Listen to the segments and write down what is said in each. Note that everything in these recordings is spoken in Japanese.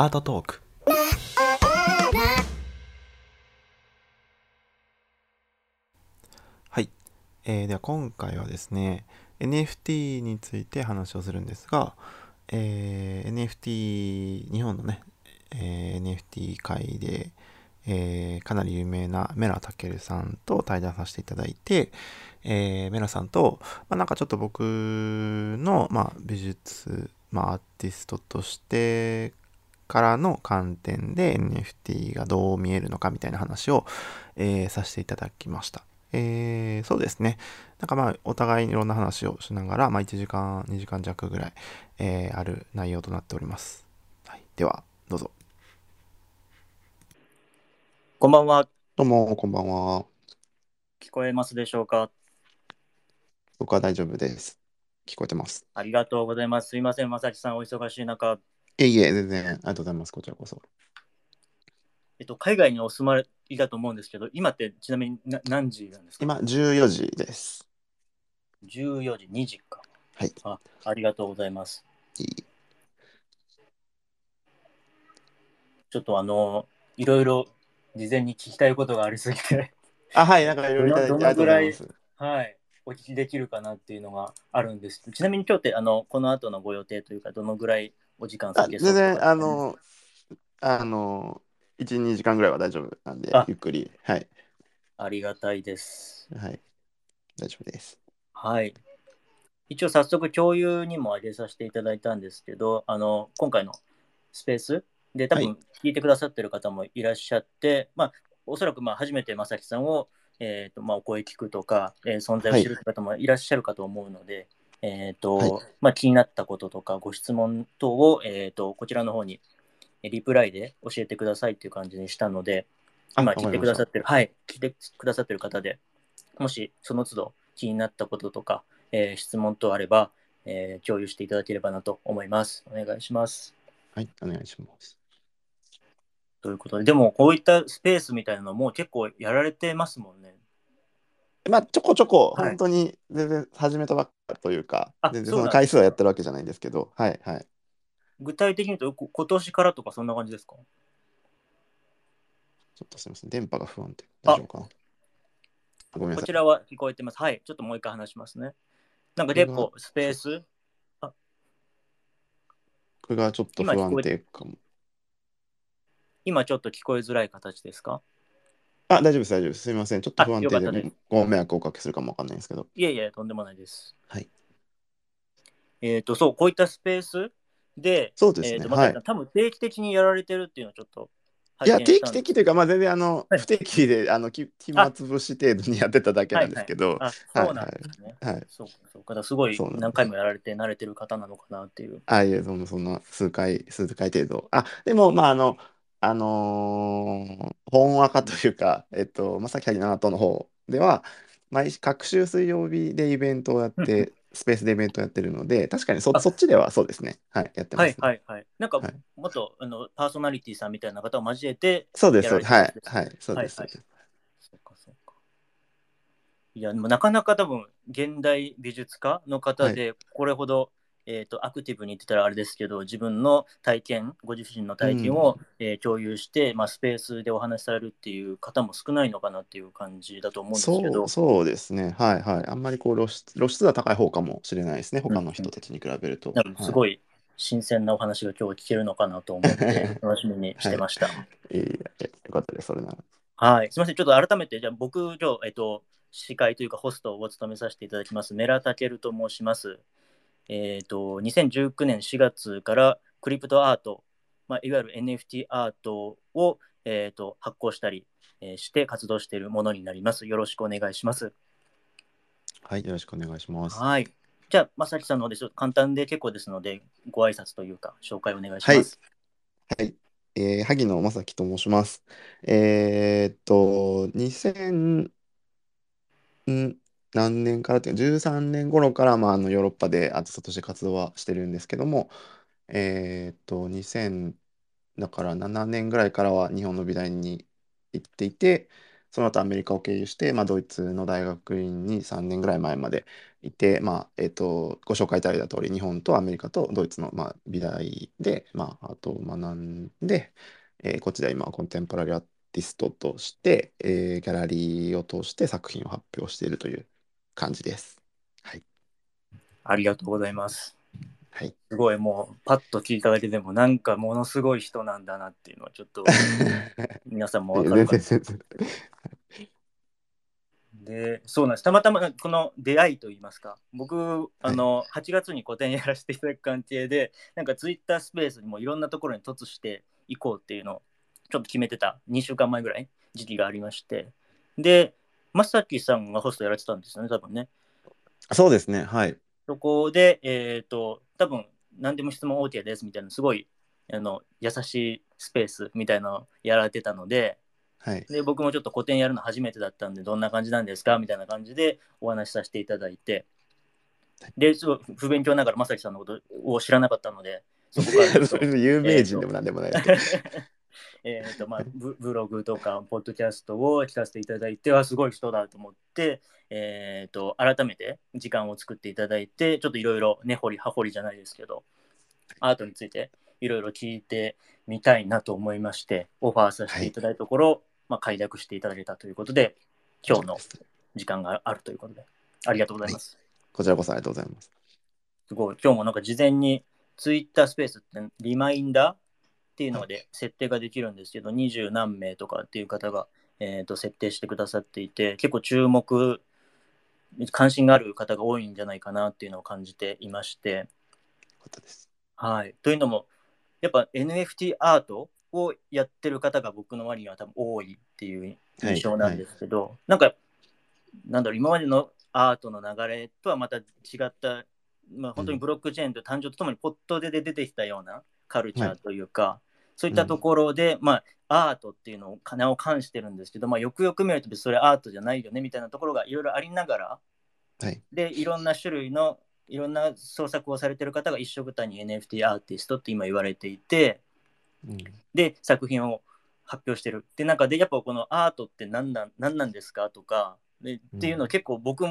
アートトーク。はい、えーでは今回はですね NFT について話をするんですが、えー NFT 日本のね、えー NFT 界で、えーかなり有名なメラタケルさんと対談させていただいて、えーメラさんと、まあ、なんかちょっと僕の、まあ、美術、まあ、アーティストとしてからの観点で NFT がどう見えるのかみたいな話を、えーさせていただきました。えーそうですね。なんかまあ、お互いにいろんな話をしながら、まあ、1時間、2時間弱ぐらい、えーある内容となっております。はい、では、どうぞ。こんばんは。どうも、こんばんは。聞こえますでしょうか？僕は大丈夫です。聞こえてます。ありがとうございます。すいません、まさきさん、お忙しい中、いえいえ、全然、ありがとうございます。こちらこそ。えっと、海外にお住まいだと思うんですけど、今ってちなみにな何時なんですか？今、14時です。?14 時、2時か。はい。あありがとうございます。いいちょっとあの、いろいろ事前に聞きたいことがありすぎて、あ、はい、なんかいろいろどありがとうござい。はい、お聞きできるかなっていうのがあるんです。ちなみに今日って、あの、この後のご予定というか、どのぐらいお時間全然、あ、の、あの、1、2時間ぐらいは大丈夫なんであ、ゆっくり。はい。ありがたいです。はい。大丈夫です。はい。一応早速共有にも上げさせていただいたんですけど、あの、今回のスペースで多はい分聞いてくださってる方もいらっしゃって、まあ、おそらくまあ初めて正樹さんを、えーとまあ、お声聞くとか、えー存在を知る方もいらっしゃるかと思うので、えーとはいまあ、気になったこととかご質問等を、えー、とこちらの方にえーリプライで教えてくださいっていう感じにしたので、あ今聞いてくださってる、はい、聞いてくださってる方で、もしその都度気になったこととか、えー質問等あれば、えー共有していただければなと思います。お願いします。はい、お願いします。ということで、でもこういったスペースみたいなのも結構やられてますもんね。まあ、ちょこちょこ、はい本当に全然始めたばっかというか、あ全然その回数はやってるわけじゃないんですけど、はい、はい。具体的に言うと、こ今年からとかそんな感じですか？ちょっとすみません、電波が不安定。あ大丈夫かな？ごめんなさい。こちらは聞こえてます。はい、ちょっともう一回話しますね。なんか結構スペース、これがちょっと不安定かも。今ちょっと聞こえづらい形ですか？あ、大丈夫です、大丈夫です。すみません。ちょっと不安定ですでご迷惑をおかけするかもわかんないんですけど。いえいえ、とんでもないです。はい。えっ、と、そう、こういったスペースで、そうですねえーとはい多分定期的にやられてるっていうのをちょっといや、定期的というか、まあ、全然あの、はい不定期で、あの、き暇つぶし程度にやってただけなんですけど、あ、そうなんですね。はい。そうか、そうか。すごい何回もやられて慣れてる方なのかなっていう。あ、いえ、そんな、そんな、数回、数回程度。あ、でも、まあ、あの、あのー本赤というか、えっと、まさきはぎの後の方では、毎週、各週水曜日でイベントをやって、スペースでイベントをやってるので、確かにそ、あそっちではそうですね。はい、やってまはいすね。はいはい。なんか、はいもっとあのパーソナリティさんみたいな方を交えて、そうです、そうです。はいはい、そうです、はいそうです。そうかそうか。いや、でもなかなか多分、現代美術家の方で、これほど、えー、とアクティブに言ってたらあれですけど、自分の体験、ご自身の体験を、えー共有して、まあ、スペースでお話しされるっていう方も少ないのかなっていう感じだと思うんですけどそう、、ですね。はい、はい。あんまりこう露出、露出は高い方かもしれないですね。他の人たちに比べると。なんかすごい新鮮なお話が今日は聞けるのかなと思って、楽しみにしてました。はい。いやいやよかったです、それなら。はい、すみません、ちょっと改めて、じゃあ僕、今日、えっと、司会というか、ホストを務めさせていただきます、メラタケルと申します。えっと、2019年4月からクリプトアート、まあ、いわゆる NFT アートを、えっと発行したり、えーして活動しているものになります。よろしくお願いします。はい、よろしくお願いします。はい。じゃあ、まさきさんの方で簡単で結構ですので、ご挨拶というか、紹介お願いします。はい。えー、萩野正樹と申します。えーっと、2000ん何年からっていうか、13年頃から、まあ、あのヨーロッパでアーティストとして活動はしてるんですけども、えーっと、2000だから7年ぐらいからは日本の美大に行っていて、その後アメリカを経由して、まあ、ドイツの大学院に3年ぐらい前までいて、まあえー、とご紹介いただいた通り日本とアメリカとドイツの、まあ、美大で、まあ、あと学んで、えーこっちで今コンテンポラリーアーティストとして、えーギャラリーを通して作品を発表しているという感じです。はい。ありがとうございます。はい。すごいもうパッと聞いただけでもなんかものすごい人なんだなっていうのはちょっと 皆さんもわかるか。でそうなんですたまたまこの出会いといいますか僕あの8月に個展やらせていただく関係でなんかツイッタースペースにもいろんなところに突していこうっていうのをちょっと決めてた2週間前ぐらい時期がありましてでまさきさんがホストやられてたんですよね多分ねそうですね。はい。そこでえっ、と多分何でも質問 OK ですみたいなすごいあの優しいスペースみたいなのをやられてたのではい。で僕もちょっと個展やるの初めてだったんでどんな感じなんですかみたいな感じでお話しさせていただいてですごい不勉強ながら正樹さんのことを知らなかったのでそこから 有名人でもなんでもないですけど。えーとまあ、ブブログとかポッドキャストを聞かせていただいてはすごい人だと思って、えー、と改めて時間を作っていただいてちょっといろいろ根掘り葉掘りじゃないですけどアートについていろいろ聞いてみたいなと思いましてオファーさせていただいたところ、まあ、快諾していただけたということで今日の時間があるということでありがとうございます。こちらこそありがとうございます。すごい。今日もなんか事前にツイッタースペースってリマインダーっていうので設定ができるんですけど、二十何名とかっていう方が、えー、と設定してくださっていて、結構注目、関心がある方が多いんじゃないかなっていうのを感じていまして。はい。というのも、やっぱ NFT アートをやってる方が僕の周りには多分多いっていう印象なんですけど、なんか、なんだろう、今までのアートの流れとはまた違った、まあ、本当にブロックチェーンと誕生とともにポットで出てきたようなカルチャーというか、そういったところで、まあ、アートっていうのを名を冠してるんですけど、まあ、よくよく見るとそれアートじゃないよねみたいなところがいろいろありながら、はい。でいろんな種類のいろんな創作をされてる方が一緒くたに NFT アーティストって今言われていてうん。で作品を発表してるって中でやっぱこのアートって何なん何なんですか？とかでっていうのを結構僕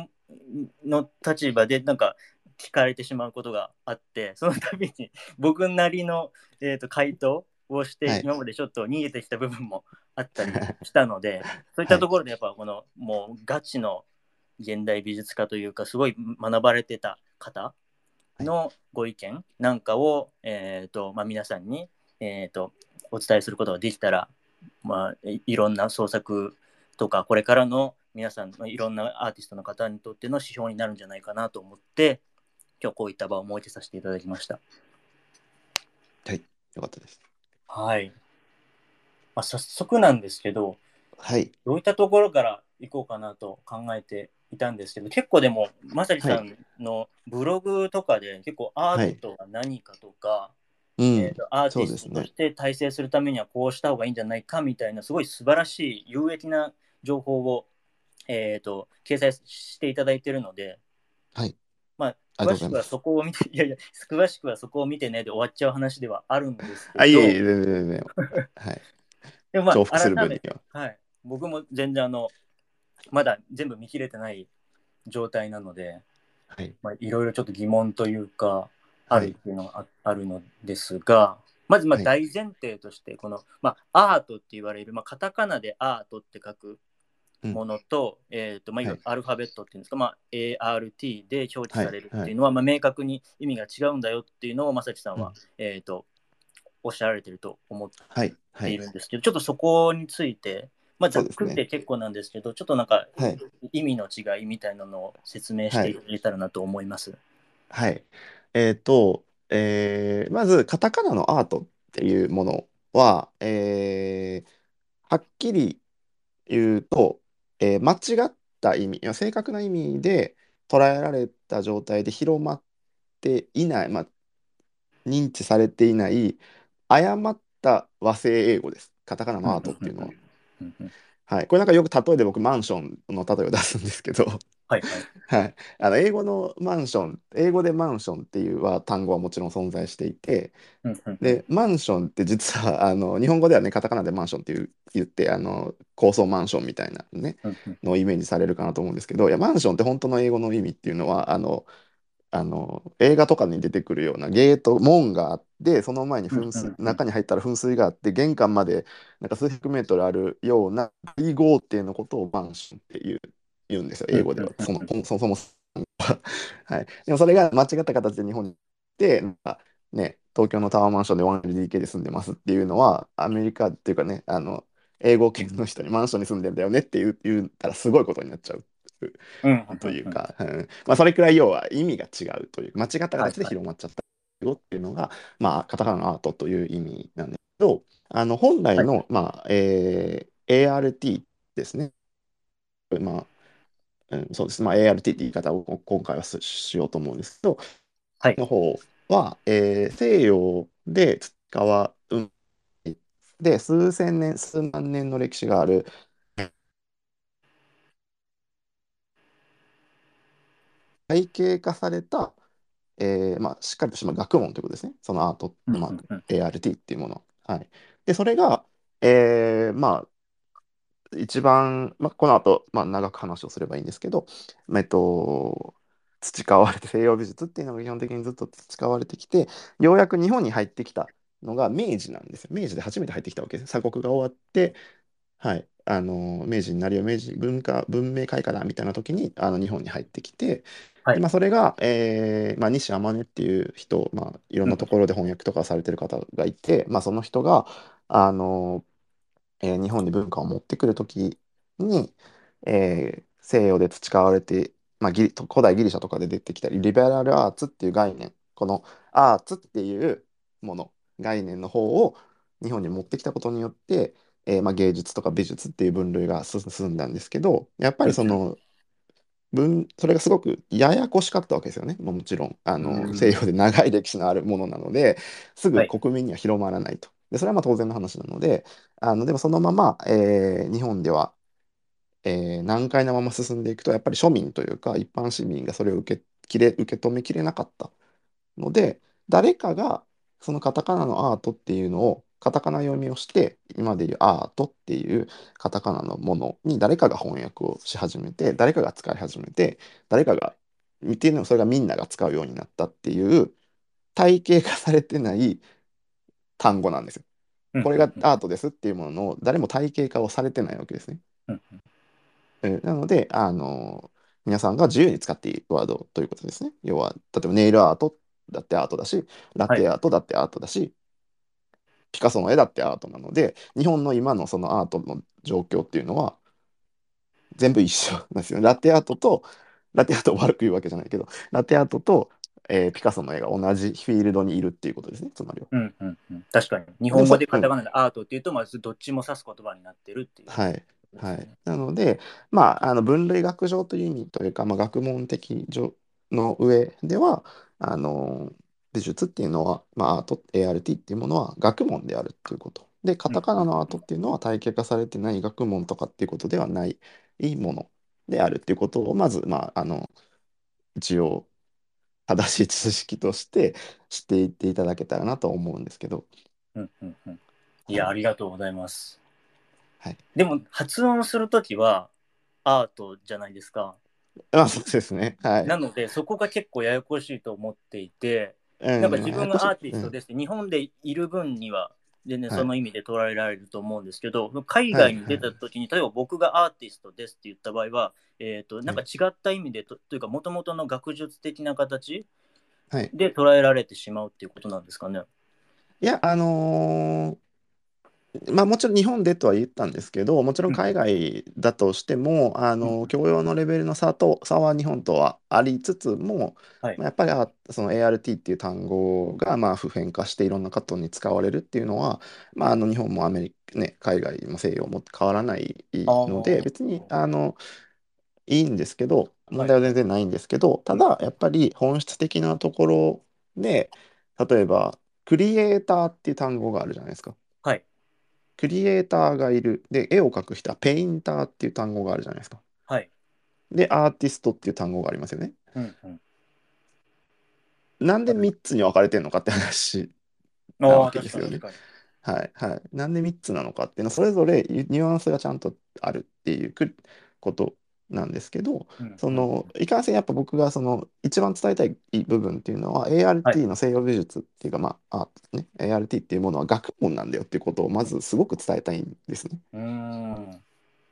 の立場でなんか聞かれてしまうことがあってその度に僕なりの、えー、と回答をして、はい今までちょっと逃げてきた部分もあったり したのでそういったところでやっぱこのもうガチの現代美術家というかすごい学ばれてた方のご意見なんかを、えーとまあ、皆さんに、えー、とお伝えすることができたら、まあ、いいろんな創作とかこれからの皆さんのいろんなアーティストの方にとっての指標になるんじゃないかなと思って今日こういった場を設けさせていただきました。はい。よかったです。はい、まあ、早速なんですけどはい。どういったところから行こうかなと考えていたんですけど結構でもまさりさんのブログとかで結構アートとは何かとか、うん。えーとアーティストとして大成するためにはこうした方がいいんじゃないかみたいなすごい素晴らしい有益な情報を、えー、と掲載していただいているので、はい。詳しくはそこを見て、いやいや、詳しくはそこを見てねで終わっちゃう話ではあるんですけど、あ、いえいえ、全然全然。はい。でもまあ重複する改めて分には。はい、僕も全然あの、まだ全部見切れてない状態なので、はい。まあ、いろいろちょっと疑問というか、あるっていうのがあ,、あるのですが、まずまあはい大前提として、この、まあ、アートって言われる、まあ、カタカナでアートって書くものと、えーとまあ、いわゆるアルファベットっていうんですか、まあ、ART で表記されるっていうのは、まあ、明確に意味が違うんだよっていうのを、まさきさんは、うんえー、とおっしゃられてると思っはい。はいている。んですけど、ちょっとそこについて、まあ、ざっくりで結構なんですけど、ちょっとなんかはい。意味の違いみたいなのを説明していただけたらなと思います。はい。えっと、えーまず、カタカナのアートっていうものは、えーはっきり言うと、えー間違った意味、いや正確な意味で捉えられた状態で広まっていない、まあ、認知されていない誤った和製英語です。カタカナのアートっていうのは。はい。これなんかよく例えで僕マンションの例えを出すんですけど、はいはい。はい。あの、英語のマンション、英語でマンションっていうは単語はもちろん存在していて、うんうんうんで、マンションって実は、あの、日本語ではね、カタカナでマンションっていう言って、あの、高層マンションみたいなね、うんうんのをイメージされるかなと思うんですけど、いや、マンションって本当の英語の意味っていうのは、あの、あの、映画とかに出てくるようなゲート、門があって、その前に噴水、うんうんうん中に入ったら噴水があって、玄関までなんか数百メートルあるような大豪邸のことをマンションっていう言うんですよ、英語では。その、そそもそもは。はい。でもそれが間違った形で日本に来て、なんかね、東京のタワーマンションで 1LDK で住んでますっていうのは、アメリカっていうかね、あの、英語圏の人にマンションに住んでんだよねって言う言ったらすごいことになっちゃう。というか、うんまあ、それくらい要は意味が違うという間違った形で広まっちゃったよっていうのが、まあ、カタカナのアートという意味なんですけどあの本来の、まあえー ART ですね、まあうん、そうです、まあ、ART って言い方を今回はししようと思うんですけど、はいの方は、えー西洋で使わうんで数千年数万年の歴史がある体系化された、えーまあ、しっかりとしたまあ学問ということですね。そのアート、まあうんうんうん ART っていうもの。はい。で、それが、えーまあ、一番、まあ、この後、まあ、長く話をすればいいんですけど、えっと、培われて、西洋美術っていうのが基本的にずっと培われてきて、ようやく日本に入ってきたのが明治なんですよ。明治で初めて入ってきたわけです。鎖国が終わって、はい、あの明治になるよ明治文化文明開化だみたいな時にあの日本に入ってきて、はいでまあ、それが、えーまあ、西天音っていう人、まあ、いろんなところで翻訳とかされてる方がいて、まあ、その人があの、えー日本に文化を持ってくる時に、えー西洋で培われて、まあ、ギリ古代ギリシャとかで出てきたリベラルアーツっていう概念。このアーツっていうもの概念の方を日本に持ってきたことによって、えーまあ、芸術とか美術っていう分類が進進んだんですけどやっぱりその文それがすごくややこしかったわけですよね。もちろんあの、うん。西洋で長い歴史のあるものなのですぐはい。国民には広まらないと。でそれはまあ当然の話なのであのでもそのまま、えー日本では、えー難解なまま進んでいくとやっぱり庶民というか一般市民がそれを受けきれ受け止めきれなかったので誰かがそのカタカナのアートっていうのをカタカナ読みをして今でいうアートっていうカタカナのものに誰かが翻訳をし始めて誰かが使い始めて誰かがっていうのをそれがみんなが使うようになったっていう体系化されてない単語なんですよ。うんこれがアートですっていうものの誰も体系化をされてないわけですね。なのであの皆さんが自由に使っていいワードということですね。要は例えばネイルアートだってアートだしラテアートだってアートだし、ピカソの絵だってアートなので日本の今のそのアートの状況っていうのは全部一緒なんですよ。ラテアートとラテアートを悪く言うわけじゃないけどラテアートと、えーピカソの絵が同じフィールドにいるっていうことですねつまりは。うんうんうん、確かに。日本語でカタカナでアートっていうと、まずどっちも指す言葉になってるっていう、はいはい、なので、まあ、あの分類学上という意味というか、まあ、学問的上の上ではあの美術っていうのは、まあ、アート ART っていうものは学問であるということでカタカナのアートっていうのは体系化されてない学問とかっていうことではないものであるっていうことをまず、まあ、あの一応正しい知識として知っていっていただけたらなと思うんですけど。うんうんうん。いや、ありがとうございます。はい、でも、発音するときはアートじゃないですか。まあそうですね。はい。なので、そこが結構ややこしいと思っていて、ななんか自分がアーティストです日本でいる分には、全然はいその意味で捉えられると思うんですけど、海外に出た時に、例えば僕がアーティストですって言った場合は、えー、となんか違った意味でと、というか、もともとの学術的な形はい。で捉えられてしまうっていうことなんですかね？いや、あのーまあもちろん日本でとは言ったんですけど、もちろん海外だとしても、あの教養のレベルの差と差は日本とはありつつも、はい。まあやっぱりあその ART っていう単語がまあ普遍化していろんな活動に使われるっていうのは、まあ、あの日本もアメリカ、ね、海外も西洋も変わらないので別にあのいいんですけど問題は全然ないんですけど、ただやっぱり本質的なところで例えばクリエイターっていう単語があるじゃないですか。はい。クリエイターがいる。で、絵を描く人はペインターっていう単語があるじゃないですか。はい。で、アーティストっていう単語がありますよね。うんうん。なんで3つに分かれてるのかって話。あわけですよね。はいはい。なんで3つなのかっていうのは、それぞれニュアンスがちゃんとあるっていうくことなんですけど、うんその、いかんせんやっぱ僕がその一番伝えたい部分っていうのは、は ART いの西洋美術っていうか、まあ、アーね。ART っていうものは学問なんだよっていうことをまずすごく伝えたいんですね。うーん。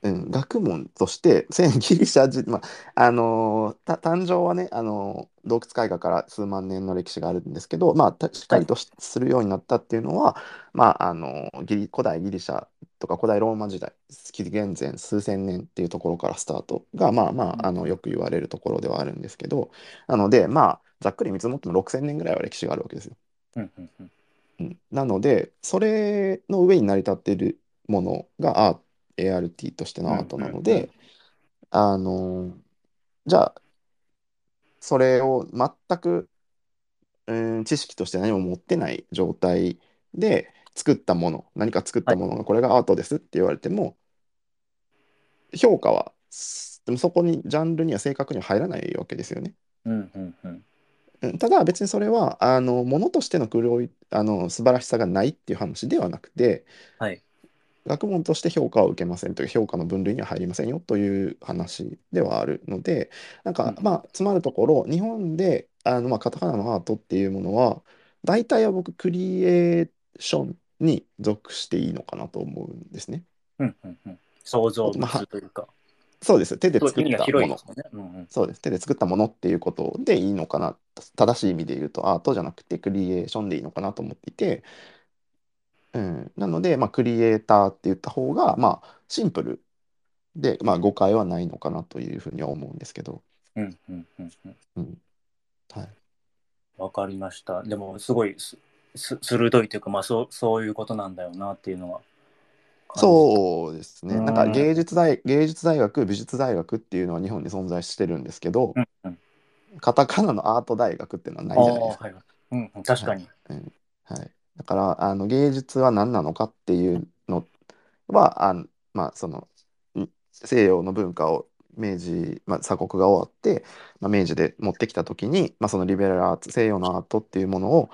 うん、学問として西ギリシャ人、まああのーた誕生はね、あのー洞窟絵画から数万年の歴史があるんですけど、まあ、たしっかりとしするようになったっていうのは、まああのーギリ古代ギリシャとか古代ローマ時代紀元前数千年っていうところからスタートが、まあまあ、あのよく言われるところではあるんですけどなのでまあざっくり見積もっても6,000年ぐらいは歴史があるわけですよ。うんうんうん。うん、なのでそれの上に成り立っているものがアー ART としてのアートなので、あのじゃあそれを全く、うん、知識として何も持ってない状態で作ったもの何か作ったものがこれがアートですって言われても評価はすでもそこにジャンルには正確には入らないわけですよね。うんうんうん。うんただ別にそれはあのものとしての黒いあの素晴らしさがないっていう話ではなくてはい。学問として評価を受けませんという評価の分類には入りませんよという話ではあるのでなんかうんまあつまるところ日本であのまあカタカナのアートっていうものは大体は僕クリエーションに属していいのかなと思うんですね。うんうんうん。想像まあ物というか。そうです手で作ったものね。うんうん。そうです手で作ったものっていうことでいいのかな正しい意味で言うとアートじゃなくてクリエーションでいいのかなと思っていて、うん、なので、まあ、クリエイターって言った方がまあシンプルで、まあ、誤解はないのかなというふうには思うんですけど、うんうんうんうん。うんはい、わかりました。でも、すごいすす鋭いというか、まあそう、そういうことなんだよなっていうのは。う。そうですねうんなんか芸術大芸術大学美術大学っていうのは日本に存在してるんですけど、うんうん。カタカナのアート大学っていうのはないじゃないですか。はいうん、確かに。うんはい、だからあの芸術は何なのかっていうのはあんまあそのん西洋の文化を明治、まあ、鎖国が終わって、まあ、明治で持ってきた時に、まあ、そのリベラルアーツ西洋のアートっていうものを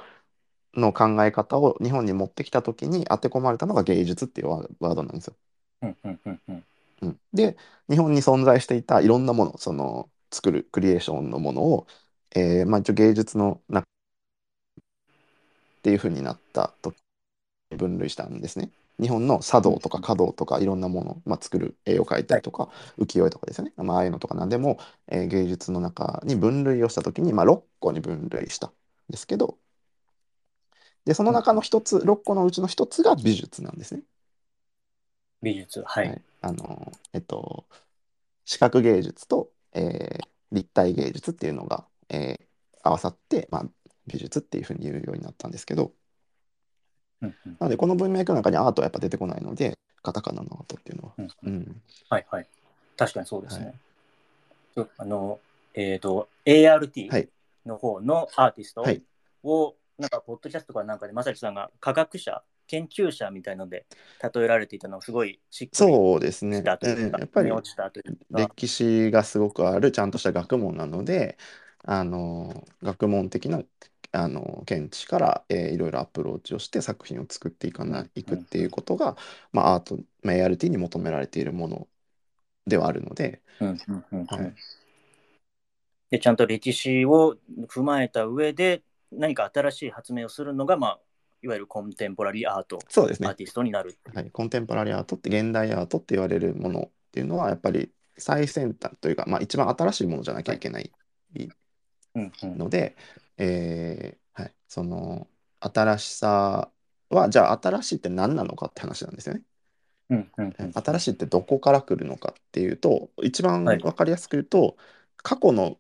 の考え方を日本に持ってきた時に当て込まれたのが芸術っていうワワードなんですよ。うんうんうんうん。うん、で日本に存在していたいろんなものその作るクリエーションのものを、えーまあ、一応芸術の中っていうふうになった時に分類したんですね。日本の茶道とか華道とかいろんなもの、まあ、作る絵を描いたりとか、浮世絵とかですよね、まあ、ああいうのとか何でも、えー芸術の中に分類をした時に、まあ、6個に分類したんですけどでその中の一つ6個のうちの一つが美術なんですね。美術。ははいい。あのえっと視覚芸術と、えー立体芸術っていうのが、えー合わさって、まあ、美術っていうふうに言うようになったんですけどうんうんなのでこの文脈の中にアートはやっぱ出てこないのでカタカナのアートっていうのは。うんうんはいはい。確かにそうですね。はいあの、えっ、と、ART はいの方のアーティストはいを、なんか、ポッドキャストかなんかで、まさきさんが科学者、研究者みたいので例えられていたのをすごいしっくりそうですね。したというか、うんやっぱり腑に落ちたというか、歴史がすごくあるちゃんとした学問なのであの学問的なあの見地から、えーいろいろアプローチをして作品を作っていかない、いくっていうことが、まあ、アート、まあ、ART に求められているものではあるので、ちゃんと歴史を踏まえた上で何か新しい発明をするのが、まあ、いわゆるコンテンポラリーアート、そうですね、アーティストになる。はい、コンテンポラリーアートって現代アートって言われるものっていうのはやっぱり最先端というか、まあ、一番新しいものじゃなきゃいけない。うんうん。ので、えーはい、その新しさはじゃあ新しいって何なのかって話なんですよね。うんうんうん。新しいってどこから来るのかっていうと一番はい。分かりやすく言うと、過去の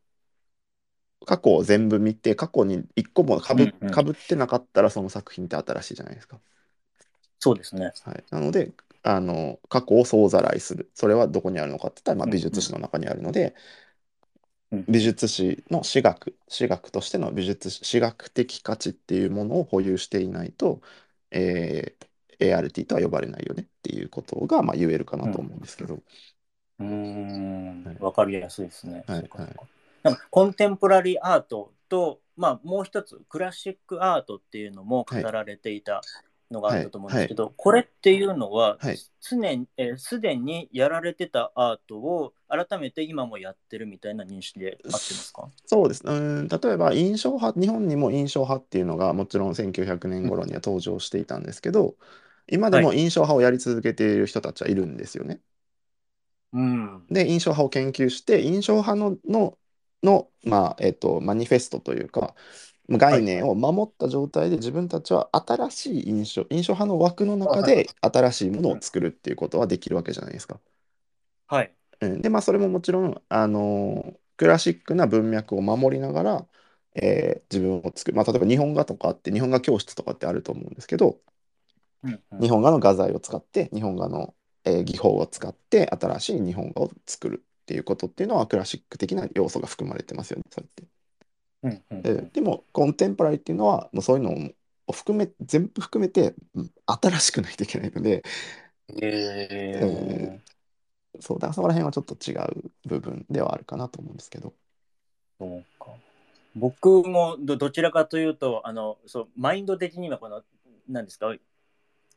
過去を全部見て過去に一個もかぶ,、うんうん。かぶってなかったらその作品って新しいじゃないですか。そうですね。はい、なのであの過去を総ざらいする。それはどこにあるのかって言ったら、まあ、美術史の中にあるので、うん。美術史の史学史学としての美術史史学的価値っていうものを保有していないと、えー ART とは呼ばれないよねっていうことが、まあ、言えるかなと思うんですけど、うーん。はい、わかりやすいですね。はいそうかそうか。なんかコンテンポラリーアートと、まあ、もう一つ、クラシックアートっていうのも語られていたのがあったと思うんですけど、これっていうのは、はい常にえーすでにやられてたアートを改めて今もやってるみたいな認識で合ってますか？そうです。うん、例えば印象派、日本にも印象派っていうのがもちろん1900年頃には登場していたんですけど、今でも印象派をやり続けている人たちはいるんですよね。うん。で、印象派を研究して、印象派の、の、の、まあ、えっと、マニフェストというか、概念を守った状態で自分たちは新しい印象、印象派の枠の中で新しいものを作るっていうことはできるわけじゃないですか。はい。うん、で、まあ、それももちろん、あのークラシックな文脈を守りながら、えー自分を作る。まあ、例えば日本画とかあって、日本画教室とかってあると思うんですけど、うんうん日本画の画材を使って、日本画の、えー技法を使って、新しい日本画を作るっていうことっていうのは、クラシック的な要素が含まれてますよね、それって。うんうんえーでも、コンテンポラリーっていうのは、もうそういうのを含め、全部含めて、うん新しくないといけないので、えそう、だからそこら辺はちょっと違う部分ではあるかなと思うんですけど。ー、そうか。僕もどどちらかというと、あのそうマインド的にはこの、なんですか、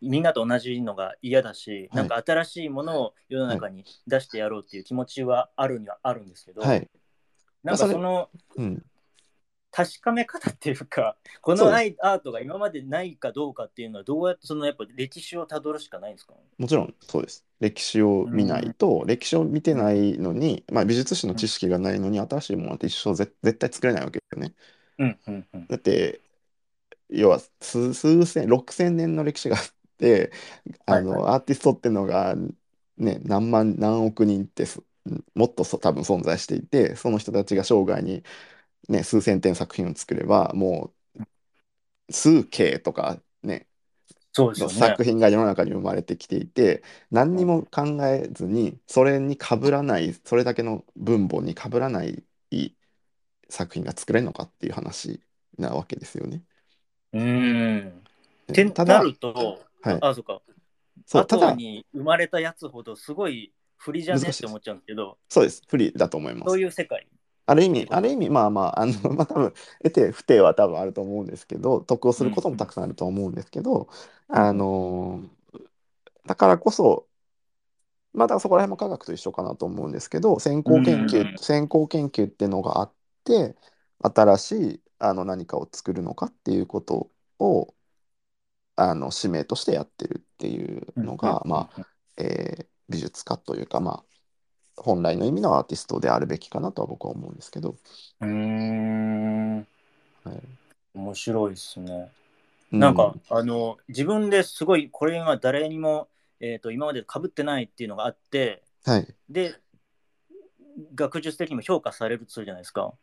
みんなと同じのが嫌だし、はいなんか新しいものを世の中に出してやろうっていう気持ちはあるにはあるんですけど、はい。なんかそのうん。確かめ方っていうか、このアイアートが今までないかどうかっていうのは、どうやってそのやっぱ歴史をたどるしかないんですか？もちろんそうです。歴史を見ないと、歴史を見てないのに、まあ、美術史の知識がないのに新しいものって一生ぜ絶対作れないわけですよね。うんうんうん。だって要は数数千6,000年の歴史があってあの、はいアーティストってのが、ね、何万何億人ってすもっとそ多分存在していてその人たちが生涯に、ね、数千点作品を作ればもう数形とかねのそうですよね。作品が世の中に生まれてきていて何にも考えずにそれに被らないそれだけの分母に被らない作品が作れるのかっていう話なわけですよね。うーん。ねってただなると、はいあ、そうか。後そうただに生まれたやつほどすごい不利じゃね？って思っちゃうんですけど、そうです不利だと思いまそうす。いう世界。ある意味ある意味まあまああの まあ多分得て不定は多分あると思うんですけど得をすることもたくさんあると思うんですけど、うんあのだからこそまあだからそこら辺も科学と一緒かなと思うんですけど先行研究、うん。先行研究っていうのがあって新しいあの何かを作るのかっていうことをあの使命としてやってるっていうのが、まあ、えー美術家というかまあ本来の意味のアーティストであるべきかなとは僕は思うんですけど、うーん。はい面白いですね。うなんか、あの、自分ですごい、これは誰にも、えっ、と、今まで被ってないっていうのがあって、はいで、学術的にも評価されるとするじゃないですか。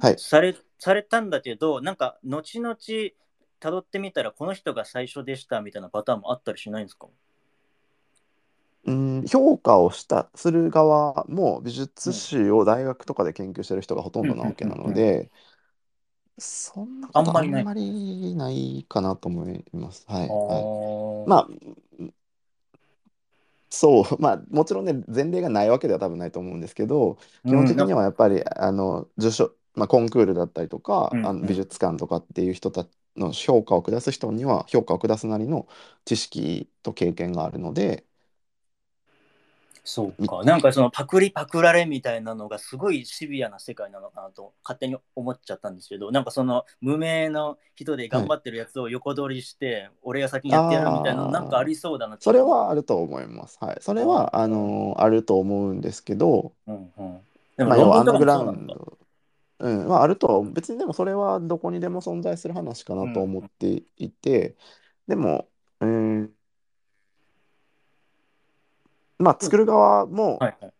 はいされされたんだけど、なんか、後々、たどってみたら、この人が最初でしたみたいなパターンもあったりしないんですか？うん評価をしたする側も美術史を大学とかで研究してる人がほとんどなわけなので、そんなことああんまりない。んまりないかなと思います。はい、はい。あまあ、そう、まあ、もちろんね、前例がないわけでは多分ないと思うんですけど、基本的にはやっぱり、あの、受賞、まあ、コンクールだったりとか、うん。あの美術館とかっていう人たちの評価を下す人には、評価を下すなりの知識と経験があるので、そうか。なんかそのパクリパクられみたいなのがすごいシビアな世界なのかなと勝手に思っちゃったんですけど、なんかその無名の人で頑張ってるやつを横取りして、俺が先にやってやるみたいななんかありそうだなそれはあると思います。はい。それは、あの、あると思うんですけど、うんうん。でもまあ、要はアンダーグラウン。ド、うん、まあ、あるとは、別にでもそれはどこにでも存在する話かなと思っていて、でも、うん、まあ、作る側も、はいはい。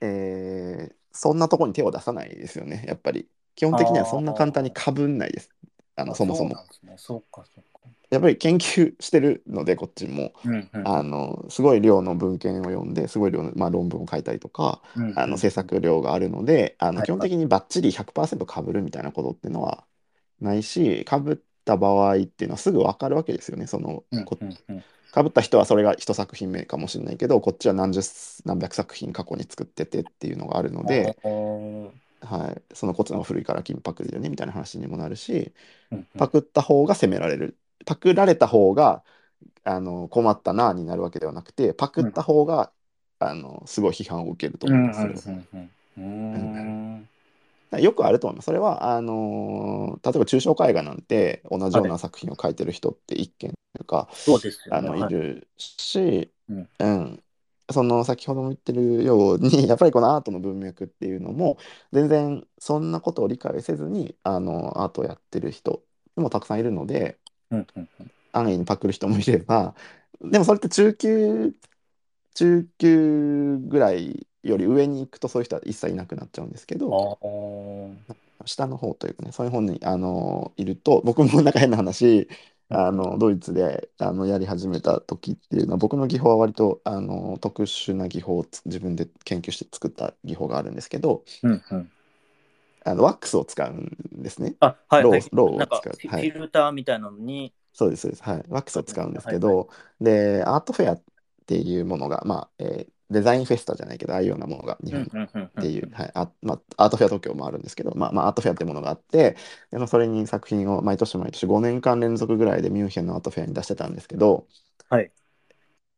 えーそんなとこに手を出さないですよね、やっぱり。基本的にはそんな簡単にかぶんないです。あの、あそもそも。そうかそうか。やっぱり研究してるので、こっちも。うんうんあの、すごい量の文献を読んで、すごい量の、まあ、論文を書いたりとか、うんうんあの制作量があるので、あのはい基本的にバッチリ100%かぶるみたいなことっていうのはないし、かぶっった場合っていうのはすぐ分かるわけですよね。そのうんこうんうんかぶった人はそれが一作品目かもしれないけどこっちは何十何百作品過去に作っててっていうのがあるので、はい、そのこっちの方が古いから金パクリだよねみたいな話にもなるしうんうん。パクった方が責められる。パクられた方があの困ったなになるわけではなくてパクった方が、あのすごい批判を受けるとうんうん思います。そよくあると思います。それはあのー例えば抽象絵画なんて同じような作品を描いてる人って一件とか、そうですよあね。はい。のいるし、うん。うん、その先ほども言ってるように やっぱりこのアートの文脈っていうのも全然そんなことを理解せずにあのアートをやってる人もたくさんいるのでうんうんうん。安易にパクる人もいればでもそれって中級中級ぐらいより上に行くとそういう人は一切いなくなっちゃうんですけど。下の方というかねそういう方にあのいると僕もなんか変な話あのドイツであのやり始めた時っていうのは僕の技法は割とあの特殊な技法をつ自分で研究して作った技法があるんですけどうんうん。あのワックスを使うんですね。あ、はい、はい。ローローを使う。はい。フィルターみたいなのに、そうですそうです。はい。ワックスを使うんですけはいどでアートフェアっていうものがまあ、えーデザインフェスタじゃないけどああいうようなものが日本っていう、はいあまあ、アートフェア東京もあるんですけど、まあまあ、アートフェアっていうものがあってで、まあ、それに作品を毎年毎年5年間連続ぐらいでミュンヘンのアートフェアに出してたんですけど、はい。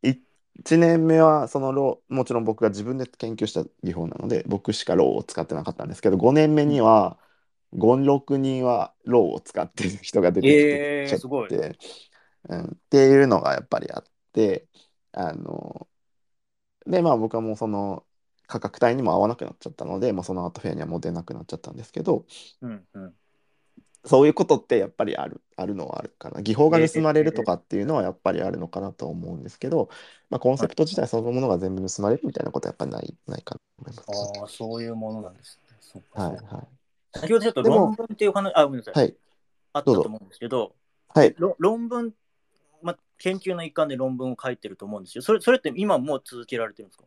1年目はその蝋もちろん僕が自分で研究した技法なので僕しか蝋を使ってなかったんですけど5年目には56人はローを使ってる人が出てきてえーすごいうん、っていうのがやっぱりあってあのでまあ僕はもうその価格帯にも合わなくなっちゃったので、もうそのアートフェアにはもう出なくなっちゃったんですけどうんうん。そういうことってやっぱりあるあるのはあるかな。技法が盗まれるとかっていうのはやっぱりあるのかなと思うんですけど、まあ、コンセプト自体そのものが全部盗まれるみたいなことはやっぱりないないかなと思います。ああ、そういうものなんですね。そうかはいは先ほどちょっと論文っていう話、あ、ごめんなさい。いはい。あったと思うんですけど、はい。ろ論文、まあ、研究の一環で論文を書いてると思うんですよ。それそれって今もう続けられてるんですか？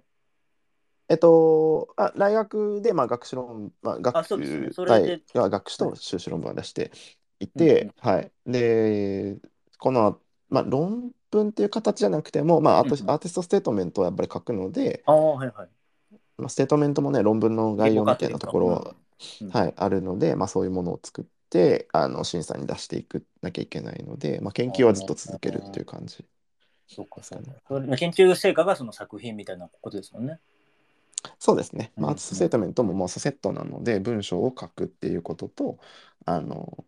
えっと、あ大学でまあ学士論、まあ、学あそうですね。それでは学士と修士論文を出していて、はい。で、この、まあ、論文っていう形じゃなくても、まあ、アートうんうん。アーティストステートメントをやっぱり書くので、ああ、はいはい。まあ、ステートメントもね、論文の概要みたいなところは、うん。はい、あるので、まあ、そういうものを作って、あの審査に出していくなきゃいけないので、まあ、研究はずっと続けるっていう感じ。そうかそ研究成果がその作品みたいなことですもんね。そうですね。まあ、うんアーティストステートメントももうセットなので、文章を書くっていうことと、あの、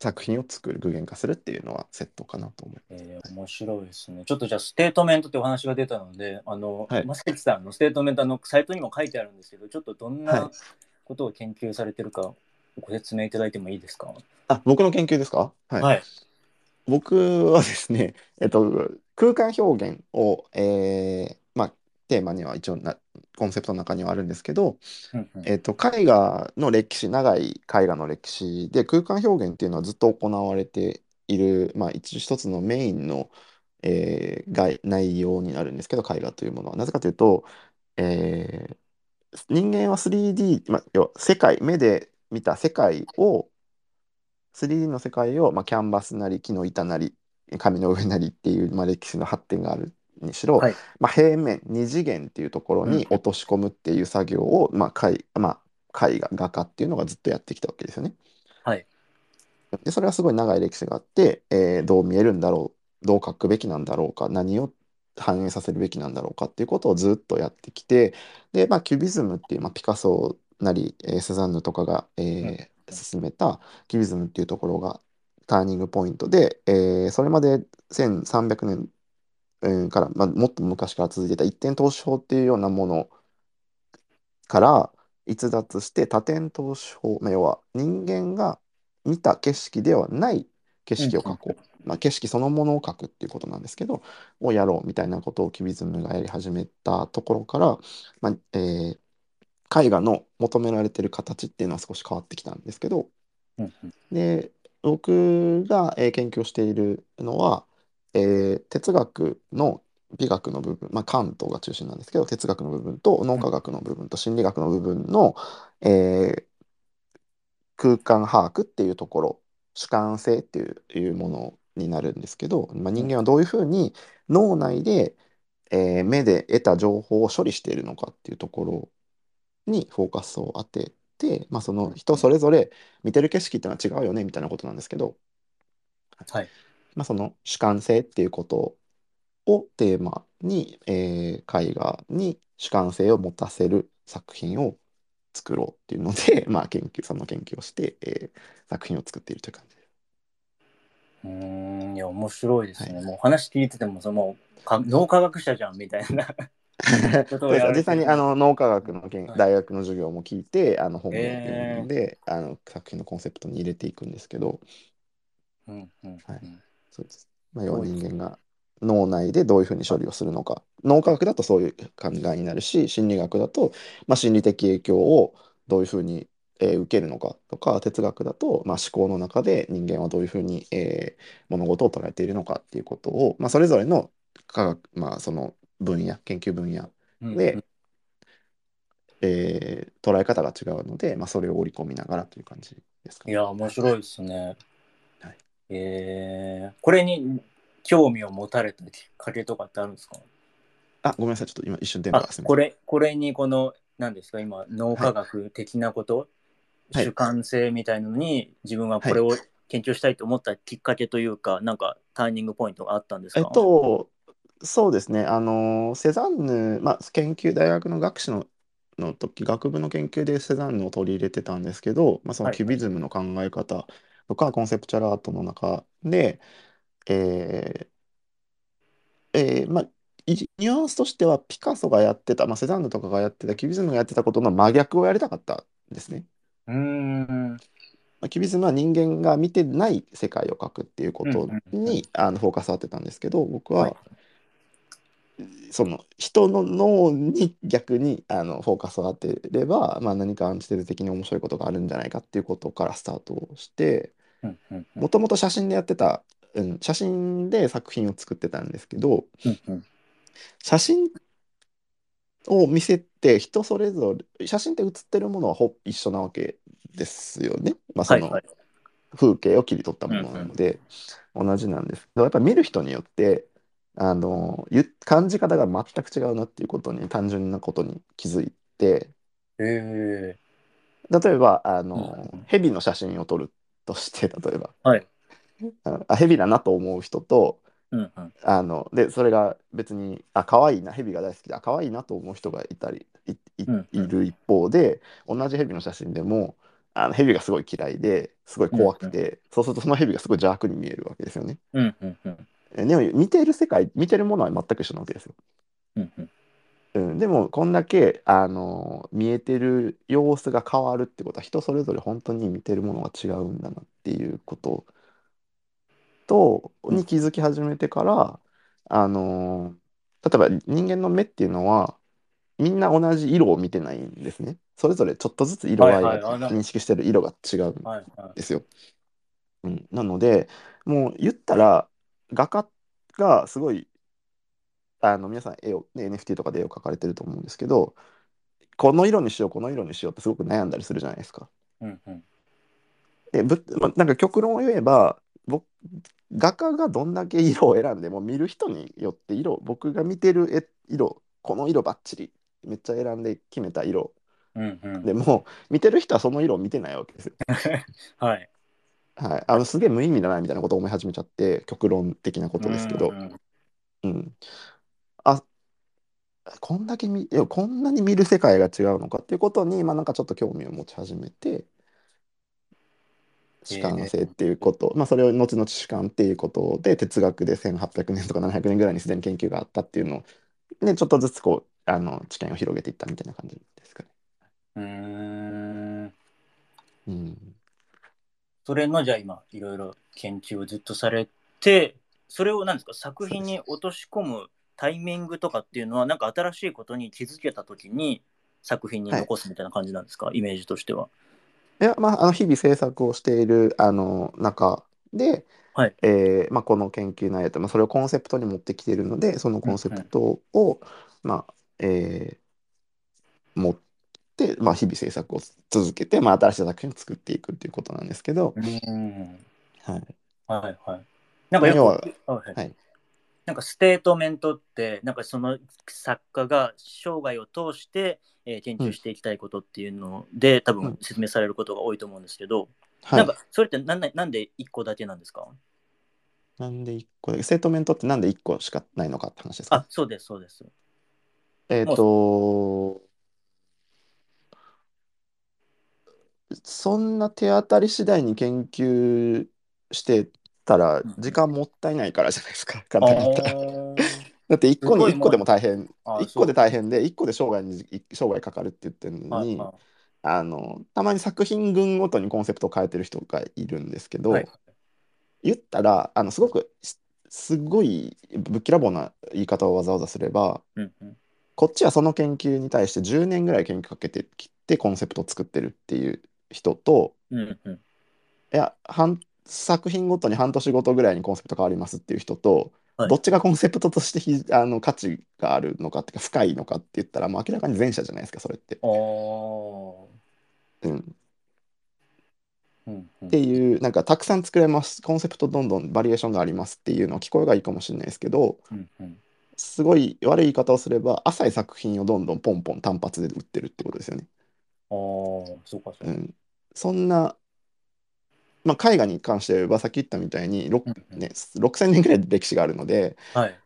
作品を作る、具現化するっていうのはセットかなと思います。えー、面白いですね。ちょっとじゃあ、ステートメントってお話が出たので、あの、はいまさきさんのステートメントあのサイトにも書いてあるんですけど、ちょっとどんはいなことを研究されてるかご説明いただいてもいいですか？あ、僕の研究ですか？はい。はい。僕はですね、えっと、空間表現を、えーまあ、テーマには一応な、コンセプトの中にはあるんですけど、うんうんえっと、絵画の歴史、長い絵画の歴史で空間表現っていうのはずっと行われている、まあ、一一つのメインの、えー概内容になるんですけど、絵画というものは。なぜかというと、えー人間は 3D、まあ、要は世界、目で見た世界を、3D の世界を、まあ、キャンバスなり木の板なり紙の上なりっていう、まあ、歴史の発展があるにしろ、はいまあ、平面二次元っていうところに落とし込むっていう作業を、まあ絵まあ、絵画画家っていうのがずっとやってきたわけですよね。はい。でそれはすごい長い歴史があって、えーどう見えるんだろうどう描くべきなんだろうか何を反映させるべきなんだろうかっていうことをずっとやってきてで、まあ、キュビズムっていう、まあ、ピカソなり、えーセザンヌとかが、えー進めたキュビズムっていうところがターニングポイントで、えーそれまで1300年うんから、まあ、もっと昔から続いていた一点投資法っていうようなものから逸脱して多点投資法、まあ、要は人間が見た景色ではない景色を描こう、まあ、景色そのものを描くっていうことなんですけどをやろうみたいなことをキュビズムがやり始めたところから、まあえー絵画の求められてる形っていうのは少し変わってきたんですけどうんうんで僕が、えー研究しているのは、えー哲学の美学の部分、まあ、カントが中心なんですけど哲学の部分と脳科学の部分と心理学の部分の、えー空間把握っていうところ主観性っていういうものになるんですけど、まあ、人間はどういうふうに脳内で、えー目で得た情報を処理しているのかっていうところにフォーカスを当てて、まあ、その人それぞれ見てる景色ってのは違うよねみたいなことなんですけど、はい。まあ、その主観性っていうことをテーマに、えー絵画に主観性を持たせる作品を作ろうっていうので、まあ、研究その研究をして、えー作品を作っているという感じです。うーん、いや、面白いですね。はもう話聞いてても、そのか脳科学者じゃんみたいな。そうです。実際にあの脳科学の研はい。大学の授業も聞いてあの本を読んで、あの作品のコンセプトに入れていくんですけど。うんうんはい。うんそうです、まあ、要は人間が脳内でどういうふうに処理をするのか。脳科学だとそういう考えになるし心理学だと、まあ、心理的影響をどういうふうに、えー受けるのかとか哲学だと、まあ、思考の中で人間はどういうふうに、えー物事を捉えているのかっていうことを、まあ、それぞれの科学、まあ、その分野研究分野。うんで、えー捉え方が違うので、まあ、それを織り込みながらという感じですかね。いや、面白いですね。はい。えー、これに興味を持たれたきっかけとかってあるんですか？あ、ごめんなさい。ちょっと今一瞬電波あがすみ。これ、これにこの、何ですか、今、脳科学的なこと、はい。主観性みたいなのに、自分はこれを研究したいと思ったきっかけというか、なんかターニングポイントがあったんですか？えっと、そうですね。あの、セザンヌ、まあ、研究、大学の学士の、の時、学部の研究でセザンヌを取り入れてたんですけど、まあ、そのはいキュビズムの考え方とか、コンセプチュアルアートの中で、えーえーまあ、いニュアンスとしては、ピカソがやってた、まあ、セザンヌとかがやってた、キュビズムがやってたことの真逆をやりたかったんですね。うーん。まあキュビズムは人間が見てない世界を描くっていうことうんうんうんにあのフォーカスを当てたんですけど僕は、はいその人の脳に逆にあのフォーカスを当てれば、まあ、何かアンチテーゼ的に面白いことがあるんじゃないかっていうことからスタートをしてもともと写真でやってた、うん、写真で作品を作ってたんですけどうんうん写真を見せて人それぞれ写真って写ってるものはほぼ一緒なわけですよね。まあ、そのはいはい。風景を切り取ったものなので、同じなんですけどやっぱり見る人によってあのゆ感じ方が全く違うなっていうことに単純なことに気づいてえ例えばあの、うん蛇の写真を撮るとして例えばはいああ蛇だなと思う人とー、うんうん。あのでそれが別にあ可愛いな蛇が大好きであ可愛いなと思う人がいたりいいうんうんいる一方で同じ蛇の写真でもあの蛇がすごい嫌いですごい怖くて、そうするとその蛇がすごい邪悪に見えるわけですよね。うんうんうん。えでも見ている世界見てるものは全く一緒なわけですよ。うんうんうん、でもこんだけあの見えてる様子が変わるってことは人それぞれ本当に見てるものが違うんだなっていうこととうんに気づき始めてからあの例えば人間の目っていうのはみんな同じ色を見てないんですね。それぞれちょっとずつ色合いがはいはい認識してる色が違うんはいはい。ですよ。うん、なのでもう言ったら画家がすごいあの皆さん絵を、ね、NFT とかで絵を描かれてると思うんですけどこの色にしようこの色にしようってすごく悩んだりするじゃないですか。うんうん。でぶまあなんか極論を言えば僕画家がどんだけ色を選んでも見る人によって色僕が見てる絵色この色ばっちりめっちゃ選んで決めた色うんうん。でも見てる人はその色を見てないわけですよ。はい。はい、あのすげえ無意味だなみたいなことを思い始めちゃって極論的なことですけど。う、んうん、あこんだけ見こんなに見る世界が違うのかっていうことに、まあ、なんかちょっと興味を持ち始めて主観性っていうこと、まあ、それを後々主観っていうことで哲学で1800年とか700年ぐらいにすでに研究があったっていうのを、ね、ちょっとずつこうあの知見を広げていったみたいな感じですかね。うーん。うん、それのじゃあ今いろいろ研究をずっとされてそれを何ですか作品に落とし込むタイミングとかっていうのはなんか新しいことに気づけた時に作品に残すみたいな感じなんですか、イメージとしては。いや、まあ、あの日々制作をしているあの中で、はい。えーまあ、この研究内容と、まあ、それをコンセプトに持ってきているのでそのコンセプトを、まあえー持って、まあ、日々制作を続けて、まあ、新しい作品を作っていくっていうことなんですけど、うん。はい。はいはい。なんかよく、要ははいはい。はい。なんかステートメントって、なんかその作家が生涯を通して、えー研究していきたいことっていうので、多分うん。説明されることが多いと思うんですけど、はないんかそれってなんでなんで1個だけなんですか？なんで1個で、ステートメントってなんで1個しかないのかって話ですか？あ、そうです、そうです。えっ、と、そんな手当たり次第に研究してたらうん。時間もったいないからじゃないですか、あ 簡単に言ったら。ー。だって1個にすごい1個でも大変、あ1個で大変で、1個で生涯に生涯かかるって言ってるのに、あのたまに作品群ごとにコンセプトを変えてる人がいるんですけど、いはい。言ったらあのすごくすすごいぶっきらぼうな言い方をわざわざすればうんうん。こっちはその研究に対して10年ぐらい研究かけてきてコンセプトを作ってるっていう人とうんうん。いや半作品ごとに半年ごとぐらいにコンセプト変わりますっていう人と、はい。どっちがコンセプトとしてひ あの価値があるのかっていうか深いのかって言ったらもう明らかに前者じゃないですかそれって。うん、うんうん。っていうなんかたくさん作れますコンセプトどんどんバリエーションがありますっていうのは聞こえがいいかもしれないですけどうんうん。すごい悪い言い方をすれば浅い作品をどんどんポンポン単発で売ってるってことですよね。あーそうかそうか。うん、そんな、まあ、絵画に関して言えばさっき言ったみたいに、ろうんうんね、6,000年ぐらい歴史があるのではい。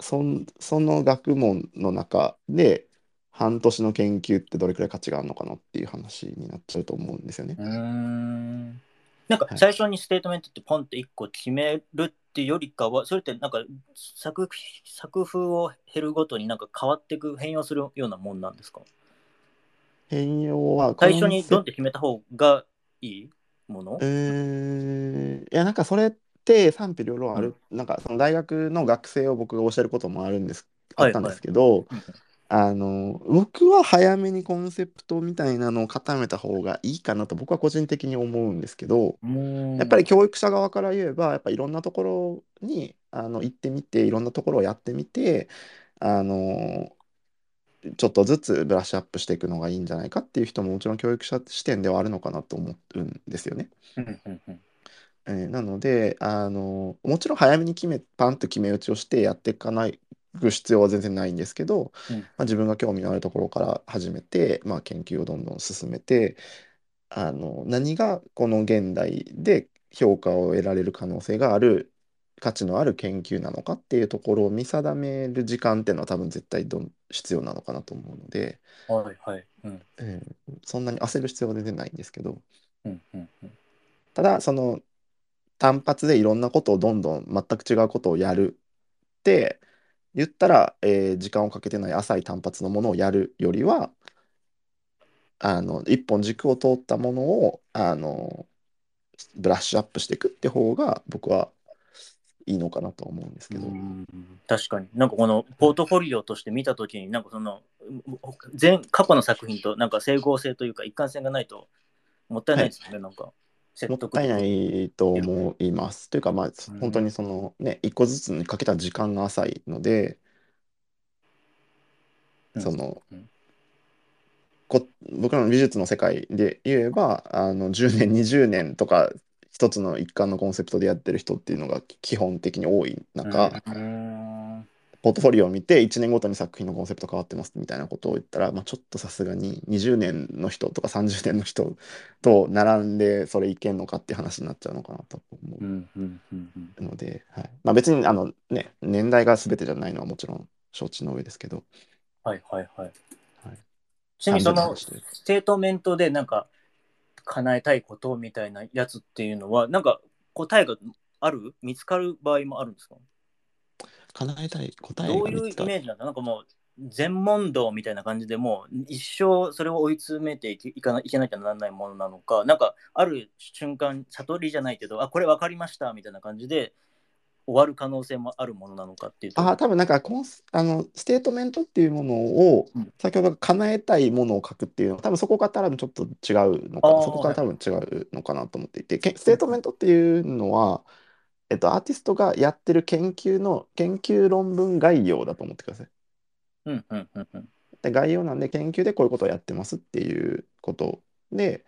そんその学問の中で半年の研究ってどれくらい価値があるのかなっていう話になっちゃうと思うんですよねう。ーん。なんかはい最初にステートメントってポンって1個決めるっていうよりかは、それってなんか作作風を減るごとになんか変わっていく、変容するようなもんなんですか？変容は最初にドンって決めた方がいいもの？いやなんかそれって賛否両論ある、なんかその大学の学生を僕が教えることもあるんですあったんですけど、うん。あの僕は早めにコンセプトみたいなのを固めた方がいいかなと僕は個人的に思うんですけど、うん。やっぱり教育者側から言えばやっぱいろんなところにあの行ってみていろんなところをやってみてあのちょっとずつブラッシュアップしていくのがいいんじゃないかっていう人ももちろん教育者視点ではあるのかなと思うんですよね。うんうんうんえーなのであのもちろん早めに決めパンと決め打ちをしてやっていかない必要は全然ないんですけど、うんまあ、自分が興味のあるところから始めて、まあ、研究をどんどん進めてあの何がこの現代で評価を得られる可能性がある価値のある研究なのかっていうところを見定める時間っていうのは多分絶対どん必要なのかなと思うので、はいはい。うんえーそんなに焦る必要は全然ないんですけど。うんうんうんただその単発でいろんなことをどんどん全く違うことをやるって言ったら、えー時間をかけてない浅い単発のものをやるよりはあの一本軸を通ったものをあのブラッシュアップしていくって方が僕はいいのかなと思うんですけど。うん。確かに。なんかこのポートフォリオとして見たときになんかその全過去の作品となんか整合性というか一貫性がないともったいないですよね、なんかもったいないと思います。というかまあうん。本当にそのね一個ずつにかけた時間が浅いので、うん。その、うん。こ僕らの美術の世界で言えばあの10年20年とか一つの一貫のコンセプトでやってる人っていうのが基本的に多い中、うん。ポートフォリオを見て1年ごとに作品のコンセプト変わってますみたいなことを言ったら、まあ、ちょっとさすがに20年の人とか30年の人と並んでそれいけんのかっていう話になっちゃうのかなと思うので、はい。まあ、別にあの、ね、年代が全てじゃないのはもちろん承知の上ですけど。はいはいはい。はい。ちなみにそのステートメントでなんか叶えたいことみたいなやつっていうのはなんか答えがある？見つかる場合もあるんですか？叶えたい答えどういうイメージなんだ？なんかもう全問答みたいな感じでもう一生それを追い詰めていきいかないけなきゃならないものなのかなんかある瞬間悟りじゃないけどあこれ分かりましたみたいな感じで終わる可能性もあるものなのかっていうと。あ多分なんかコンスあのステートメントっていうものを、うん。先ほど叶えたいものを書くっていうのは多分そこが多分ちょっと違うのかな。そこから多分違うのかなと思っていて、けステートメントっていうのは、えっと、アーティストがやってる研究の研究論文概要だと思ってください。うんうんうんうん。で概要なんで研究でこういうことをやってますっていうことで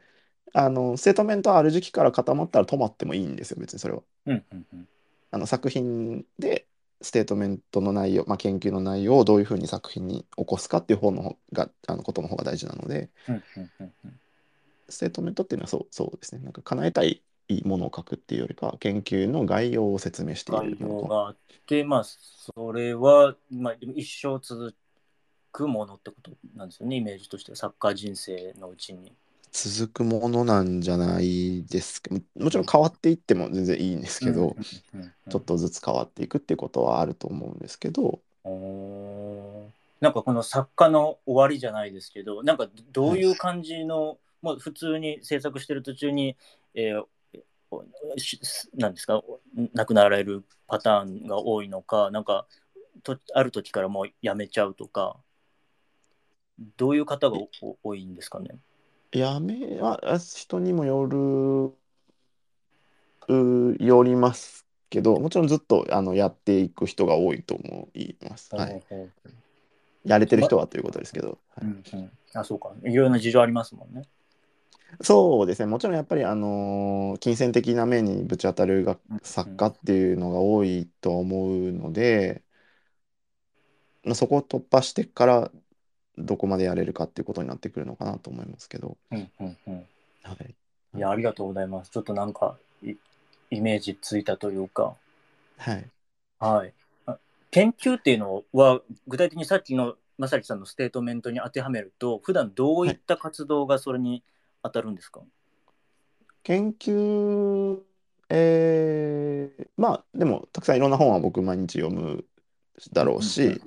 あのステートメントある時期から固まったら止まってもいいんですよ別にそれは。うんうんうんあの作品でステートメントの内容、まあ、研究の内容をどういうふうに作品に起こすかっていう方の方があのことの方が大事なのでうんうんうんうん。ステートメントっていうのはそうそうですね。なんか叶えたいものを書くっていうよりかは研究の概要を説明してい概るもの要があって、まあ、それは、まあ、一生続くものってことなんですよね、イメージとしては、サッカー人生のうちに。続くものなんじゃないですけどもちろん変わっていっても全然いいんですけど、うんうんうんちょっとずつ変わっていくっていうことはあると思うんですけど。なんかこの作家の終わりじゃないですけど、なんかどういう感じの、もう普通に制作してる途中に、えーなんですか、亡くなられるパターンが多いのか、なんかとある時からもうやめちゃうとか、どういう方がお多いんですかね？やめはあ人にもよるうよりますけどもちろんずっとあのやっていく人が多いと思います。はい、やれてる人はということですけど、はい。うんうん、あ、そうか。いろいろな事情ありますもんね。そうですね。もちろんやっぱりあのー金銭的な面にぶち当たるが作家っていうのが多いと思うので、まあ、そこを突破してからどこまでやれるかっていうことになってくるのかなと思いますけど、うんうんうん。はい、いや、ありがとうございます。ちょっとなんか、いイメージついたというか、はい、はい。あ研究っていうのは、具体的にさっきの正樹さんのステートメントに当てはめると、普段どういった活動がそれに当たるんですか、研究えーまあでもたくさんいろんな本は僕毎日読むだろううんうんし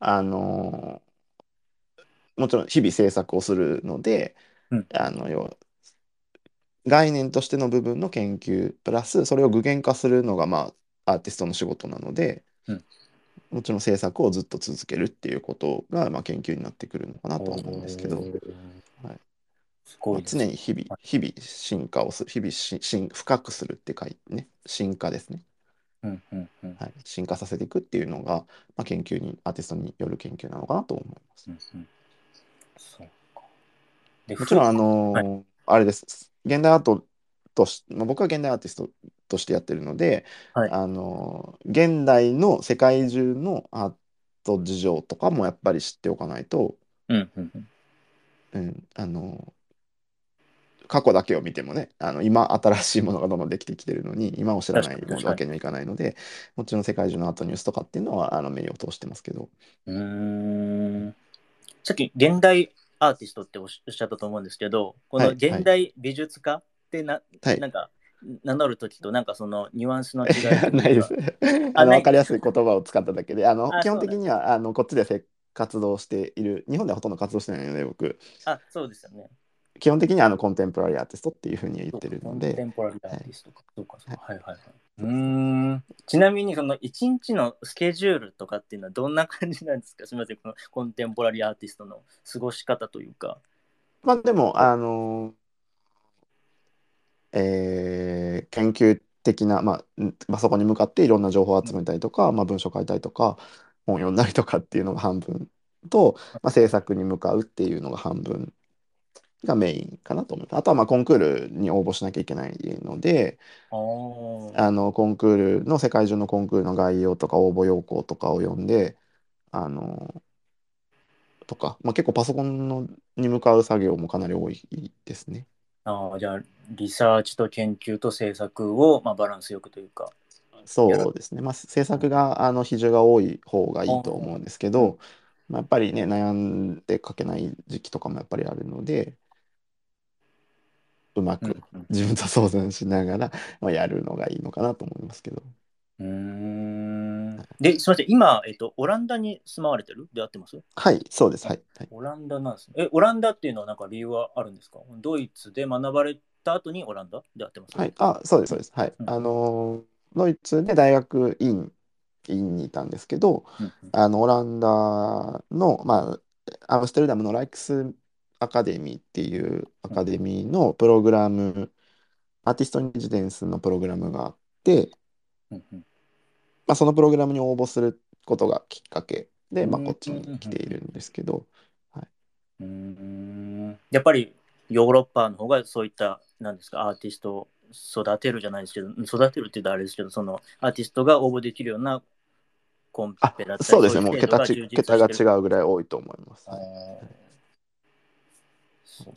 あのもちろん日々制作をするので、うん。あの要は概念としての部分の研究プラスそれを具現化するのがまあアーティストの仕事なので、うん。もちろん制作をずっと続けるっていうことが、まあ、研究になってくるのかなとは思うんですけど、はい。常に日々日々進化をする日々し進深くするって書いてね進化ですね、うんうんうん。はい、進化させていくっていうのが、まあ、研究にアーティストによる研究なのかなと思います。うんうんそうか。でもちろんあのはーあれです。現代アートとし、まあ、僕は現代アーティストとしてやってるので、はい。あのー現代の世界中のアート事情とかもやっぱり知っておかないと、うんうんうん。うん、あの過去だけを見てもねあの今新しいものがどんどんできてきてるのに今を知らないわけにはいかないのでもちろん世界中のアートニュースとかっていうのはあの目を通してますけど。うーんさっき現代アーティストっておっしゃったと思うんですけど、このはい現代美術家ってな、はい。なんか名乗るときとなんかそのニュアンスの違い ないです。あの分かりやすい言葉を使っただけで。あのあ基本的にはあのこっちでせ活動している日本ではほとんど活動してないので僕。あ、そうですよね。基本的にはあのコンテンポラリーアーティストっていうふうに言ってるコンテのでンポラリーアーティストか。そうか、そうか。はいはいはい。うーん。ちなみにその一日のスケジュールとかっていうのはどんな感じなんですか？すみません、このコンテンポラリーアーティストの過ごし方というか。まあでもあのえー研究的な、まあんまあ、そこに向かっていろんな情報を集めたりとか、まあ、文章書いたりとか本読んだりとかっていうのが半分と、まあ、制作に向かうっていうのが半分がメインかなと思います。あとはまあコンクールに応募しなきゃいけないのであーあのコンクールの世界中のコンクールの概要とか応募要項とかを読んであのとか、まあ、結構パソコンのに向かう作業もかなり多いですね。あーじゃあ、リサーチと研究と制作を、まあ、バランスよくというか。そうですね、まあ、制作があの比重が多い方がいいと思うんですけど、まあ、やっぱりね悩んで書けない時期とかもやっぱりあるのでうまく自分と相談しながら、まあ、やるのがいいのかなと思いますけど。うーん。で、すみません、今、えっと、オランダに住まわれてる？で合ってます？はいそうです。はい、はい、オランダなんですね。え、オランダっていうのはなんか理由はあるんですか？ドイツで学ばれた後にオランダ？で合ってます？はい、あそうですそうです。はい、うん。あのドイツで大学院院にいたんですけどうんうん。あのオランダの、まあ、アムステルダムのライクスアカデミーっていうアカデミーのプログラム、アーティストインレジデンスのプログラムがあって、うんうん。まあ、そのプログラムに応募することがきっかけで、まあ、うんこっちに来ているんですけど、うーん。やっぱりヨーロッパの方がそういった、なんですか、アーティストを育てるじゃないですけど、育てるって言うとあれですけど、そのアーティストが応募できるようなコンあペだったり、そうですね、もう桁ちが違うぐらい多いと思います。そう。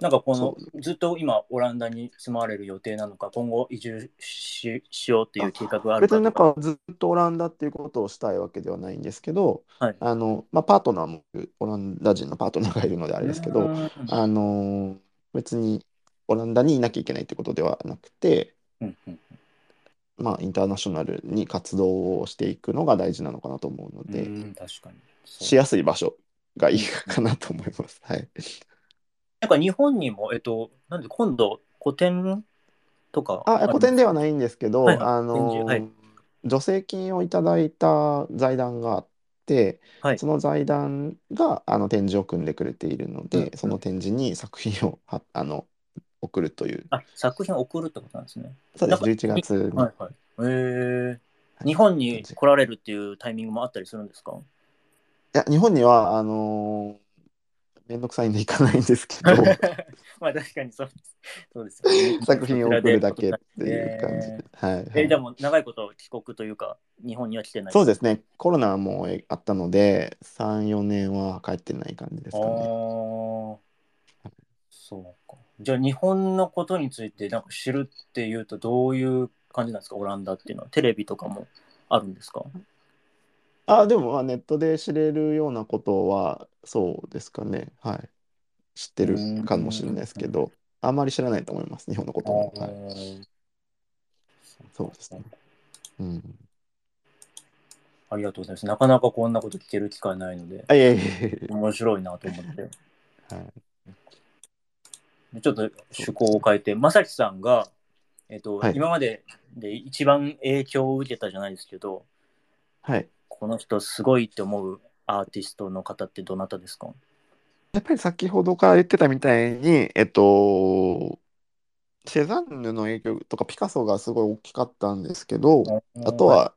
なんかこのそずっと今オランダに住まわれる予定なのか今後移住ししようっていう計画がある別になんかずっとオランダっていうことをしたいわけではないんですけど、はい。あのまあ、パートナーもオランダ人のパートナーがいるのであれですけど、うん。あの別にオランダにいなきゃいけないってことではなくて、うんうん。まあ、インターナショナルに活動をしていくのが大事なのかなと思うので、うん確かに。そう。しやすい場所がいいかなと思います。はい。なんか日本にも、えっと、なんで今度個展とかあ、古典ではないんですけど、はいはいあのはい。助成金をいただいた財団があって、はい。その財団があの展示を組んでくれているので、うん。その展示に作品をは あの送るという、あ作品を送るってことなんですね。そうです、なんか11月。に。はいはい。えー、はい。日本に来られるっていうタイミングもあったりするんですか？いや、日本には、あのーめんどくさいんで行かないんですけど、まあ確かにそうです。そうですよね作品を送るだけっていう感じえで。はい、はいーえ、でも長いこと帰国というか、日本には来てない。そうですね、コロナもあったので、3、4年は帰ってない感じですあかね。ーそうか。じゃあ日本のことについてなんか知るっていうとどういう感じなんですか？オランダっていうのは。テレビとかもあるんですか？あ、でも、まあ、ネットで知れるようなことは、そうですかね。はい。知ってるかもしれないですけど、あんまり知らないと思います、日本のことも。はい。ーそうですね。うん。ありがとうございます。なかなかこんなこと聞ける機会ないので、あ、いやいやいやい面白いなと思って。やはい。でちょっと趣向を変えて、まさきさんが、えっとはい今までで一番影響を受けたじゃないですけど、はい。この人すごいって思うアーティストの方ってどなたですか？やっぱり先ほどから言ってたみたいに、えっと、セザンヌの影響とかピカソがすごい大きかったんですけど、あと、は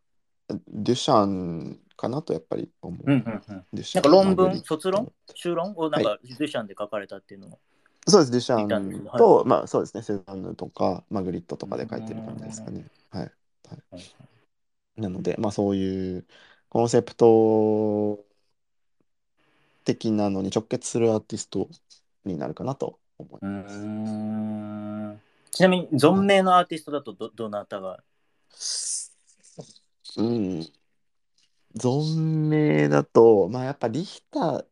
デュシャンかなとやっぱり思う。うんうんうん、デュシャンなんか論文、卒論？修論？をなんかデュシャンで書かれたっていうのを。そうです、デュシャン。と、まあそうですね、セザンヌとかマグリットとかで書いてる感じですかね。はい。はい。なので、まあそういうコンセプト的なのに直結するアーティストになるかなと思います。んちなみに存命のアーティストだとどどなたが？うん。存命だと、まあやっぱリヒター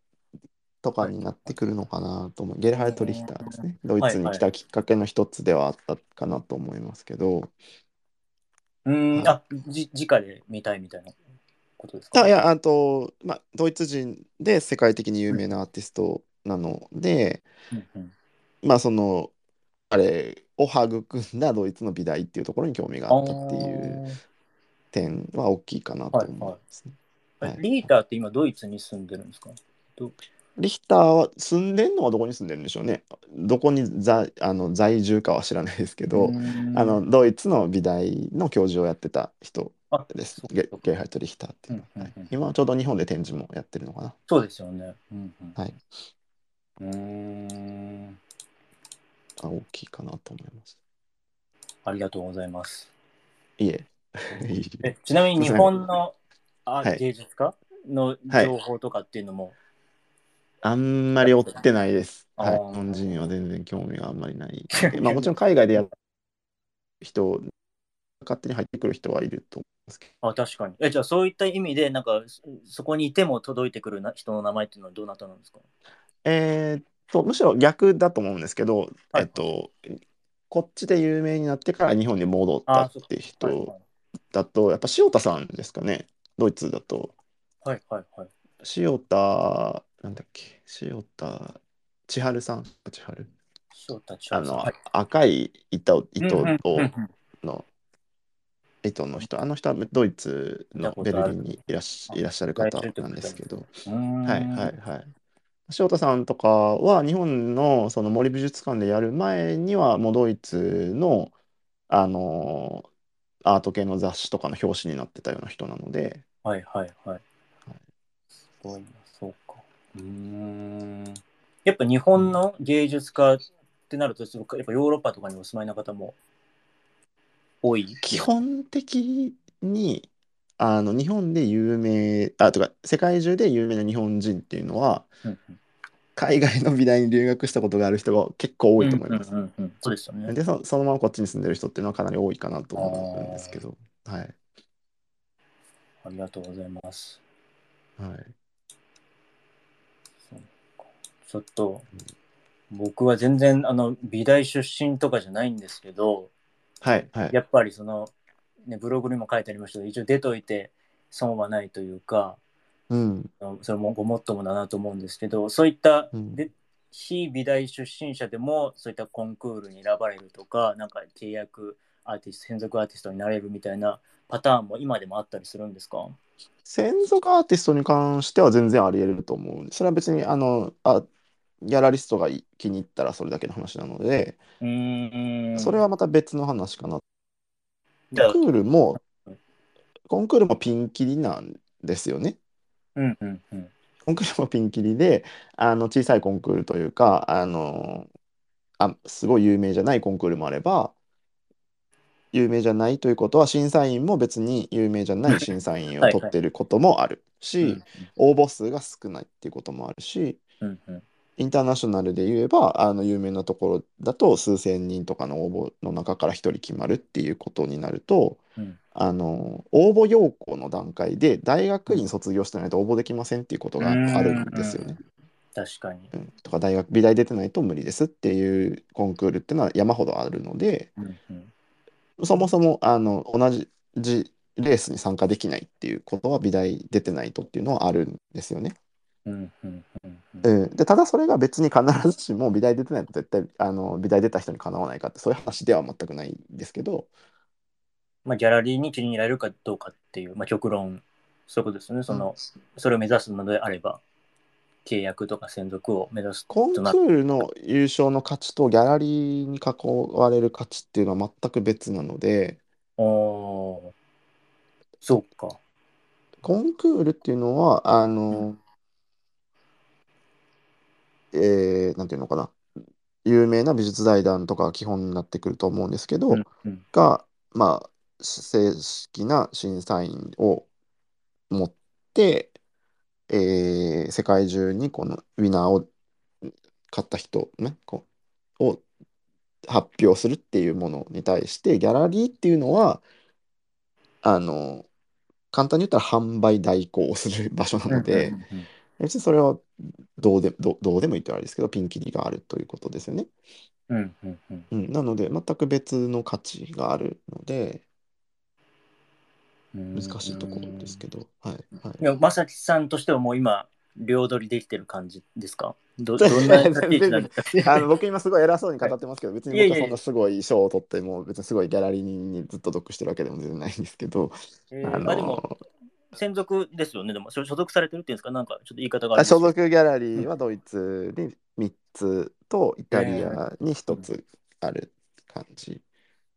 とかになってくるのかなと思う。ゲルハルト・リヒターですね。ドイツに来たきっかけの一つではあったかなと思いますけど。うーん、あ、じ、直で見たいみたいなことですか？あいや、あと、まあドイツ人で世界的に有名なアーティストなので、うんうん。まあその、あれを育んだドイツの美大っていうところに興味があったっていう点は大きいかなと思いますね。あー。はいリーターって今ドイツに住んでるんですか？どリヒターは住んでんのはどこに住んでるんでしょうね。どこに在あの在住かは知らないですけど、あのドイツの美大の教授をやってた人あですゲゲイハルト・リヒターっていうのは、うんうんうんはい今はちょうど日本で展示もやってるのかな。そうですよね。うんうんはい。うーんあ大きいかなと思います。ありがとうございます。いえ。え ちなみに日本のあはい芸術家のはい情報とかっていうのも、あんまり追ってないです。はい。日本人は全然興味があんまりない。まあもちろん海外でやる人、勝手に入ってくる人はいると思いますけど。あ確かに。えじゃあそういった意味でなんかそそこにいても届いてくるな人の名前っていうのはどなたなんですか？えーっと、むしろ逆だと思うんですけど、はいえっと、こっちで有名になってから日本に戻ったあっていうはい人だと、やっぱ塩田さんですかね。ドイツだと。はいはいはい。塩田、なんだっけ、塩田千春さん。千春？そうたちあの、はい赤い糸糸をうんうん。の糸の人、あの人はドイツのベルリンにいらっしいらっしゃる方な。んですけど、うーんはいはいはい。塩田さんとかは日本のその森美術館でやる前にはもうドイツのあのアート系の雑誌とかの表紙になってたような人なので、はいはいはい。すごいな、そうん。やっぱ日本の芸術家ってなると、すごくやっぱヨーロッパとかにお住まいの方も多い？基本的にあの日本で有名あとか世界中で有名な日本人っていうのはうんうん海外の美大に留学したことがある人が結構多いと思います。うんうんうんそうですよね。でそそのままこっちに住んでる人っていうのはかなり多いかなと思うんですけど、はいありがとうございます。はい、ちょっと、僕は全然あの美大出身とかじゃないんですけど、はいはい。やっぱりその、ね、ブログにも書いてありましたけど、一応出といて損はないというか、うん。それもごもっともだなと思うんですけど、そういった、うん。で非美大出身者でもそういったコンクールに選ばれるとか、なんか契約アーティスト、専属アーティストになれるみたいなパターンも今でもあったりするんですか？専属アーティストに関しては全然あり得ると思うそれは別にあのあギャラリストがい気に入ったらそれだけの話なので。それはまた別の話かな。コンクールもコンクールもピンキリなんですよね。うんうんうん。コンクールもピンキリであの小さいコンクールというかあのあすごい有名じゃないコンクールもあれば有名じゃないということは審査員も別に有名じゃない審査員を取ってることもあるし応募数が少ないっていうこともあるしうんうんインターナショナルで言えばあの有名なところだと数千人とかの応募の中から1人決まるっていうことになるとうんあの応募要項の段階で大学院卒業してないと応募できませんっていうことがあるんですよね。確かに。うんとか大学美大出てないと無理ですっていうコンクールっていうのは山ほどあるのでうんうんそもそもあの同じじレースに参加できないっていうことは美大出てないとっていうのはあるんですよね。うんうんうんうん。うん、でただそれが別に必ずしも美大出てないと絶対あの美大出た人にかなわないかってそういう話では全くないんですけど。まあ、ギャラリーに気に入られるかどうかっていう、まあ、極論、そういうことですよね。その、それを目指すのであれば、契約とか専属を目指すコンクールの優勝の価値とギャラリーに囲われる価値っていうのは全く別なので。おー。そうか。コンクールっていうのはあの、えーなんていうのかな。有名な美術財団とかが基本になってくると思うんですけど、うんうん。がまあ正式な審査員を持って、えー世界中にこのウィナーを買った人、ね、こうを発表するっていうものに対してギャラリーっていうのはあの簡単に言ったら販売代行をする場所なので、うんうんうん別にそれはどうでどどうでもいいってあれですけどピンキリがあるということですよね。うんうんうん。うん、なので全く別の価値があるのでうん。難しいところですけど、はいはい。いや、まさきさんとしてはもう今、両取りできてる感じですか？ど どんなあの僕今すごい偉そうに語ってますけど別に僕はそんなすごい賞を取っても別にすごいギャラリーにずっと属してるわけでも全然ないんですけど、えーあのあでも、専属ですよね。でも、所属されてるっていうんですか？なんか、ちょっと言い方があ所属ギャラリーはドイツに3つとイタリアに1つある感じ。す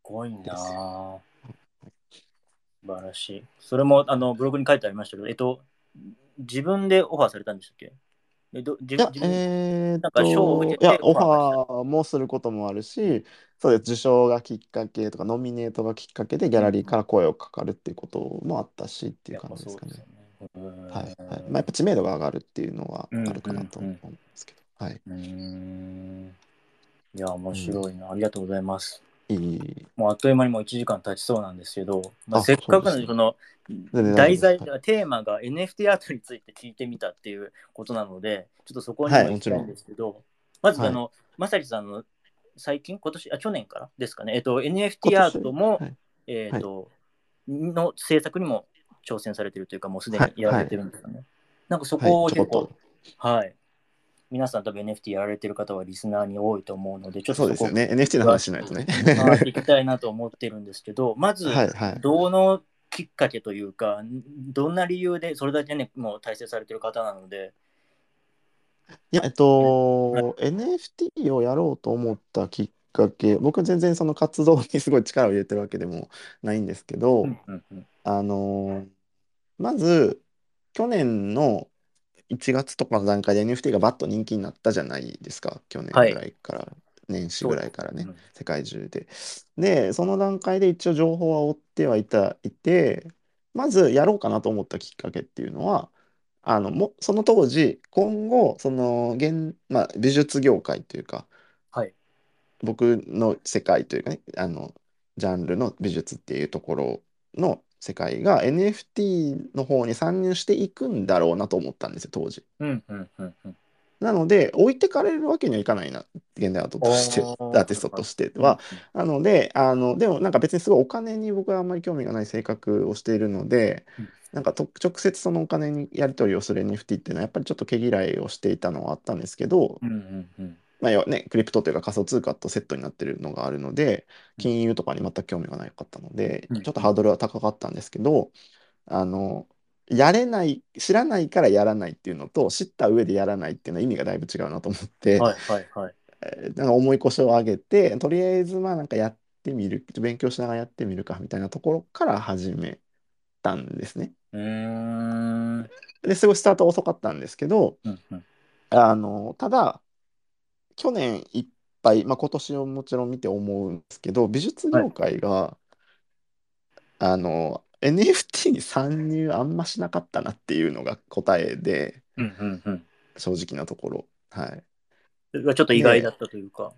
ごいな素晴らしい。それも、あの、ブログに書いてありましたけど、えっと、自分でオファーされたんでしたっけえど自いや、自分えーなんか賞を受けて、オファーもすることもあるし、そうです、受賞がきっかけとか、ノミネートがきっかけでギャラリーから声をかかるっていうこともあったしっていう感じですかねね。はいはい。まあ、やっぱ知名度が上がるっていうのはあるかなと思うんうんうんですけど。はい。うーん。いや、面白いな。ありがとうございます。いい。もうあっという間にもう1時間経ちそうなんですけど、まあ、あせっかくなのその然題材、テーマが NFT アートについて聞いてみたっていうことなので、ちょっとそこにはいも行きたいんですけど、まず、あの、まさきさんの最近、今年、あ、去年からですかね、えっと、NFT アートも、はいえっと、の制作にも挑戦されてるというか、もうすでにやられてるんですかね。なんかそこを結構、と。はい。皆さん多分 NFT やられてる方はリスナーに多いと思うので、ちょっとこそうですよね。NFT の話しないとね。はい行きたいなと思ってるんですけど、まず、はいはい。どのきっかけというか、どんな理由でそれだけね、もう大成されてる方なので、いや、えっと、NFT をやろうと思ったきっかけ、僕は全然その活動にすごい力を入れてるわけでもないんですけど、うんうんうん。あの、まず、去年の1月とかの段階で NFT がバッと人気になったじゃないですか。去年はいぐらいから、年始ぐらいからね、うん世界中で。でその段階で一応情報は追ってはいたいてまずやろうかなと思ったきっかけっていうのはあのもその当時今後その現、まあ、美術業界というかはい。僕の世界というかねあのジャンルの美術っていうところの世界が NFT の方に参入していくんだろうなと思ったんですよ当時。うんうんうんうん。なので置いてかれるわけにはいかないな現代アートとしてアおーーティストとしては。なのであのでもなんか別にすごいお金に僕はあんまり興味がない性格をしているので、うんなんかと直接そのお金にやり取りをする NFT っていうのはやっぱりちょっと毛嫌いをしていたのはあったんですけど、うんうんうん。まあ要はね、クリプトというか仮想通貨とセットになってるのがあるので、金融とかに全く興味がなかったので、うんちょっとハードルは高かったんですけど、あの、やれない、知らないからやらないっていうのと、知った上でやらないっていうのは意味がだいぶ違うなと思って、はいはいはい。えーなんか重い腰を上げて、とりあえずまあなんかやってみる、勉強しながらやってみるかみたいなところから始めたんですね。で、すごいスタートは遅かったんですけど、うん。あの、ただ、去年いっぱい、まあ、今年をもちろん見て思うんですけど、美術業界が、あの、NFT に参入あんましなかったなっていうのが答えで、うんうんうん。正直なところ。はい。それがちょっと意外だったというか。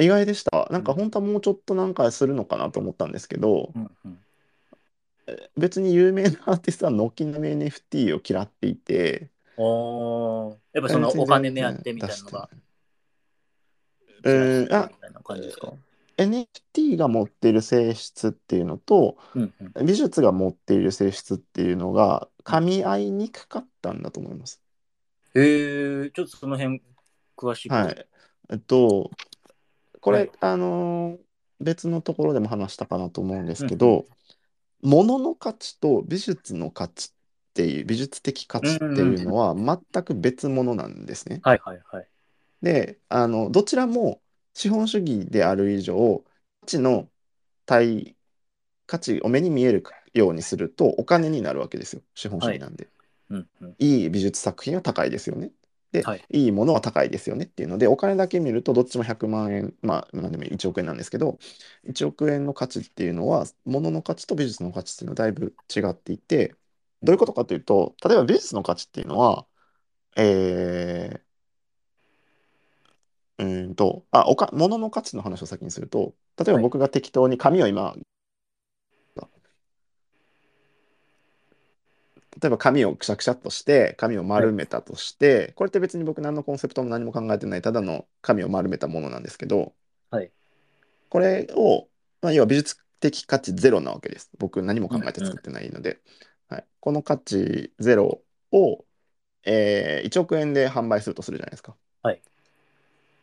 意外でした。なんかうん本当はもうちょっとなんかするのかなと思ったんですけど、うんうん。別に有名なアーティストは軒並み NFT を嫌っていて、おーやっぱそのお金目当てみたいなのが。えーあみたいな感じですか？NFT が持っている性質っていうのと、うんうん。美術が持っている性質っていうのが噛み合いにくかったんだと思います。へえ、ちょっとその辺詳しく。はい。えっと、これ、はいあのー別のところでも話したかなと思うんですけうんど、物の価値と美術の価値っていう、美術的価値っていうのは全く別物なんですね。はいはいはい。で、あの、どちらも資本主義である以上、価値の対、価値を目に見えるようにするとお金になるわけですよ。資本主義なんで。うんうん。いい美術作品は高いですよね。で、はい。い、いものは高いですよねっていうので、お金だけ見るとどっちも100万円、まあ、なんでもいい1億円なんですけど、1億円の価値っていうのは、物の価値と美術の価値っていうのはだいぶ違っていて、どういうことかというと、例えば美術の価値っていうのは、えー、うーんと、あ、おか、物の価値の話を先にすると、例えばはい。僕が適当に紙を今、例えば紙をくしゃくしゃっとして紙を丸めたとして、これって別に僕何のコンセプトも何も考えてないただの紙を丸めたものなんですけどはい。これを、まあ、要は美術的価値ゼロなわけです。僕何も考えて作ってないので、はい、この価値ゼロを、えー1億円で販売するとするじゃないですか。はい。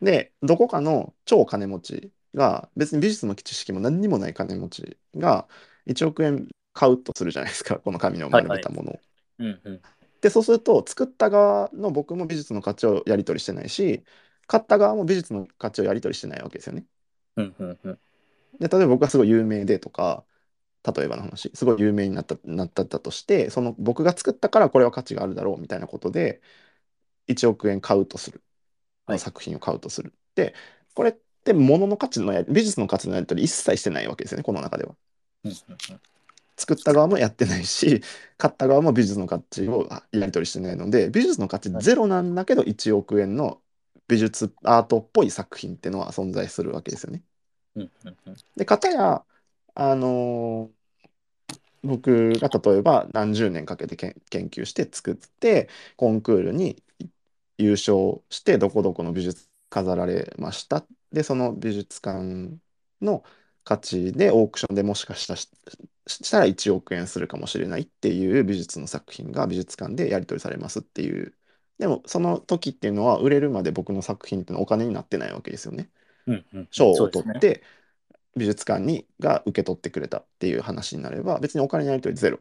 でどこかの超金持ちが別に美術の知識も何にもない金持ちが1億円買うとするじゃないですかこの紙の丸めたものを。うんうん。でそうすると作った側の僕も美術の価値をやり取りしてないし買った側も美術の価値をやり取りしてないわけですよね。うんうんうん。で例えば僕がすごい有名でとか例えばの話すごい有名になったなったとしてその僕が作ったからこれは価値があるだろうみたいなことで1億円買うとする、はい作品を買うとするでこれって物の価値のや美術の価値のやり取り一切してないわけですよねこの中では。うんうん作った側もやってないし 買った側も美術の価値をやり取りしてないので美術の価値ゼロなんだけど1億円の美術アートっぽい作品っていうのは存在するわけですよね。で片やあのー僕が例えば何十年かけて研究して作ってコンクールに優勝してどこどこの美術飾られました。でその美術館の価値でオークションでもしかしたらししたら1億円するかもしれないっていう美術の作品が美術館でやり取りされますっていうでもその時っていうのは売れるまで僕の作品っていうのはお金になってないわけですよね。うんうん。賞を取って美術館にが受け取ってくれたっていう話になれば別にお金のやり取りゼロ。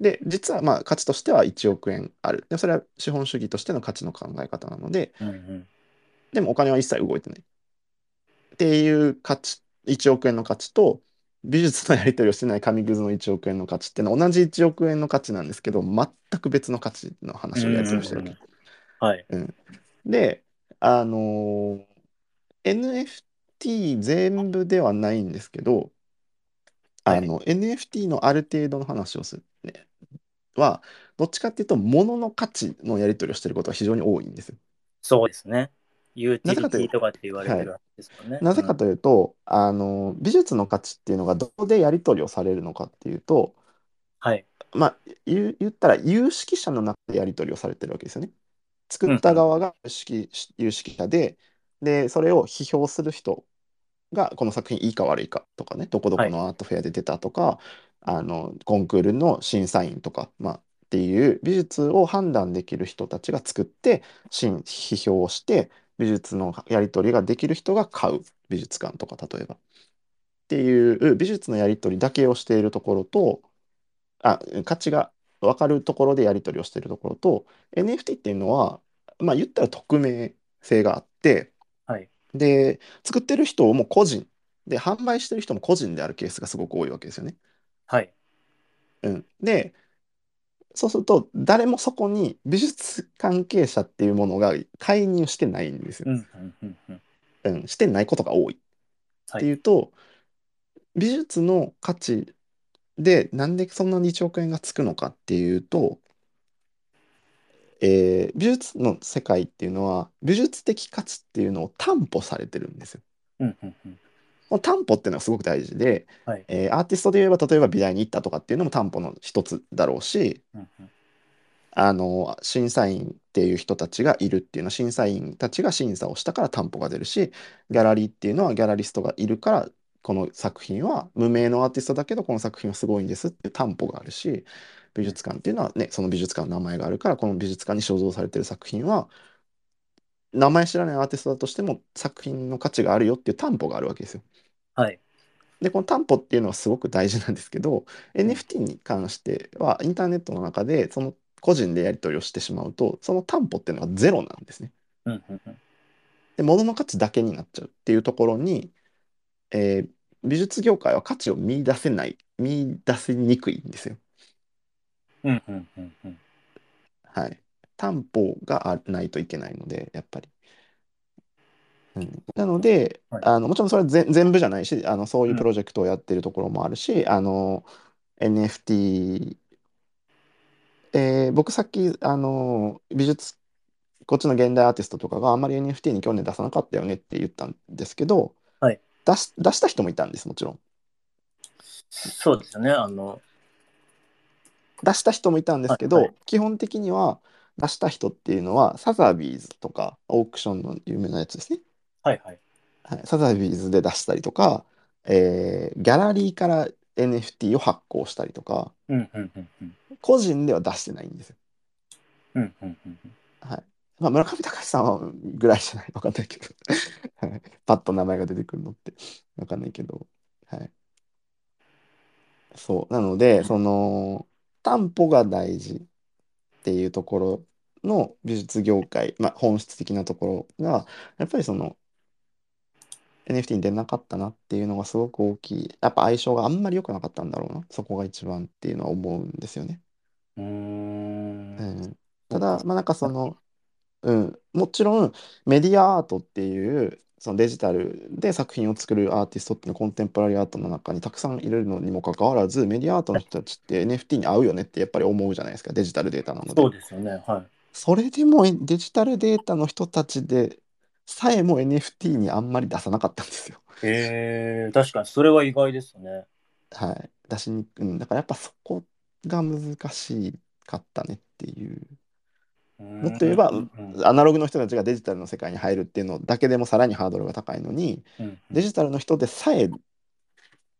で実はまあ価値としては1億円ある。でそれは資本主義としての価値の考え方なのでうんうん。でもお金は一切動いてない。っていう価値1億円の価値と美術のやり取りをしてない紙くずの1億円の価値っていうのは同じ1億円の価値なんですけど全く別の価値の話をやり取りをしてるわけ。はい。であのー NFT 全部ではないんですけどあの、NFT のある程度の話をするねはどっちかっていうと物の価値のやり取りをしてることが非常に多いんですよ。そうですね。ユーティリテなぜかというィとかって言われてるわけですよね。なぜかというと、あの美術の価値っていうのがどこでやり取りをされるのかっていうとはい。まあ言う言ったら有識者の中でやり取りをされてるわけですよね。作った側が有識有識者ででそれを批評する人がこの作品いいか悪いかとかねどこどこのアートフェアで出たとか、あのコンクールの審査員とか、まあ、っていう美術を判断できる人たちが作って審批評をして美術のやり取りができる人が買う美術館とか例えば。っていう美術のやり取りだけをしているところとあ価値が分かるところでやり取りをしているところと NFT っていうのはまあ言ったら匿名性があってはい。で作ってる人も個人で販売してる人も個人であるケースがすごく多いわけですよね。はい。うん、でそうすると誰もそこに美術関係者っていうものが介入してないんですよ。うんうんうんうん。うん、してないことが多い。はいっていうと美術の価値でなんでそんなに1億円がつくのかっていうと、えー美術の世界っていうのは美術的価値っていうのを担保されてるんですよ。うんうんうん。この担保っていうのがすごく大事で、はい。えーアーティストで言えば例えば美大に行ったとかっていうのも担保の一つだろうしうんうんあの審査員っていう人たちがいるっていうのは審査員たちが審査をしたから担保が出るしギャラリーっていうのはギャラリストがいるからこの作品は無名のアーティストだけどこの作品はすごいんですっていう担保があるし美術館っていうのはねその美術館の名前があるからこの美術館に所蔵されてる作品は名前知らないアーティストだとしても作品の価値があるよっていう担保があるわけですよ。はい。でこの担保っていうのはすごく大事なんですけど NFT に関してはインターネットの中でその個人でやり取りをしてしまうとその担保っていうのはゼロなんですね。うんうんうん。で物の価値だけになっちゃうっていうところに、えー美術業界は価値を見出せない見出せにくいんですよ。うんうんうんうん。はい。担保があないといけないのでやっぱり。うん、なので、はい。あのもちろんそれは全全部じゃないしあのそういうプロジェクトをやってるところもあるし、あの NFT えー僕さっきあの美術こっちの現代アーティストとかがあんまり NFT に興味出さなかったよねって言ったんですけど、はい。出し出した人もいたんですもちろん。そうですよね。あの、出した人もいたんですけど、はいはい。基本的には出した人っていうのはサザビーズとかオークションの有名なやつですね、はいはい。はい、サザビーズで出したりとか、えーギャラリーから NFT を発行したりとかうんうんうんうん。個人では出してないんですようんうんうんうん。はい。まあ、村上隆さんはぐらいじゃないわかんないけど、はい、パッと名前が出てくるのってわかんないけど、はい。そう。なので、その、担保が大事っていうところの美術業界、まあ、本質的なところが、やっぱりその、NFT に出なかったなっていうのがすごく大きい。やっぱ相性があんまり良くなかったんだろうな。そこが一番っていうのは思うんですよね。うーん。うん、ただ、まあ、なんかその、うん、もちろんメディアアートっていうそのデジタルで作品を作るアーティストっていうのはコンテンポラリーアートの中にたくさんいるのにもかかわらずメディアアートの人たちって NFT に合うよねってやっぱり思うじゃないですかデジタルデータなのでそうですよね。はい。それでもデジタルデータの人たちでさえも NFT にあんまり出さなかったんですよ。えー、確かにそれは意外ですね。はい、出しにくい、うん、だからやっぱそこが難しかったねっていう。ももっと言えばうん。うんアナログの人たちがデジタルの世界に入るっていうのだけでもさらにハードルが高いのにうん。デジタルの人でさえ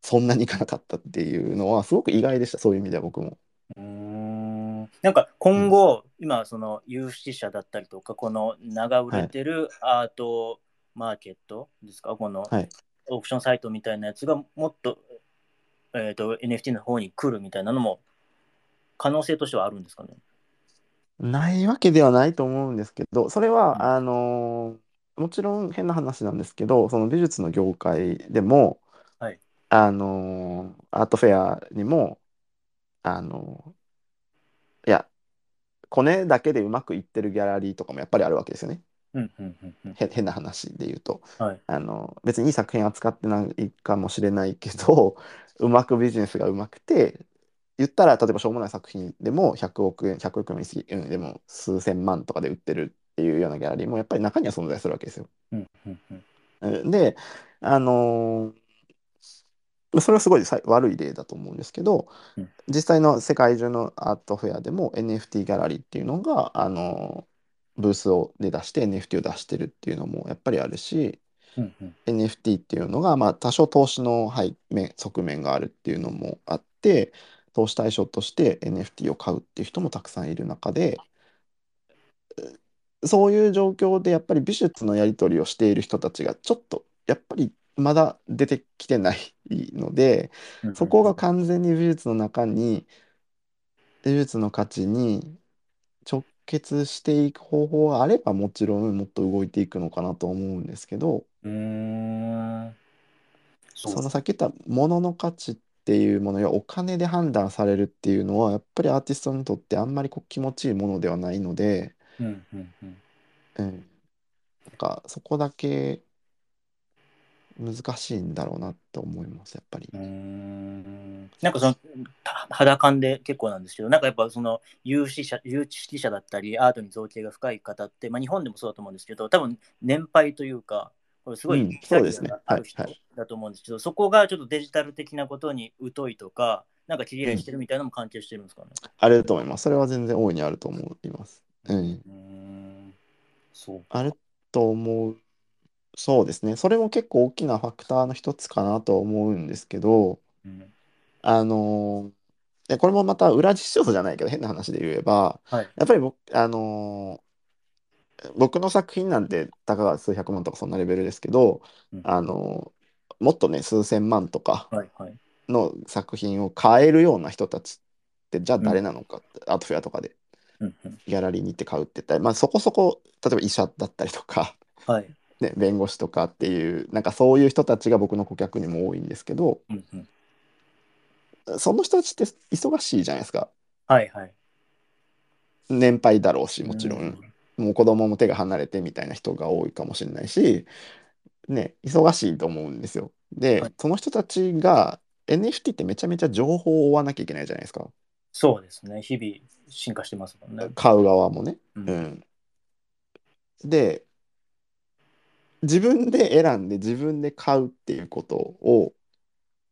そんなにいかなかったっていうのはすごく意外でした。そういう意味では僕も。うーんなんか今後、今その有識者だったりとかこの名が売れてるアートマーケットですか、このはい。オークションサイトみたいなやつがもっと,、えー、と NFT の方に来るみたいなのも可能性としてはあるんですかね？ないわけではないと思うんですけどそれうん。はあのーもちろん変な話なんですけどその美術の業界でも、はい。あのーアートフェアにも、あのーいや、コネだけでうまくいってるギャラリーとかもやっぱりあるわけですよね。うんうんうんうん。へ変な話で言うと。はい。あの別にいい作品扱ってないかもしれないけど うまくビジネスがうまくて言ったら例えばしょうもない作品でも100億円100億円もうん、でも数千万とかで売ってるっていうようなギャラリーもやっぱり中には存在するわけですよ。うんうんうん。うんであのーそれはすごいさ悪い例だと思うんですけど、うん実際の世界中のアートフェアでも NFT ギャラリーっていうのが、あのーブースをで出して NFT を出してるっていうのもやっぱりあるし、うんうん。NFT っていうのが、まあ、多少投資の背面側面があるっていうのもあって投資対象として NFT を買うっていう人もたくさんいる中でうそういう状況でやっぱり美術のやり取りをしている人たちがちょっとやっぱりまだ出てきてないのでうんうんそこが完全に美術の中に美術の価値に直結していく方法があればもちろんもっと動いていくのかなと思うんですけど。うーん。そうそのさっき言った物の価値っていうものやお金で判断されるっていうのはやっぱりアーティストにとってあんまりこう気持ちいいものではないので、うんうんうん。うん、なんかそこだけ難しいんだろうなって思いますやっぱりうー。んなんかそのた肌感で結構なんですけど、なんかやっぱその有識者有識者だったり、アートに造形が深い方って、まあ、日本でもそうだと思うんですけど、多分年配というか、これすごいうんキャリそうですねアがある人だと思うんですけど、そこがちょっとデジタル的なことに疎いとか、なんか切り合いしてるみたいなのも関係してるんですかね？あると思います。それは全然大いにあると思います。うん、うーんそう。あると思う。そうですね。それも結構大きなファクターの一つかなとは思うんですけど、うんあのーでこれもまた裏実証じゃないけど変な話で言えば、はい。やっぱり僕、あのー僕の作品なんてたかが数百万とかそんなレベルですけど、うんあのーもっとね数千万とかはいはい。の作品を買えるような人たちってじゃあ誰なのかって、アートフェアとかでうんうんギャラリーに行って買うって言ったら、まあ、そこそこ例えば医者だったりとか、はい。ね、弁護士とかっていうなんかそういう人たちが僕の顧客にも多いんですけどうんうんその人たちって忙しいじゃないですかはいはい。年配だろうしもちろん。うんもう子供も手が離れてみたいな人が多いかもしれないし、ね、忙しいと思うんですよ。で、はいその人たちが NFT ってめちゃめちゃ情報を追わなきゃいけないじゃないですか。そうですね。日々進化してますもんね。買う側もね。うんうん。で、自分で選んで自分で買うっていうことを、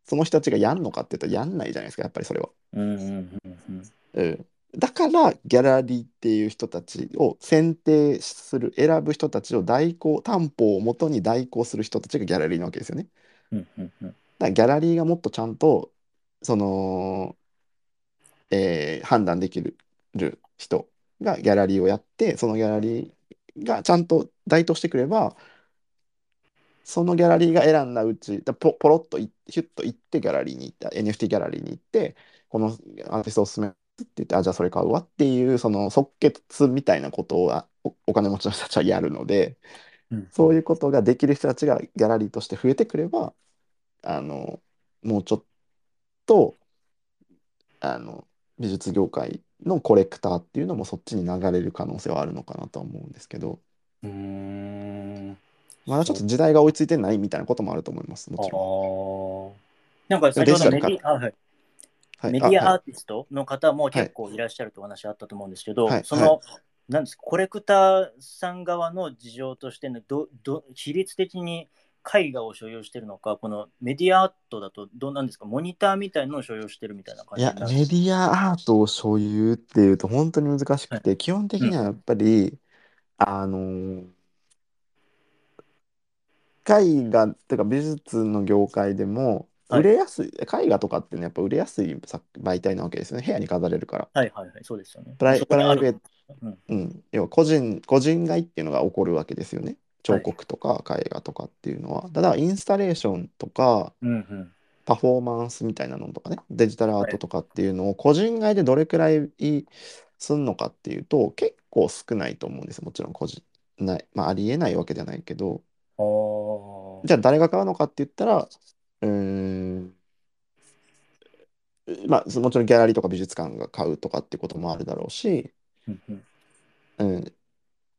その人たちがやんのかって言ったらやんないじゃないですか、やっぱりそれは。うんうんうんうん。うん、だからギャラリーっていう人たちを選定する選ぶ人たちを代行担保をもとに代行する人たちがギャラリーなわけですよね。うんうんうんだからギャラリーがもっとちゃんとその、えー判断できる人がギャラリーをやってそのギャラリーがちゃんと代答してくればそのギャラリーが選んだうちだポポロッといヒュッと行ってギャラリーに行った NFT ギャラリーに行ってこのアーティストおすすめって言ってあじゃあそれ買うわっていうその即決みたいなことをあおお金持ちの人たちはやるのでうんそういうことができる人たちがギャラリーとして増えてくればあのもうちょっとあの美術業界のコレクターっていうのもそっちに流れる可能性はあるのかなとは思うんですけどうーん。まだちょっと時代が追いついてないみたいなこともあると思いますもちろん。ああ。なんか先ほどメディア、あはい、はい。メディアアーティストの方も結構いらっしゃるとお話あったと思うんですけど、はい。その、なんですかコレクターさん側の事情としてのどど比率的に絵画を所有してるのか、このメディアアートだとどうなんですか、モニターみたいなのを所有してるみたいな感いやじになるメディアアートを所有っていうと本当に難しくて、基本的にはやっぱり、あの絵画っていうか美術の業界でもはい。売れやすい、絵画とかってねやっぱ売れやすい作媒体なわけですよね。部屋に飾れるから。はいはいはい、そうですよね。プライそこにあるプライベうん。うん、要は個人個人買いっていうのが起こるわけですよね。彫刻とか絵画とかっていうのは、ただインスタレーションとかうんうん。パフォーマンスみたいなのとかね。デジタルアートとかっていうのを個人買いでどれくらいすんのかっていうと結構少ないと思うんですよ。もちろん個人ないまあありえないわけじゃないけどじゃあ誰が買うのかって言ったらうーん。まあ、もちろんギャラリーとか美術館が買うとかってこともあるだろうし、うん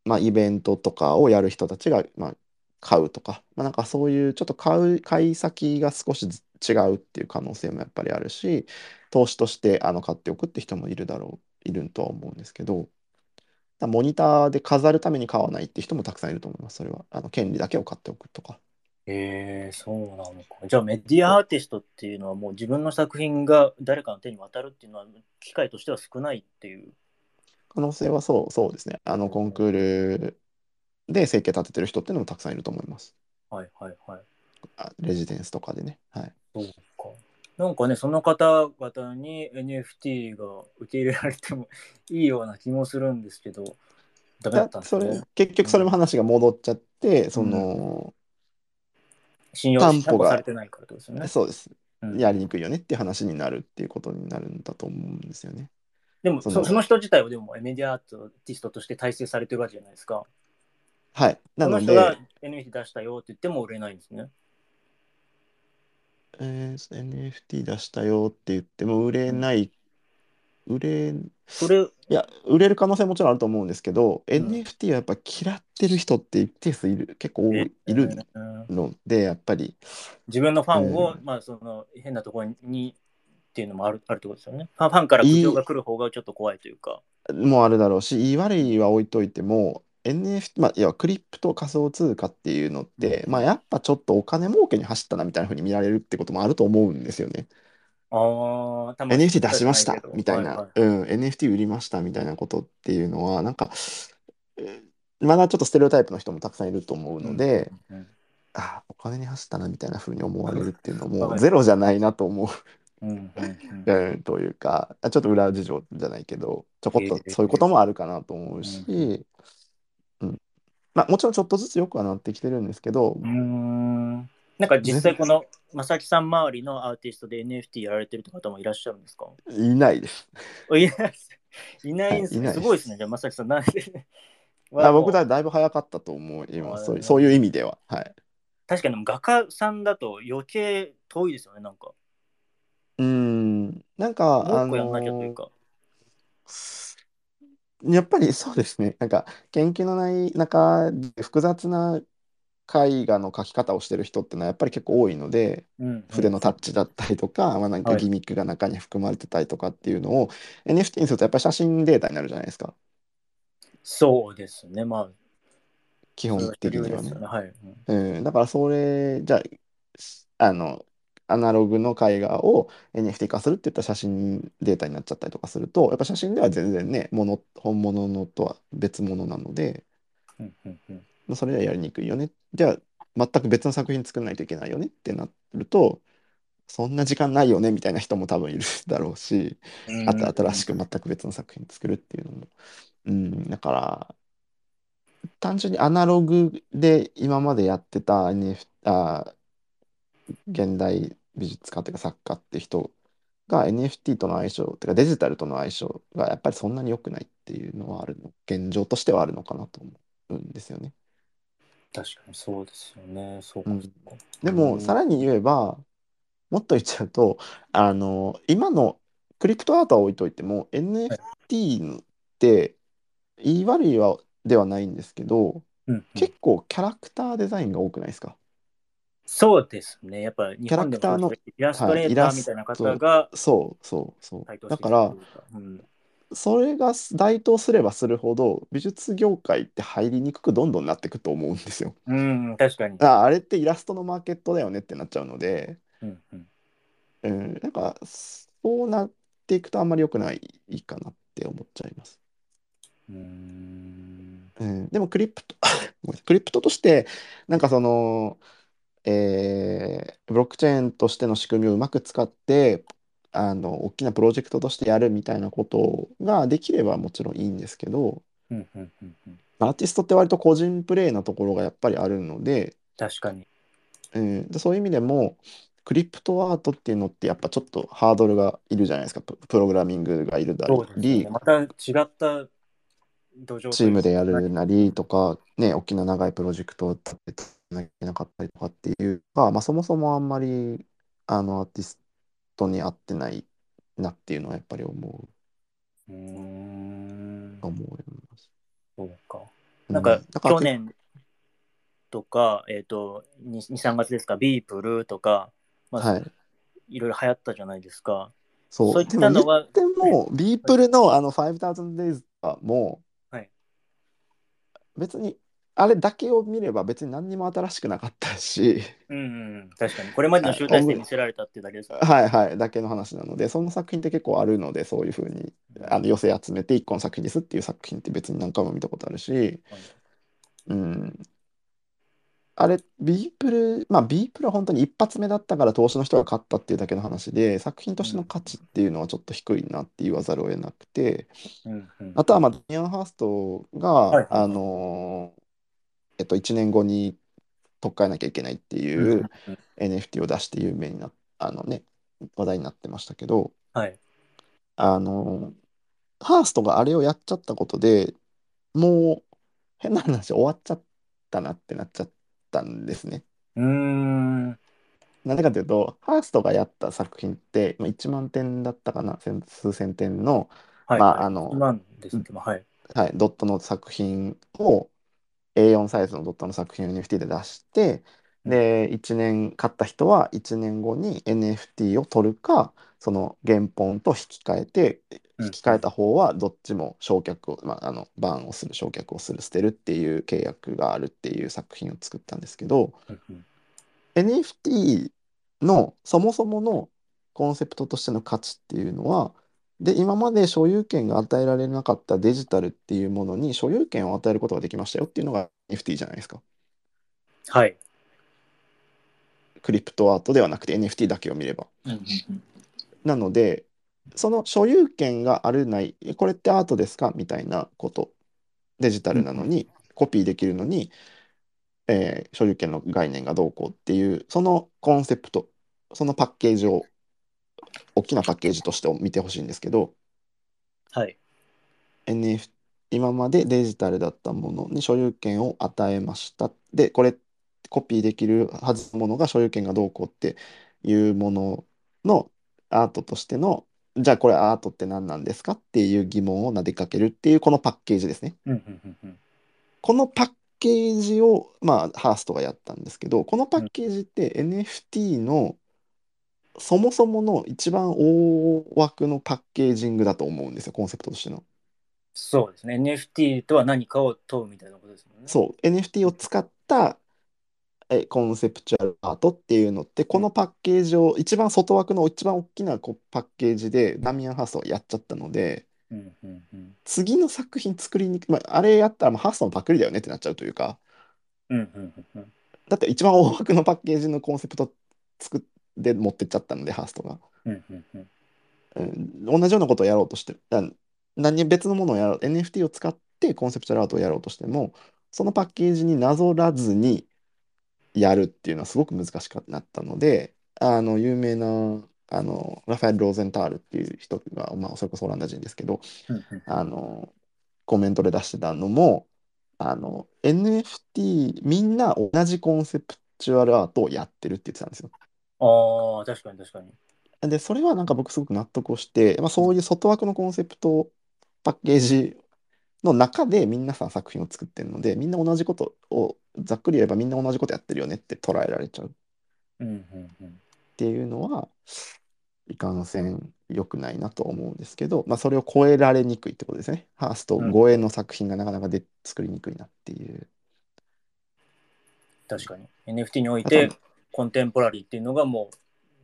まあ、イベントとかをやる人たちが、まあ、買うとか、まあ、なんかそういうちょっと買う、買い先が少しず違うっていう可能性もやっぱりあるし、投資としてあの買っておくって人もいるだろう、いるとは思うんですけど、モニターで飾るために買わないって人もたくさんいると思います、それは。あの権利だけを買っておくとか。へえそうなのか。じゃあメディアアーティストっていうのはもう自分の作品が誰かの手に渡るっていうのは機会としては少ないっていう。可能性はそう、そうですね。あのコンクールで生計立ててる人っていうのもたくさんいると思います。はいはいはい。あレジデンスとかでね。はい。そうか。なんかね、その方々に NFT が受け入れられてもいいような気もするんですけど、ダメだったんですそね？れ。結局それも話が戻っちゃって、その、信用担保がされてないからですよね。そうです。うんやりにくいよねっていう話になるっていうことになるんだと思うんですよね。でもそその人自体はでもメディアアーティストとして体制されてるわけじゃないですか。はい。なのその人がで、NFT 出したよって言っても売れないんですね。えー NFT 出したよって言っても売れない、売れ、それ、いや、売れる可能性ももちろんあると思うんですけど、ん NFT はやっぱ嫌ってる人って一定数いる、結構多いいるうんので、やっぱり、自分のファンを、うまあその変なところにっていうのもあるあるってことですよね。ファンから苦情が来る方がちょっと怖いというか。もうあるだろうし、言い悪いは置いといても、NFT、まあ、いや、クリプト仮想通貨っていうのって、まあ、やっぱちょっとお金儲けに走ったなみたいな風に見られるってこともあると思うんですよね。あ NFT 出しましたみたいな、ははうん、NFT 売りましたみたいなことっていうのは、なんか、えまだちょっとステレオタイプの人もたくさんいると思うので、うんうんあ、お金に走ったなみたいな風に思われるっていうのはい。もゼロじゃないなと思う。うんうんうんうん、というか、あちょっと裏事情じゃないけど、ちょこっとえーそういうこともあるかなと思うし、うん。まあ、もちろんちょっとずつ良くはなってきてるんですけど、うーんなんか実際この正木さん周りのアーティストで NFT やられてるって方もいらっしゃるんですか？いないです。あいないです。いないんですすすごいですね。じゃあ正木さんなんで？あ僕だだだいぶ早かったと思います。そういうそういう意味では。はい。確かに画家さんだと余計遠いですよね。なんか。うーん、なんか、あもう一個やんなきゃというのか。やっぱりそうですね。なんか、研究のない中で複雑な絵画の描き方をしてる人ってのはやっぱり結構多いので、うんうん。筆のタッチだったりとか、まあ、なんかはいギミックが中に含まれてたりとかっていうのを NFT にするとやっぱり写真データになるじゃないですか。そうですね。まあ、基本的にはね。うん。うん、だからそれ、じゃあ、あの、アナログの絵画を NFT 化するって言ったら写真データになっちゃったりとかすると、やっぱ写真では全然ね、もの、本物のとは別物なので、うんうんうん。まあそれはやりにくいよね。じゃあ、全く別の作品作らないといけないよねってなると、そんな時間ないよねみたいな人も多分いるだろうし、うんあと新しく全く別の作品作るっていうのも。うん、だから、単純にアナログで今までやってた NFT、あ、現代美術家というか作家って人が NFT との相性、てかデジタルとの相性がやっぱりそんなに良くないっていうのはあるの、現状としてはあるのかなと思うんですよね。確かにそうですよね。そうかうん。でも、うんさらに言えば、もっと言っちゃうと、あの、今のクリプトアートは置いといても、NFT って言い悪いはではないんですけど、うんうん結構キャラクターデザインが多くないですか？そうですね。やっぱ日本でもキャラクターのイラストレーターみたいな方がそうそうそう。台頭してきだからたと、いうかうんそれが該当すればするほど、美術業界って入りにくくどんどんなっていくと思うんですよ。うん、確かに。ああれってイラストのマーケットだよねってなっちゃうので、うんうんうん、なんかそうなっていくとあんまり良くないかなって思っちゃいます。うーんうん、でもクリプト、クリプトとして、なんかその、えーブロックチェーンとしての仕組みをうまく使って、あの、大きなプロジェクトとしてやるみたいなことができればもちろんいいんですけど、うんうんうんうんアーティストって割と個人プレイなところがやっぱりあるので、確かに。うん、でそういう意味でも、クリプトアートっていうのってやっぱちょっとハードルがいるじゃないですか。ププログラミングがいるだりね。、また違った土壌チームでやるななりとか、ね、大きな長いプロジェクトを立てなきゃいけなかったりとかっていうか、まあ、そもそもあんまりあのアーティストに合ってないなっていうのはやっぱり思うーんう、思います。そうか。うなんかだから去年とか、えっ、と、2、3月ですか、ビープルとか、まあ、はい。いろいろ流行ったじゃないですか。そう。そういったのはっても、ビープルのあの5000 days はもう、はい別に、あれだけを見れば別に何にも新しくなかったし、うんうん、確かに。これまでの集大成見せられたってだけですから。はい。はい、だけの話なので、その作品って結構あるので、そういうふうにあの寄せ集めて一個の作品ですっていう作品って別に何回も見たことあるし、うん。あれ、ビープル、まあ、ビープルは本当に一発目だったから投資の人が勝ったっていうだけの話で、作品としての価値っていうのはちょっと低いなって言わざるを得なくて、うん。うん、あとは、まあ、ダミアン・ハーストが、はいはい。あのーえっと、1年後に取っ換えなきゃいけないってうんいううん NFT を出して有名になあのね、話題になってましたけど、はい。あのーハーストがあれをやっちゃったことでもう変な話終わっちゃったなってなっちゃったんですね。うーん。なんでかというと、ハーストがやった作品って、まあ、1万点だったかな、千数千点の、はい。はい、ドットの作品を A4 サイズのドットの作品を NFT で出して、で、1年買った人は1年後に NFT を取るか、その原本と引き換えて、うん。引き換えた方はどっちも焼却を、まあ、あのバーンをする、焼却をする、捨てるっていう契約があるっていう作品を作ったんですけど、うんうん。NFT のそもそものコンセプトとしての価値っていうのはで今まで所有権が与えられなかったデジタルっていうものに所有権を与えることができましたよっていうのが NFT じゃないですか。はい。クリプトアートではなくて NFT だけを見れば。なのでその所有権があるないえこれってアートですかみたいなこと。デジタルなのにコピーできるのに、えー所有権の概念がどうこうっていうそのコンセプトそのパッケージを大きなパッケージとして見てほしいんですけどはい。NF 今までデジタルだったものに所有権を与えましたでこれコピーできるはずのものが所有権がどうこうっていうもののアートとしてのじゃあこれアートって何なんですかっていう疑問を投げかけるっていうこのパッケージですね。このパッケージをまあハーストがやったんですけどこのパッケージって NFT のそもそもの一番大枠のパッケージングだと思うんですよコンセプトとしての。そうですね。NFT とは何かを問うみたいなことですもんね。そう、NFT を使ったえコンセプチュアルアートっていうのって、このパッケージを、一番外枠の一番大きなこうパッケージでダミアン・ハーストはやっちゃったので、うんうんうん次の作品作りにくい、まあ、あれやったらもうハーストのパクリだよねってなっちゃうというか、うんうんうんうんだって一番大枠のパッケージのコンセプト作って持ってっちゃったので、ハーストが。うんうんうん。うん、同じようなことをやろうとして、あ何別のものをやろう、NFT を使ってコンセプチュアルアートをやろうとしても、そのパッケージになぞらずにやるっていうのはすごく難しくなったので、あの、有名な、あの、ラファエル・ローゼンタールっていう人が、まあ、それこそオランダ人ですけど、うんうん。あの、コメントで出してたのも、あの、NFT、みんな同じコンセプチュアルアートをやってるって言ってたんですよ。ああ、確かに確かに。で、それはなんか僕すごく納得をして、まあ、そういう外枠のコンセプトパッケージの中で皆さん作品を作ってるので、みんな同じことを、ざっくり言えばみんな同じことやってるよねって捉えられちゃうっうんうんうんていうのは、いかんせん良くないなと思うんですけど、まあ、それを超えられにくいってことですね。ハースト超えの作品がなかなかで作りにくいなっていう。確かに。NFT においてコンテンポラリーっていうのがも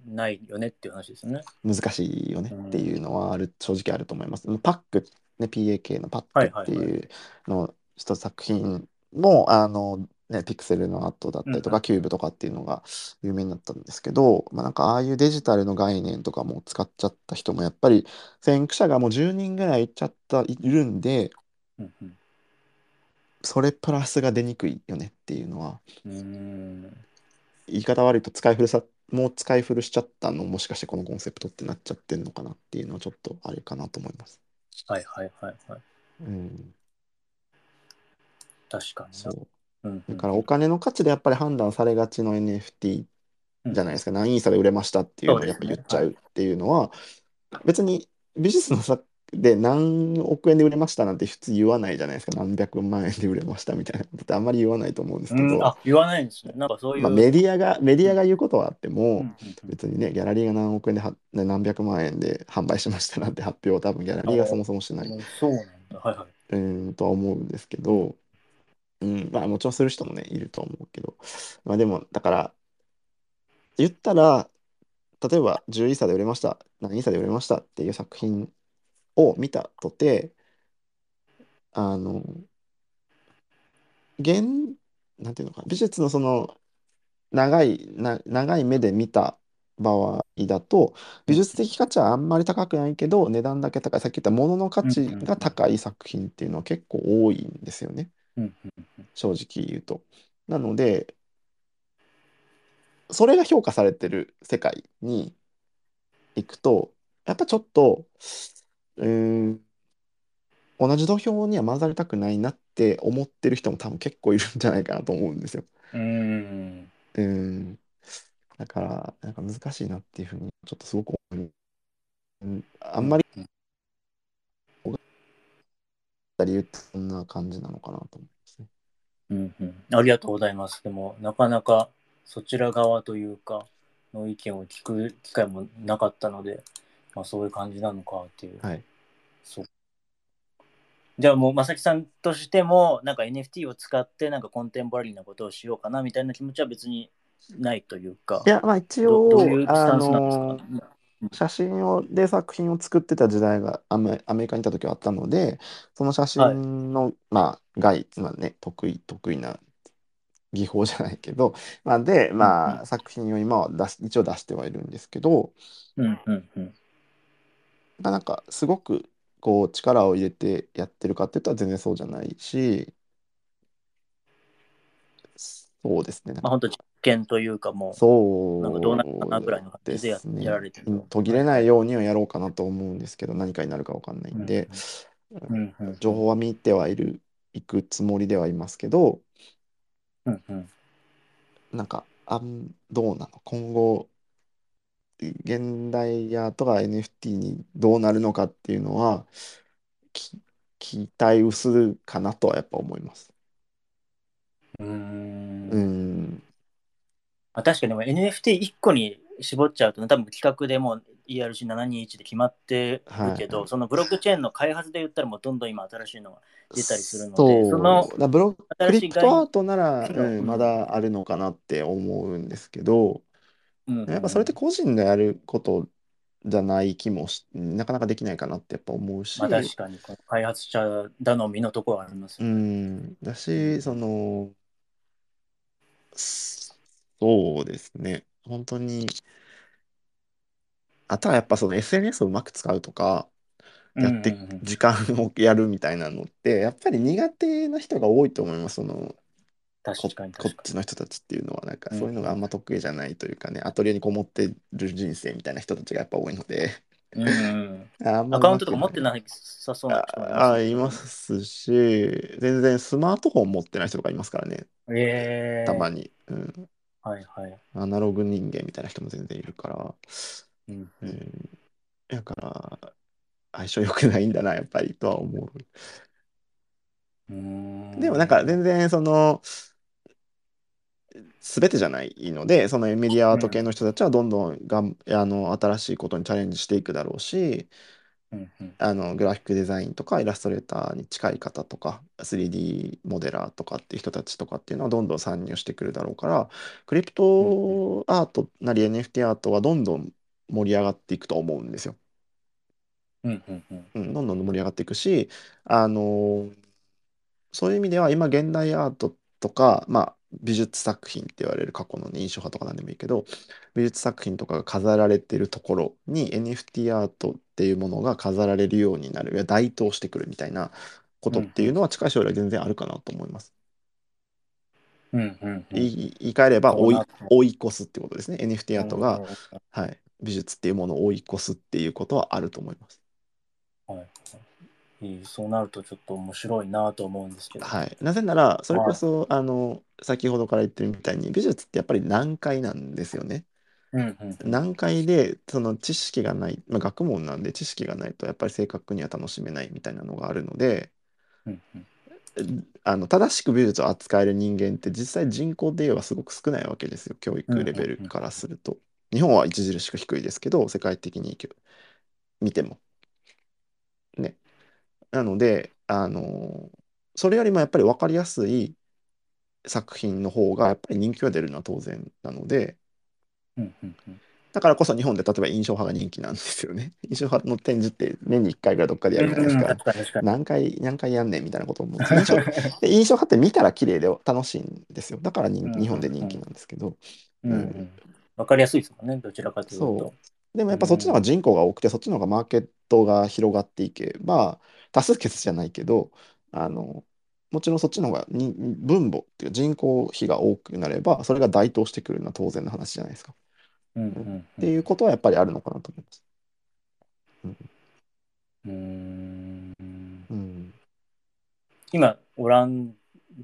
うないよねっていう話ですよね。難しいよねっていうのはある、正直あると思います。パック、ね、PAK のパックってはいはいいうの一作品も、あの、ね、ピクセルのアートだったりとか、うんうん。キューブとかっていうのが有名になったんですけど、まあ、なんかああいうデジタルの概念とかも使っちゃった人もやっぱり先駆者がもう10人ぐらいいっちゃったいるんで、うんうん。それプラスが出にくいよねっていうのは、うーん言い方悪いと使い古さ、もう使い古しちゃったのもしかしてこのコンセプトってなっちゃってんのかなっていうのはちょっとあれかなと思います。はいはいはいはい。うん、確かにな。そう。うんうんだからお金の価値でやっぱり判断されがちの NFT じゃないですか、何イーサで売れましたっていうのをやっぱ言っちゃうっていうのは、別に美術の作で何億円で売れましたなんて普通言わないじゃないですか。何百万円で売れましたみたいなことってあんまり言わないと思うんですけど、うん、あ、言わないんですね。なんかそういう。まあ、メディアが、メディアが言うことはあっても、別にね、ギャラリーが何億円で何百万円で販売しましたなんて発表を多分ギャラリーがそもそもしないそうなんだ。はいはい。うーんとは思うんですけど、うん、まあもちろんする人もね、いると思うけど、まあでも、だから、言ったら、例えば11歳で売れました、何歳で売れましたっていう作品を見たとて、あの、現、なんていうのかな、美術のその、長い、な、長い目で見た場合だと、美術的価値はあんまり高くないけど、値段だけ高い、さっき言った物のの価値が高い作品っていうのは結構多いんですよね。正直言うと。なので、それが評価されてる世界に行くと、やっぱちょっと、うーん、同じ土俵には混ざりたくないなって思ってる人も多分結構いるんじゃないかなと思うんですよ。うーん。うーん。だから、なんか難しいなっていうふうに、ちょっとすごく思う。うん。あんまりうん。そん。な感じなのかなと思いますね。うん。うん。ありがとうございます。でも、なかなかそちら側というか、の意見を聞く機会もなかったので、まあそういう感じなのかっていう。はい。そう。じゃあもう、まさきさんとしても、なんか NFT を使って、なんかコンテンポラリーなことをしようかなみたいな気持ちは別にないというか。いや、まあ一応、どどういうスあタンスなんですか、の写真をで作品を作ってた時代がアメ、アメリカにいた時はあったのでその写真の、まあ外まあね得意得意な技法じゃないけど、まあ、で、まうんあ、作品を今は出し一応出してはいるんですけど、うんうんうん。まあ、なんかすごくこう力を入れてやってるかって言ったら全然そうじゃないしそうですね。まあ本当実験というかもう、そうなんかどうなるかなぐらいの感じでややられてるう。ん途切れないようにはやろうかなと思うんですけど何かになるかわかんないんで、うん。うん。うん情報は見てはいるいくつもりではいますけどうんうん。なんかあんどうなの？今後現代アートが NFT にどうなるのかっていうのはき期待薄るかなとはやっぱ思います。ううん。まあ、確かにでも NFT1 個に絞っちゃうと、ね、多分企画でもう ERC721 で決まってるけど、はいそのブロックチェーンの開発で言ったらもうどんどん今新しいのが出たりするのでそう。そのだブロク新しいリプトアートなら、うん、まだあるのかなって思うんですけど、うん。うんやっぱそれって個人のやることじゃない気もしなかなかできないかなってやっぱ思うし、まあ、確かに開発者頼みのところはありますうよね。ん、だし、その、そうですね、本当に、あとはやっぱその SNS をうまく使うとか、やって時間をやるみたいなのって、やっぱり苦手な人が多いと思います、その、こ確かにこっちの人たちっていうのは、なんかうん。そういうのがあんま得意じゃないというかね、アトリエにこもってる人生みたいな人たちがやっぱ多いので、に。うんうん。あんまアカウントとか持ってなさそうな人もいああ、ますいますし、全然スマートフォン持ってない人とかいますからね、ええ。たまに。うん。はいはい。アナログ人間みたいな人も全然いるから、うんううん。ん、だから相性良くないんだなやっぱりとは思う。でもなんか全然その全てじゃないのでそのメディアアート系の人たちはどんどんがんあの新しいことにチャレンジしていくだろうしうんうんあのグラフィックデザインとかイラストレーターに近い方とか 3D モデラーとかっていう人たちとかっていうのはどんどん参入してくるだろうからクリプトアートなり NFT アートはどんどん盛り上がっていくと思うんですよ。うんうんうんうん、どんどん盛り上がっていくし、あのーそういう意味では今現代アートとか、まあ、美術作品って言われる過去の、ね、印象派とか何でもいいけど美術作品とかが飾られてるところに NFT アートっていうものが飾られるようになるいや台頭してくるみたいなことっていうのは近い将来全然あるかなと思います。うんうんうん言い換えれば追い追い越すってことですね。NFT アートが、うんはい、美術っていうものを追い越すっていうことはあると思います。はいそうなるとちょっと面白いなと思うんですけど。はい、なぜならそれこそ、あの先ほどから言ってるみたいに美術ってやっぱり難解なんですよね。うんうんでその知識がない、まあ、学問なんで知識がないとやっぱり正確には楽しめないみたいなのがあるのでうんうんあの正しく美術を扱える人間って実際人口で言えばすごく少ないわけですよ教育レベルからすると。日本は著しく低いですけど世界的に見ても。ね。なのであのそれよりもやっぱり分かりやすい作品の方がやっぱり人気が出るのは当然なのでうんうんうん。だからこそ日本で例えば印象派が人気なんですよね。印象派の展示って年に1回ぐらいどっかでやるじゃないですか。うん確か何回何回やんねんみたいなことを思うんです印象で 印象派って見たら綺麗で楽しいんですよ。だから人うんうんうん。日本で人気なんですけど。うんうん。わかりやすいですもんね。どちらかというと。でもやっぱそっちの方が人口が多くてそっちの方がマーケットが広がっていけば多数決じゃないけどあのもちろんそっちの方がに分母っていうか人口比が多くなればそれが該当してくるのは当然の話じゃないですか。うんうんうん。っていうことはやっぱりあるのかなと思います。うーん。うん、今オラン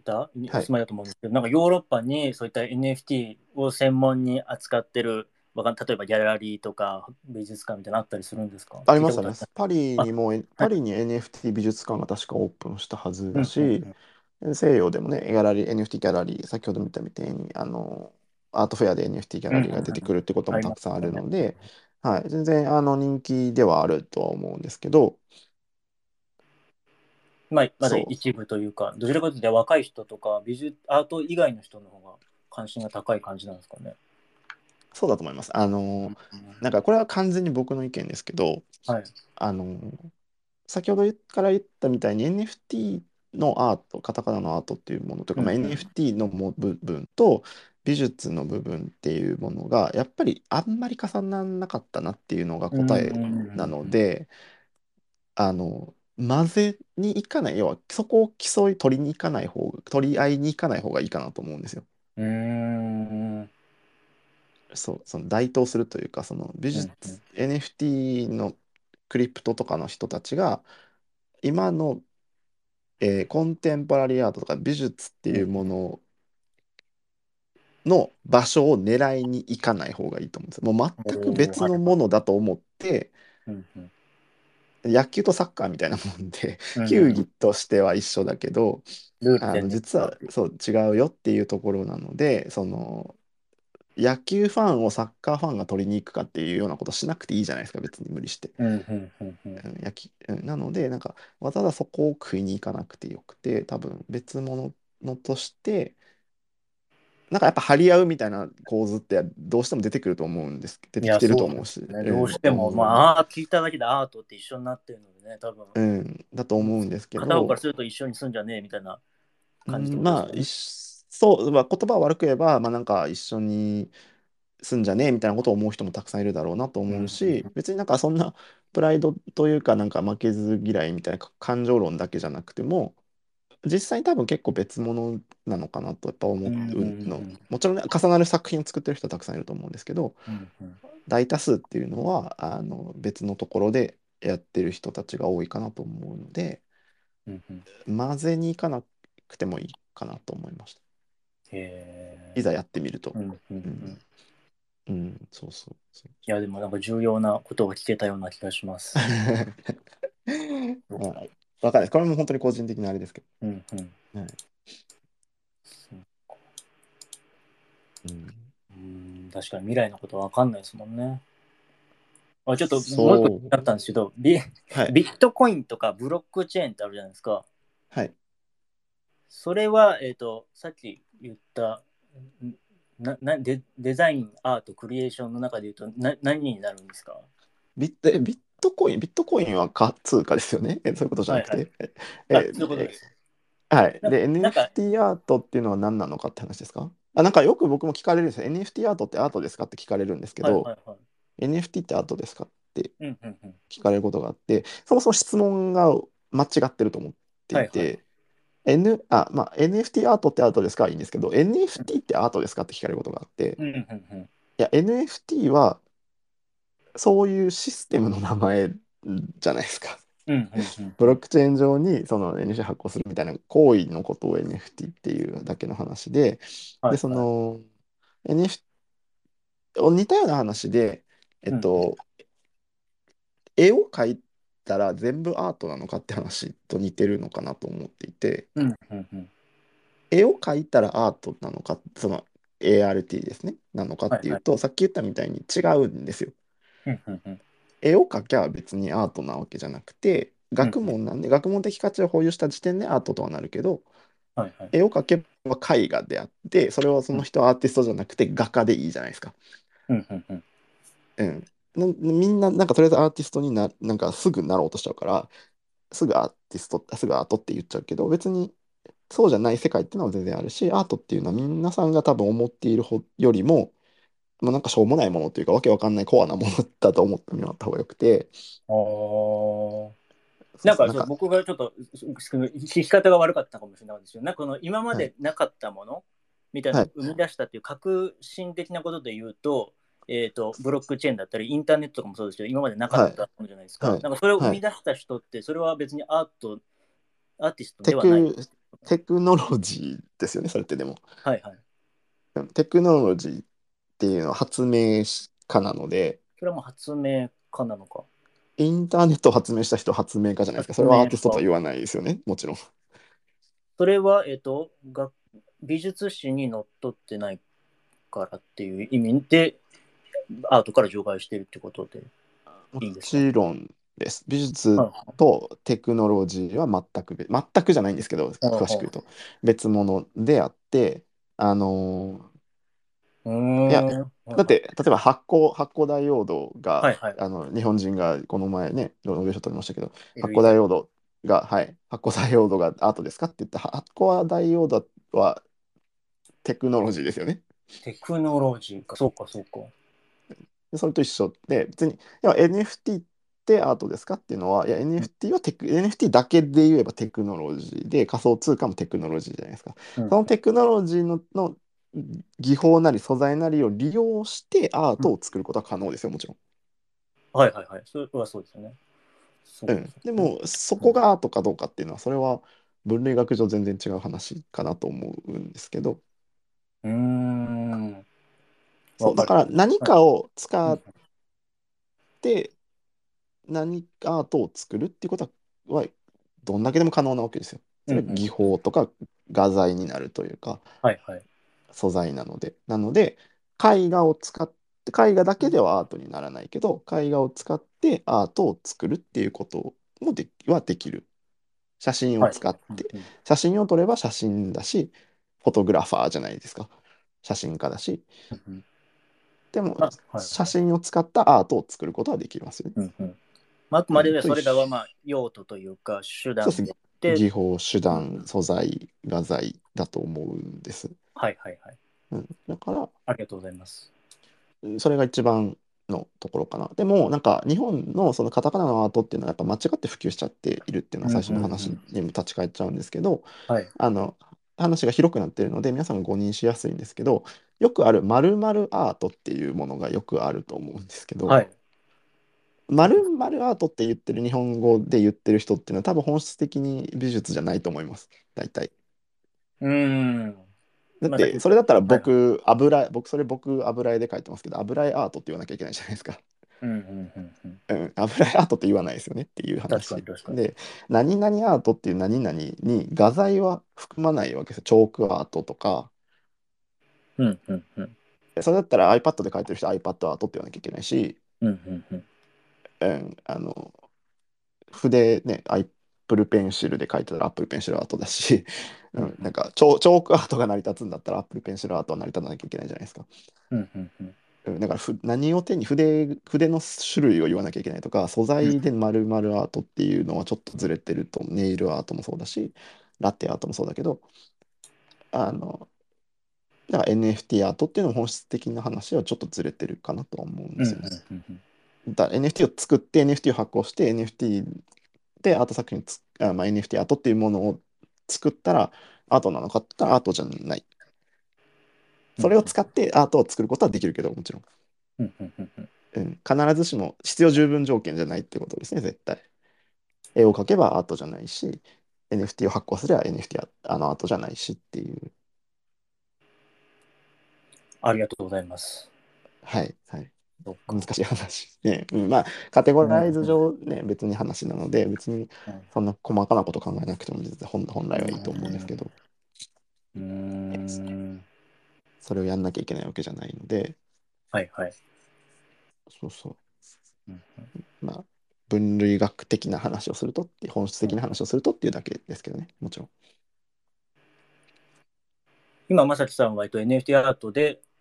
ダ？にはい。お住まいだと思うんですけど、なんかヨーロッパにそういった NFT を専門に扱ってる例えばギャラリーとか美術館みたいなのあったりするんですか？あります聞いたことあります。パリにもパリに NFT 美術館が確かオープンしたはずだうんし、西洋でもね、ギャラリー、NFT ギャラリー、先ほど見たみたいに、あの、アートフェアで NFT ギャラリーが出てくるってこともたくさんあるので、はい、全然あの人気ではあるとは思うんですけど、まあ、まだ一部というか、どちらかというと若い人とか美術、アート以外の人の方が関心が高い感じなんですかね。そうだと思います。あの、なんかこれは完全に僕の意見ですけど、はい。あの、先ほどから言ったみたいに NFT のアート、カタカナのアートっていうものとか、まあ、うんうん NFT のも部分と美術の部分っていうものがやっぱりあんまり重ならなかったなっていうのが答えなので、あの、混ぜに行かない、要はそこを競い取りに行かない方が、取り合いに行かない方がいいかなと思うんですよ。うーん。そう、その台頭するというか、その美術、NFT のクリプトとかの人たちが、今の、えーコンテンポラリーアートとか美術っていうものの場所を狙いに行かない方がいいと思うんですよ。もう全く別のものだと思って、うんうん。野球とサッカーみたいなもんで、うん球技としては一緒だけど、ルール全然あの実はそう違うよっていうところなのでその野球ファンをサッカーファンが取りに行くかっていうようなことしなくていいじゃないですか別に無理して。うんうんうんなのでなんかわざわざそこを食いに行かなくてよくて多分別物のとしてなんかやっぱ張り合うみたいな構図ってどうしても出てくると思うんです出てきてると思うし。ね、どうしても、ん。まあ、聞いただけでアートって一緒になってるのでね、多分。うん、だと思うんですけど。片方からすると一緒に住んじゃねえみたいな感じってことうんまあ、一そう、まあ、言葉を悪く言えば、まあ、なんか一緒に住んじゃねえみたいなことを思う人もたくさんいるだろうなと思ううんし、別になんかそんなプライドというか、なんか負けず嫌いみたいな感情論だけじゃなくても、実際に多分結構別物なのかなとやっぱ思ううんうんうんの。もちろんね、重なる作品を作ってる人はたくさんいると思うんですけど、うんうん大多数っていうのはあの別のところでやってる人たちが多いかなと思うので、うんうん混ぜに行かなくてもいいかなと思いました。いざやってみるとう。んうんうんうん、そうそうそう。いや、でもなんか重要なことが聞けたような気がします。ま あわかんない。これも本当に個人的なあれですけうんうんど。はいうんうん確かに未来のことわかんないですもんね。あちょっとそうもう一個気になったんですけどビ、はい。ビットコインとかブロックチェーンってあるじゃないですか。はい。それは、えっ、と、さっき言ったんななデデザイン、アート、クリエーションの中で言うとな何になるんですか？ビッビットコイン、ビットコインはか通貨ですよね？えそういうことじゃなくて。はいえあそういうことで NFT アートっていうのは何なのかって話ですか？あ、なんかよく僕も聞かれるんですよ。NFT アートってアートですかって聞かれるんですけど、はいはいはい。NFT ってアートですかって。聞かれることがあって、そもそも質問が間違ってると思っていて、はいはい N、あ、まあ、NFT アートってアートですかはいいんですけど、NFT ってアートですかって聞かれることがあって、うんうんうん。いや、NFT は、そういうシステムの名前じゃないですか。うんうんうん。ブロックチェーン上にその NFT 発行するみたいな行為のことを NFT っていうだけの話で、はいで、その NFT 似たような話で、えっと、絵を描いたら全部アートなのかって話と似てるのかなと思っていて、うんうんうん。絵を描いたらアートなのか、その ART ですね、なのかっていうと、さっき言ったみたいに違うんですよ。うんうんうん。絵を描きゃ別にアートなわけじゃなくて、学問なんで、学問的価値を保有した時点でアートとはなるけど、はいはい。絵を描けば絵画であって、それはその人はアーティストじゃなくて画家でいいじゃないですか。うんうんうん。うん。なみんな、なんかとりあえずアーティストにな、なんかすぐなろうとしちゃうから、すぐアーティスト、すぐアートって言っちゃうけど、別にそうじゃない世界っていうのは全然あるし、アートっていうのは皆さんが多分思っているほよりも、もうなんかしょうもないものというか、わけわかんないコアなものだと思ってもらった方がよくて、あーなんかそう僕がちょっと聞き方が悪かったかもしれないですよ。なんかこの今までなかったものみたいなのを生み出したっていう革新的なことで言うと、えー、とブロックチェーンだったりインターネットとかもそうですけど今までなかったものじゃないですか。はいなんかそれを生み出した人ってそれは別にアート、アーティストテではない。ク、テクノロジーですよね、それってでも。はいはい。うんテクノロジーっていうのは発明家なので、それはもう発明家なのか。インターネットを発明した人は発明家じゃないですか。それはアーティストとは言わないですよね、もちろん。それは、えっ、とが美術史にのっとってないからっていう意味でアートから除外してるってことで。いいですかちろんです。美術はいとテクノロジーは全く別、全くじゃないんですけど、詳しく言うと、別物であって、あのうーん。いやーだって、例えば発光、発光ダイオードが、はいはい。あの日本人がこの前ね、ノーベル賞取りましたけど、発光ダイオードが、はい、発光ダイオードがアートですかって言ったら、発光ダイオードはテクノロジーですよね。テクノロジーか、そうかそうか。でそれと一緒で、別に、NFT ってアートですかっていうのは、いや、NFT はテク、NFT だけで言えばテクノロジーで、仮想通貨もテクノロジーじゃないですか。うんそのテクノロジーの、の技法なり素材なりを利用してアートを作ることは可能ですよ、もちろん。はいはいはい。それはそうですよね。そううん、でも、そこがアートかどうかっていうのは、それは分類学上全然違う話かなと思うんですけど、うーん。そうだわから何かを使るって何アートを作るっていうことはどんだけでも可能なわけですよ。それ技法とか画材になるというかはいはい。素材なので。なので絵画を使って絵画だけではアートにならないけど絵画を使ってアートを作るっていうこともではできる。写真を使って、うんうん。写真を撮れば写真だしフォトグラファーじゃないですか。写真家だし。うんでも写真を使ったアートを作ることはできますよね。うんうんまああくまでそれらはまあ用途というか手段であって、技法手う段ん素材画材だと思うんです。はいはいはい。うん、だからありがとうございます。それが一番のところかな。でもなんか日本のそのカタカナのアートっていうのはやっぱ間違って普及しちゃっているっていうのは最初の話にも立ち返っちゃうんですけど、はい。あの話が広くなっているので皆さんが誤認しやすいんですけどよくある〇〇アートっていうものがよくあると思うんですけど、はい。〇〇アートって言ってる日本語で言ってる人っていうのは多分本質的に美術じゃないと思います大体。うーん。だっまあてそれだったら僕油絵僕それ僕油絵で書いてますけど油絵アートって言わなきゃいけないじゃないですか。うんうんうんうん。うん、油絵アートって言わないですよねっていう話で何々アートっていう何々に画材は含まないわけですよチョークアートとかうんうんうん。それだったら iPad で描いてる人は iPad アートって言わなきゃいけないし、うんうんうん。うん、あの筆ね Apple ペンシルで描いてたら Apple ペンシルアートだし、うん、なんかチョチョークアートが成り立つんだったら Apple ペンシルアートは成り立たなきゃいけないじゃないですか。うんうんうん。うんだからふ何を手に筆筆の種類を言わなきゃいけないとか素材で丸々アートっていうのはちょっとずれてるとネイルアートもそうだしラテアートもそうだけどあのだから NFT アートっていうのも本質的な話はちょっとずれてるかなとは思うんですよね。うんうんだ NFT を作って NFT を発行して NFT でアート作品つあ、まあ、NFT アートっていうものを作ったらアートなのかって言ったらアートじゃない。それを使ってアートを作ることはできるけどもちろん。うんうんうんうんうん、必ずしも必要十分条件じゃないってことですね、絶対。絵を描けばアートじゃないし、NFT を発行すれば NFT はあのアートじゃないしっていう。ありがとうございます。はいはい。難しい話ね、うん、まあカテゴライズ上ね別に話なので別にそんな細かなこと考えなくても本本来はいいと思うんですけど。うーん。それをやんなきゃいけないわけじゃないので。はいはい。そうそう。うんまあ分類学的な話をするとって本質的な話をするとっていうだけですけどねもちろん。今、まさきさんは、えっと、NFT アートで、まあ、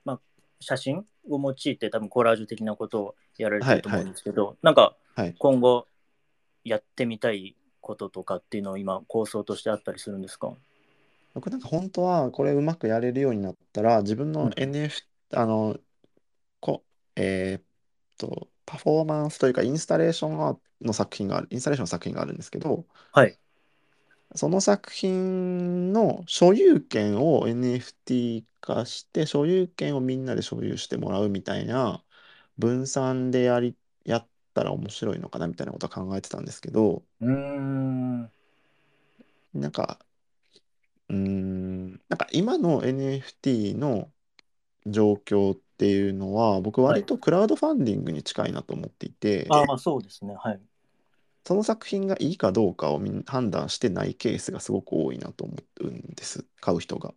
写真を用いて多分コラージュ的なことをやられてると思うんですけど、なんかはい。今後やってみたいこととかっていうのを今構想としてあったりするんですか？僕なんか本当はこれうまくやれるようになったら自分のうん。NF、あのこえーっとパフォーマンスというかインスタレーションの作品があるインスタレーションの作品があるんですけどはい。その作品の所有権を NFT 化して所有権をみんなで所有してもらうみたいな分散でやりやったら面白いのかなみたいなことは考えてたんですけどうーん。なんかうーんなんか今の NFT の状況っていうのは僕割とクラウドファンディングに近いなと思っていて、ああ、そうですね。はい。その作品がいいかどうかをみん判断してないケースがすごく多いなと思うんです買う人が。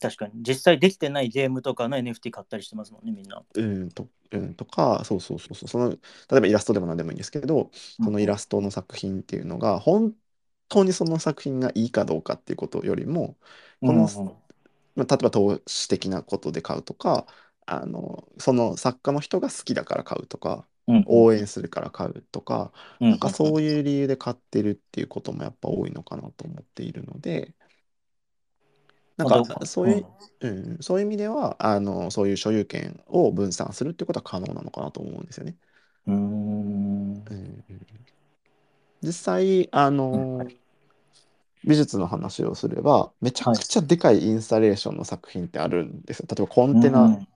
確かに。実際できてないゲームとかの NFT 買ったりしてますもんね、みんな。うんとうん、とかそうそうそうそうその例えばイラストでも何でもいいんですけどそのイラストの作品っていうのが本当にその作品がいいかどうかっていうことよりもこのうんうんまあ、例えば投資的なことで買うとかあのその作家の人が好きだから買うとかうん応援するから買うとかうんなんかそういう理由で買ってるっていうこともやっぱ多いのかなと思っているのでなんかそういう、うん、そういう意味ではあのそういう所有権を分散するってことは可能なのかなと思うんですよね。うん。うーんうん。実際あの美術の話をすればめちゃくちゃでかいインスタレーションの作品ってあるんですよ。例えばコンテナ、うん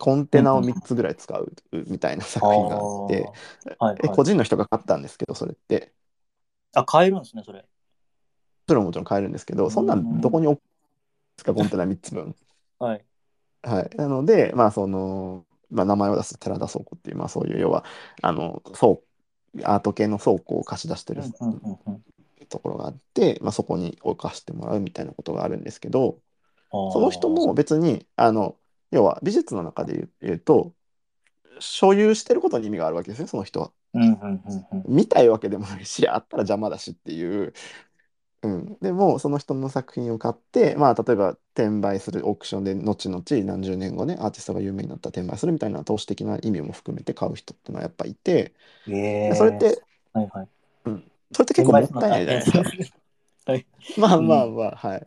コンテナを3つぐらい使うみたいな作品があって、はいはい。え個人の人が買ったんですけどそれって。あ、買えるんですね、それ。もちろんもちろん買えるんですけどそんなんどこに置くんですかコンテナ3つ分。はい。はい、なのでまあその、まあ、名前を出す寺田倉庫っていう、まあ、そういう要はあの倉アート系の倉庫を貸し出してるところがあって、まあ、そこに置かしてもらうみたいなことがあるんですけどその人も別にあの要は美術の中で言うと所有してることに意味があるわけですねその人は。うんうんうんうん見たいわけでもないしあったら邪魔だしっていう、うん、でもその人の作品を買ってまあ例えば転売するオークションで後々何十年後ねアーティストが有名になったら転売するみたいな投資的な意味も含めて買う人ってのはやっぱいて、えーそれってはいはい。それって結構もったいないじゃないですか。はい。まあまあまあ、はい。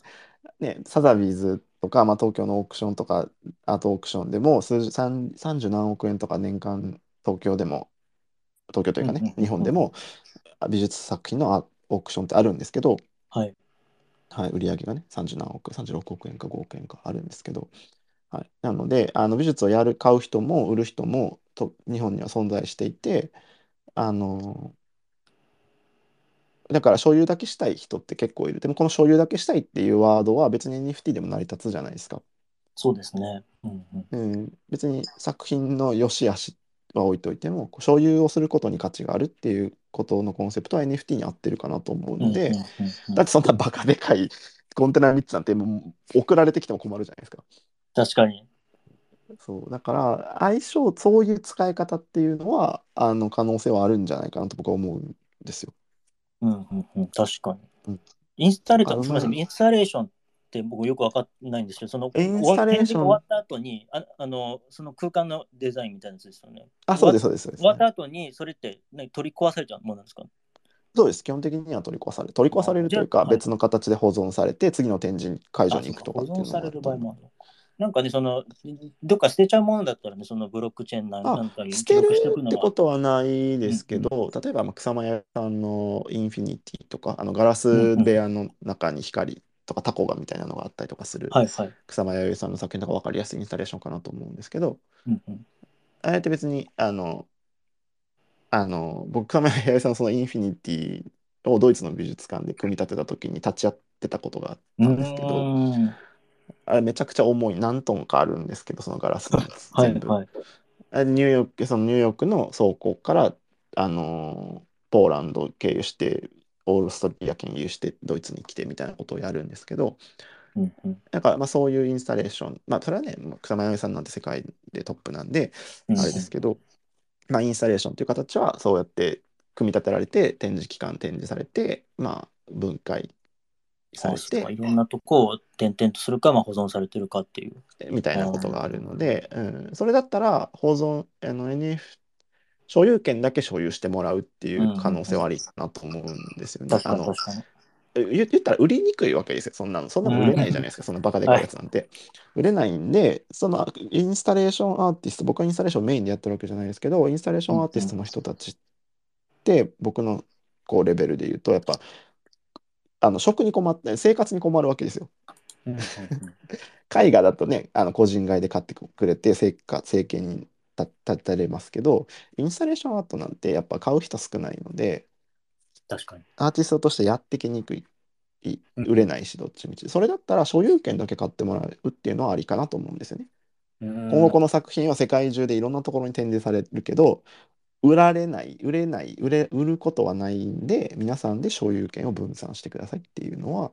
ね、サザビーズとか、まあ、東京のオークションとかアートオークションでも数十三30何億円とか年間東京でも東京というかね、うんうんうん日本でも美術作品のアオークションってあるんですけど、はい。はい、売り上げがね30何億36億円か5億円かあるんですけど、はい、なのであの美術をやる買う人も売る人もと日本には存在していてあのだから所有だけしたい人って結構いるでもこの所有だけしたいっていうワードは別に NFT でも成り立つじゃないですか、そうですね。うんうんうん、別に作品の良し悪しは置いといても所有をすることに価値があるっていうことのコンセプトは NFT に合ってるかなと思うので、うんうんうんうんだってそんなバカでかいコンテナ3つなんてもう送られてきても困るじゃないですか。確かに。そうだから相性そういう使い方っていうのはあの可能性はあるんじゃないかなと僕は思うんですよ。うんうんうん、確かに。うん。インスタレーション、あすみません、まあインスタレーションって僕よくわかんないんですけど、そのインスタレーション？展示が終わった後にああの、その空間のデザインみたいなやつですよね。あそうですそうです終わった後に、それって、ね、取り壊されちゃうものなんですか？そうです。基本的には取り壊される取り壊されるというか別の形で保存されて次の展示会場に行くとかあっていうそうか保存されのもなんかね、その、どっか捨てちゃうものだったらね、そのブロックチェーンなんかに記捨てるってことはないですけど、例えばまあ草間彌生さんのインフィニティとかあのガラス部屋の中に光とかタコがみたいなのがあったりとかする、はいはい。草間彌生さんの作品とか分かりやすいインスタレーションかなと思うんですけどうんうん。あれって別にあのあの僕草間彌生さんのそのインフィニティをドイツの美術館で組み立てた時に立ち会ってたことがあったんですけど、うーんあれめちゃくちゃ重い何トンかあるんですけどそのガラス全部、はい。あれニューヨークそのニューヨークの倉庫からあのーポーランドを経由してオールストリア経由してドイツに来てみたいなことをやるんですけどうんうん。なんかまあそういうインスタレーションまあそれはねまあ草間彌生さんなんて世界でトップなんでうん。あれですけど、まあ、インスタレーションという形はそうやって組み立てられて展示期間展示されて、まあ、分解されていろんなとこを点々とするか、まあ、保存されてるかっていう。みたいなことがあるので、うん、それだったら保存あの NF 所有権だけ所有してもらうっていう可能性はありかなと思うんですよね。あの。言言ったら売りにくいわけですよ、そんなの。そんなの売れないじゃないですか、そんなバカでかいやつなんて。売れないんで、そのインスタレーションアーティスト、僕はインスタレーションメインでやってるわけじゃないですけど、インスタレーションアーティストの人たちって、僕のこうレベルで言うと、やっぱ、あの食に困って、生活に困るわけですよ。絵画だとね、あの個人買いで買ってくれて生活、生計に立立たれますけど、インスタレーションアートなんてやっぱ買う人少ないので、確かに。アーティストとしてやってきにくい、売れないし、どっちみち。それだったら所有権だけ買ってもらうっていうのはありかなと思うんですよね。今今後この作品は世界中でいろんなところに展示されるけど、売られない、売れない、売れ、売ることはないんで、皆さんで所有権を分散してくださいっていうのは、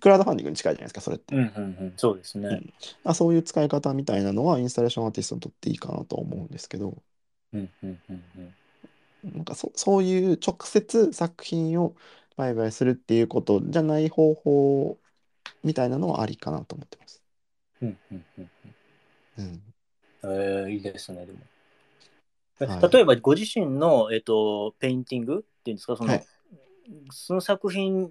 クラウドファンディングに近いじゃないですか、それって。うんうんうん、そうですね。まあ、そういう使い方みたいなのはインスタレーションアーティストにとっていいかなと思うんですけど、うんうんうんうんなんかそそういう直接作品を売買するっていうことじゃない方法みたいなのはありかなと思ってます。うんうんうんうんうん、えー、いいですね、でも。えはい。例えば、ご自身の、えっと、ペインティングっていうんですか、その,、はい。その作品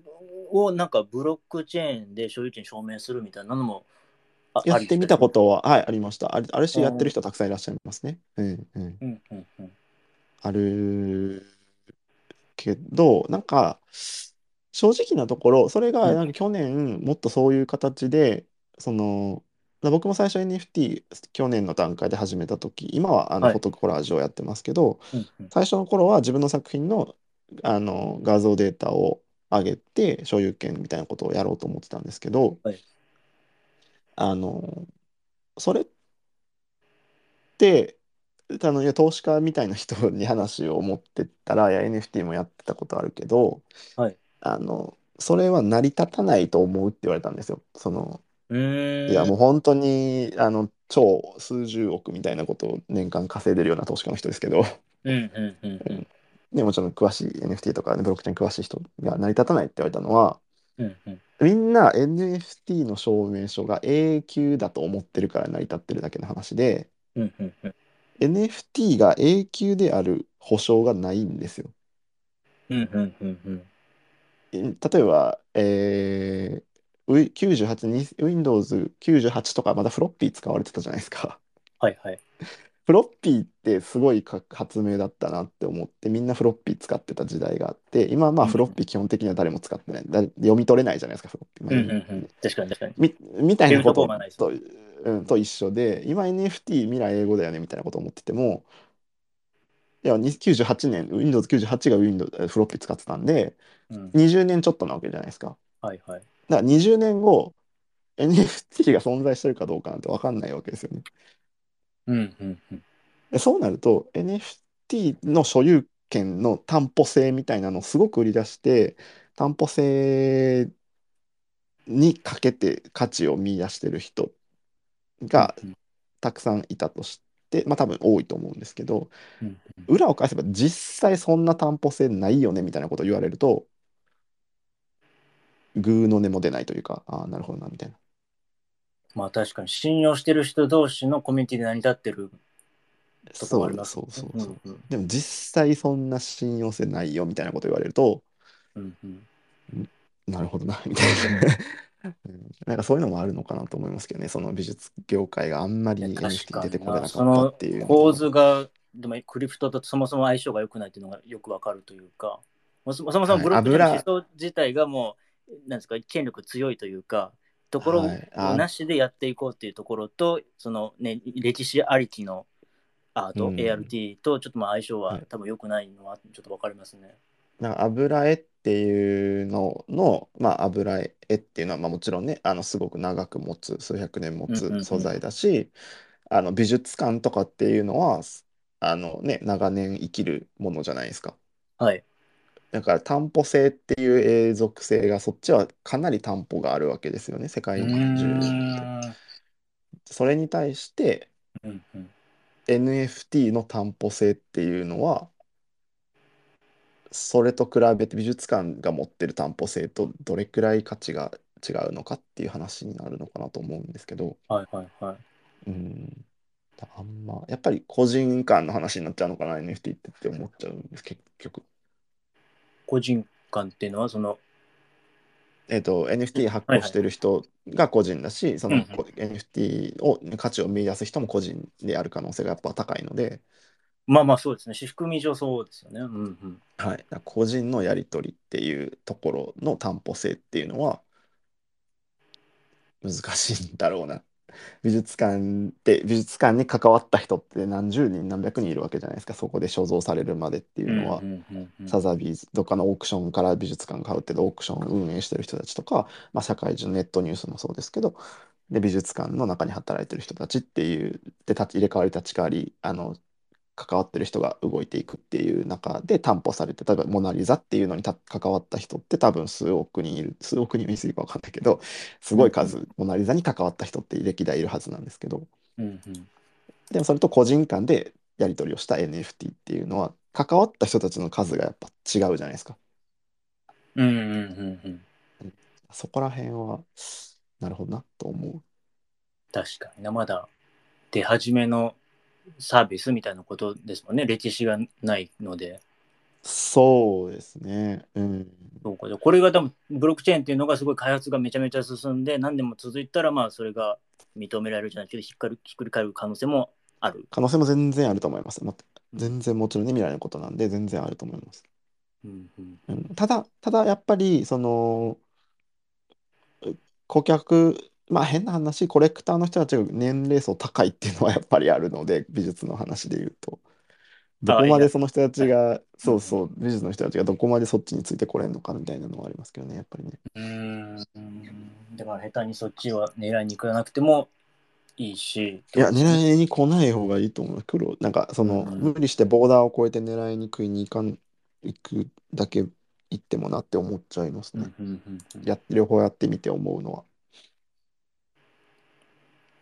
をなんかブロックチェーンで所有権証明するみたいなのもあやってみたこ。あとは、はい、ありました。あれあるし、やってる人たくさんいらっしゃいますね。うんうん、うんうんうん。あるけど、なんか、正直なところ、それがうんなんか去年、もっとそういう形で、その、僕も最初 NFT 去年の段階で始めた時今はあのはい。フォトコラージュをやってますけど、うんうん。最初の頃は自分の作品のあの画像データを上げて所有権みたいなことをやろうと思ってたんですけど、はい。あのそれってあのいや投資家みたいな人に話を持ってったらいや NFT もやってたことあるけど、はい。あのそれは成り立たないと思うって言われたんですよ。そのいやもう本当にあの超数十億みたいなことを年間稼いでるような投資家の人ですけど、うんうんうんうん。ね、もちろん詳しい NFT とか、ね、ブロックチェーン詳しい人が成り立たないって言われたのはうんうん。みんな NFT の証明書が永久だと思ってるから成り立ってるだけの話でうんうんうん。NFT が永久である保証がないんですよ。うんうんうんうん。え例えば、えー、98に Windows98 とかまだフロッピー使われてたじゃないですか。はいはい。フロッピーってすごいか発明だったなって思ってみんなフロッピー使ってた時代があって今はまあうんフロッピー基本的には誰も使ってないだ読み取れないじゃないですかフロッピー、うんまあうんうん確かに確かに。みみたいなことと,、うん、と一緒で今 NFT 未来英語だよねみたいなこと思っててもいやに98年 Windows98 が Windows えフロッピー使ってたんでうん20年ちょっとなわけじゃないですかはいはい。だから20年後 NFT が存在してるかどうかなんて分かんないわけですよね。うんうんうん。でそうなると NFT の所有権の担保性みたいなのをすごく売り出して担保性にかけて価値を見出してる人がうんたくさんいたとしてまあ多分多いと思うんですけど裏を返せば実際そんな担保性ないよねみたいなことを言われるとグーの音も出ないというかああなるほどなみたいな。まあ確かに信用してる人同士のコミュニティで成り立ってるとこそうろありますそうそうそう。うんうんでも実際そんな信用性ないよみたいなこと言われるとうんうんなるほどな、みたいな。うんなんかそういうのもあるのかなと思いますけどね、その美術業界があんまりいや NFT 出てかにな。これなかったっていうの構図が、でもクリプトとそもそも相性が良くないっていうのがよくわかるというか、もそもそもそもブロックチェーンの思想自体がもう、なんですか、権力強いというか、ところなしでやっていこうっていうところと、そのね、歴史ありきのアート、うん ART とちょっとまあ相性ははい多分良くないのはちょっとわかりますね。なんか油絵っっていうのの、まあ、油絵っていうのは、まあ、もちろんねあのすごく長く持つ数百年持つ素材だし、あの美術館とかっていうのはあの、ね、長年生きるものじゃないですか。はい。だから担保性っていう永続性がそっちはかなり担保があるわけですよね世う界中ーって。ん。それに対してうんうん。NFT の担保性っていうのはそれと比べて美術館が持ってる担保性とどれくらい価値が違うのかっていう話になるのかなと思うんですけど、はいはいはい。うん、あんまやっぱり個人間の話になっちゃうのかな NFT ってって思っちゃうんです結局。個人間っていうのは、その、えっと、NFT 発行してる人が個人だし、そのうんうんこ NFT を価値を見出す人も個人である可能性がやっぱ高いので、まあまあそうですね。仕組み上そうですよね。うんうん。はい、個人のやり取りっていうところの担保性っていうのは難しいんだろうな。美術館って美術館に関わった人って何十人何百人いるわけじゃないですか。そこで所蔵されるまでっていうのは、サザビーズどっかのオークションから美術館買うってオークションを運営してる人たちとか、まあ、社会中のネットニュースもそうですけど。で美術館の中に働いてる人たちっていうで立ち入れ替わり立ち替わりあの関わってる人が動いていくっていう中で担保されて例えば「モナ・リザ」っていうのにた関わった人って多分数億人いる数億人は言い過ぎか分かんないけどすごい数、モナ・リザに関わった人って歴代いるはずなんですけどうんうんでもそれと個人間でやり取りをした NFT っていうのは関わった人たちの数がやっぱ違うじゃないですか。うんうんうんうん。そこら辺はなるほどなと思う。確かにな。まだ出始めのサービスみたいなことですもんね。歴史がないので。そうですね。うん。そうか。でこれが多分ブロックチェーンっていうのがすごい開発がめちゃめちゃ進んで、何年も続いたら、まあそれが認められるじゃないけど、ひっかるひっくり返る可能性もある。可能性も全然あると思います。ま全然もちろんね、未来のことなんで全然あると思います。うんうんうん、ただ、ただやっぱり、その、う顧客、まあ変な話、コレクターの人たちが年齢層高いっていうのはやっぱりあるので、美術の話で言うと。どこまでその人たちが、そうそう、美術の人たちがどこまでそっちについてこれんのかみたいなのはありますけどね、やっぱりね。うーん。だから下手にそっちは狙いに行かなくてもいいし。いや、狙いに来ない方がいいと思う。黒、なんか、その、うん無理してボーダーを越えて狙いに食いに行かん、行くだけ行ってもなって思っちゃいますね。うんうんうんうんや、両方やってみて思うのは。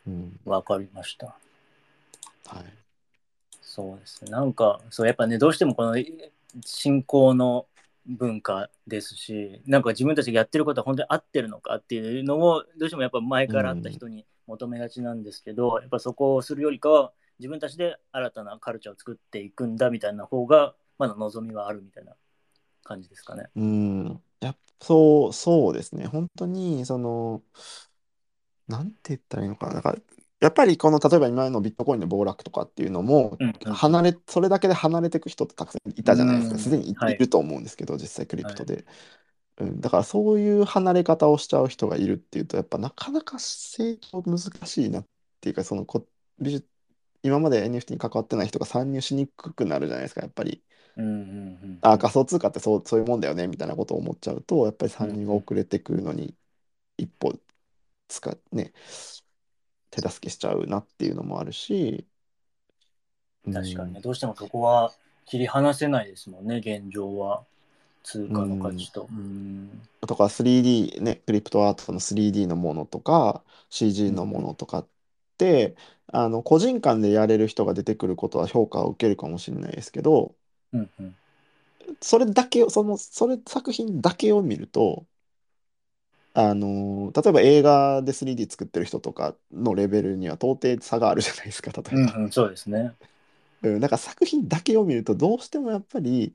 うん、わかりました。はい。そうですね。なんか、そう、やっぱね、どうしてもこの信仰の文化ですし、なんか自分たちがやってることは本当に合ってるのかっていうのを、どうしてもやっぱ前からあった人に求めがちなんですけど、やっぱそこをするよりかは、自分たちで新たなカルチャーを作っていくんだみたいな方が、まだ望みはあるみたいな感じですかね。うん。やっそう、そうですね。本当に、その、なんて言ったらいいのかな。だから、やっぱりこの、例えば今のビットコインの暴落とかっていうのも、離れ、それだけで離れていく人ってたくさんいたじゃないですか。うんすでにいると思うんですけど、実際クリプトで。うん、だからそういう離れ方をしちゃう人がいるっていうと、やっぱなかなか成長難しいなっていうか、そのこ美術、今まで NFT に関わってない人が参入しにくくなるじゃないですか、やっぱり。うんうんうん。あ、仮想通貨ってそう、そういうもんだよねみたいなことを思っちゃうと、やっぱり参入が遅れてくるのに一歩使っね、手助けしちゃうなっていうのもあるし、確かにね、うんどうしてもそこは切り離せないですもんね、現状は。通貨の価値と。うん。とか 3D ね、クリプトアートの 3D のものとか CG のものとかって、あの個人間でやれる人が出てくることは評価を受けるかもしれないですけど、うんうん。それだけを、その、それ作品だけを見ると、あの例えば映画で 3D 作ってる人とかのレベルには到底差があるじゃないですか、例えば。うんうん、そうですね。うん、だから作品だけを見るとどうしてもやっぱり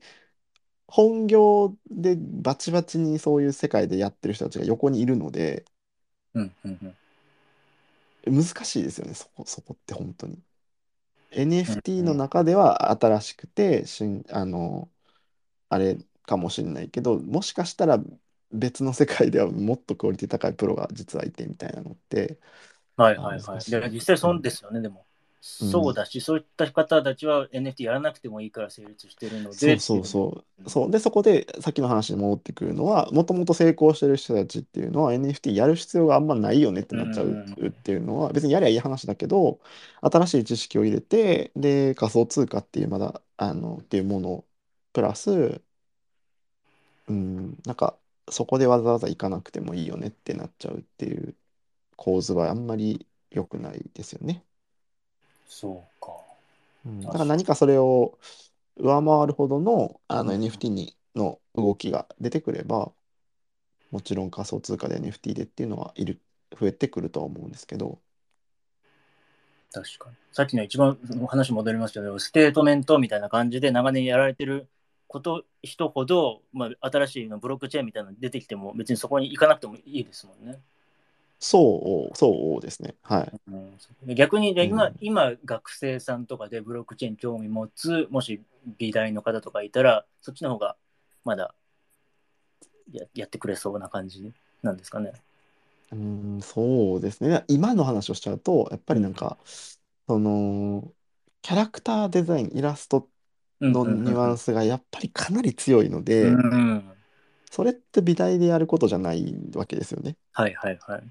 本業でバチバチにそういう世界でやってる人たちが横にいるのでうんうんうん。難しいですよねそこ、そこって本当に。NFT の中では新しくて新あのあれかもしれないけどもしかしたら別の世界ではもっとクオリティ高いプロが実はいてみたいなのってはいはいはい。いで実際そうですよね、でも。そうだし、そういった方たちは NFT やらなくてもいいから成立してるので。そうそうそう。そうで、そこでさっきの話に戻ってくるのは、もともと成功してる人たちっていうのは NFT やる必要があんまないよねってなっちゃうっていうのは、別にやりゃいい話だけど、新しい知識を入れて、で、仮想通貨っていうまだ、あの、っていうものプラス、うん、なんか、そこでわざわざ行かなくてもいいよねってなっちゃうっていう構図はあんまり良くないですよね。そうか。うん、だから何かそれを上回るほどのあの NFT にの動きが出てくれば、もちろん仮想通貨で NFT でっていうのはいる増えてくるとは思うんですけど、確かに。さっきの一番話戻りますけど、ステートメントみたいな感じで長年やられてること人ほど、まあ、新しいのブロックチェーンみたいなの出てきても別にそこに行かなくてもいいですもんね。そう、そうですね。はい。うん、逆に今、うん今学生さんとかでブロックチェーン興味持つもし美大の方とかいたらそっちの方がまだややってくれそうな感じなんですかね。うん、そうですね。今の話をしちゃうと、やっぱりなんか、その、キャラクターデザイン、イラストのニュアンス。スがやっぱりかなり強いので、うん、それって美大でやることじゃないわけですよね。はいはいはい。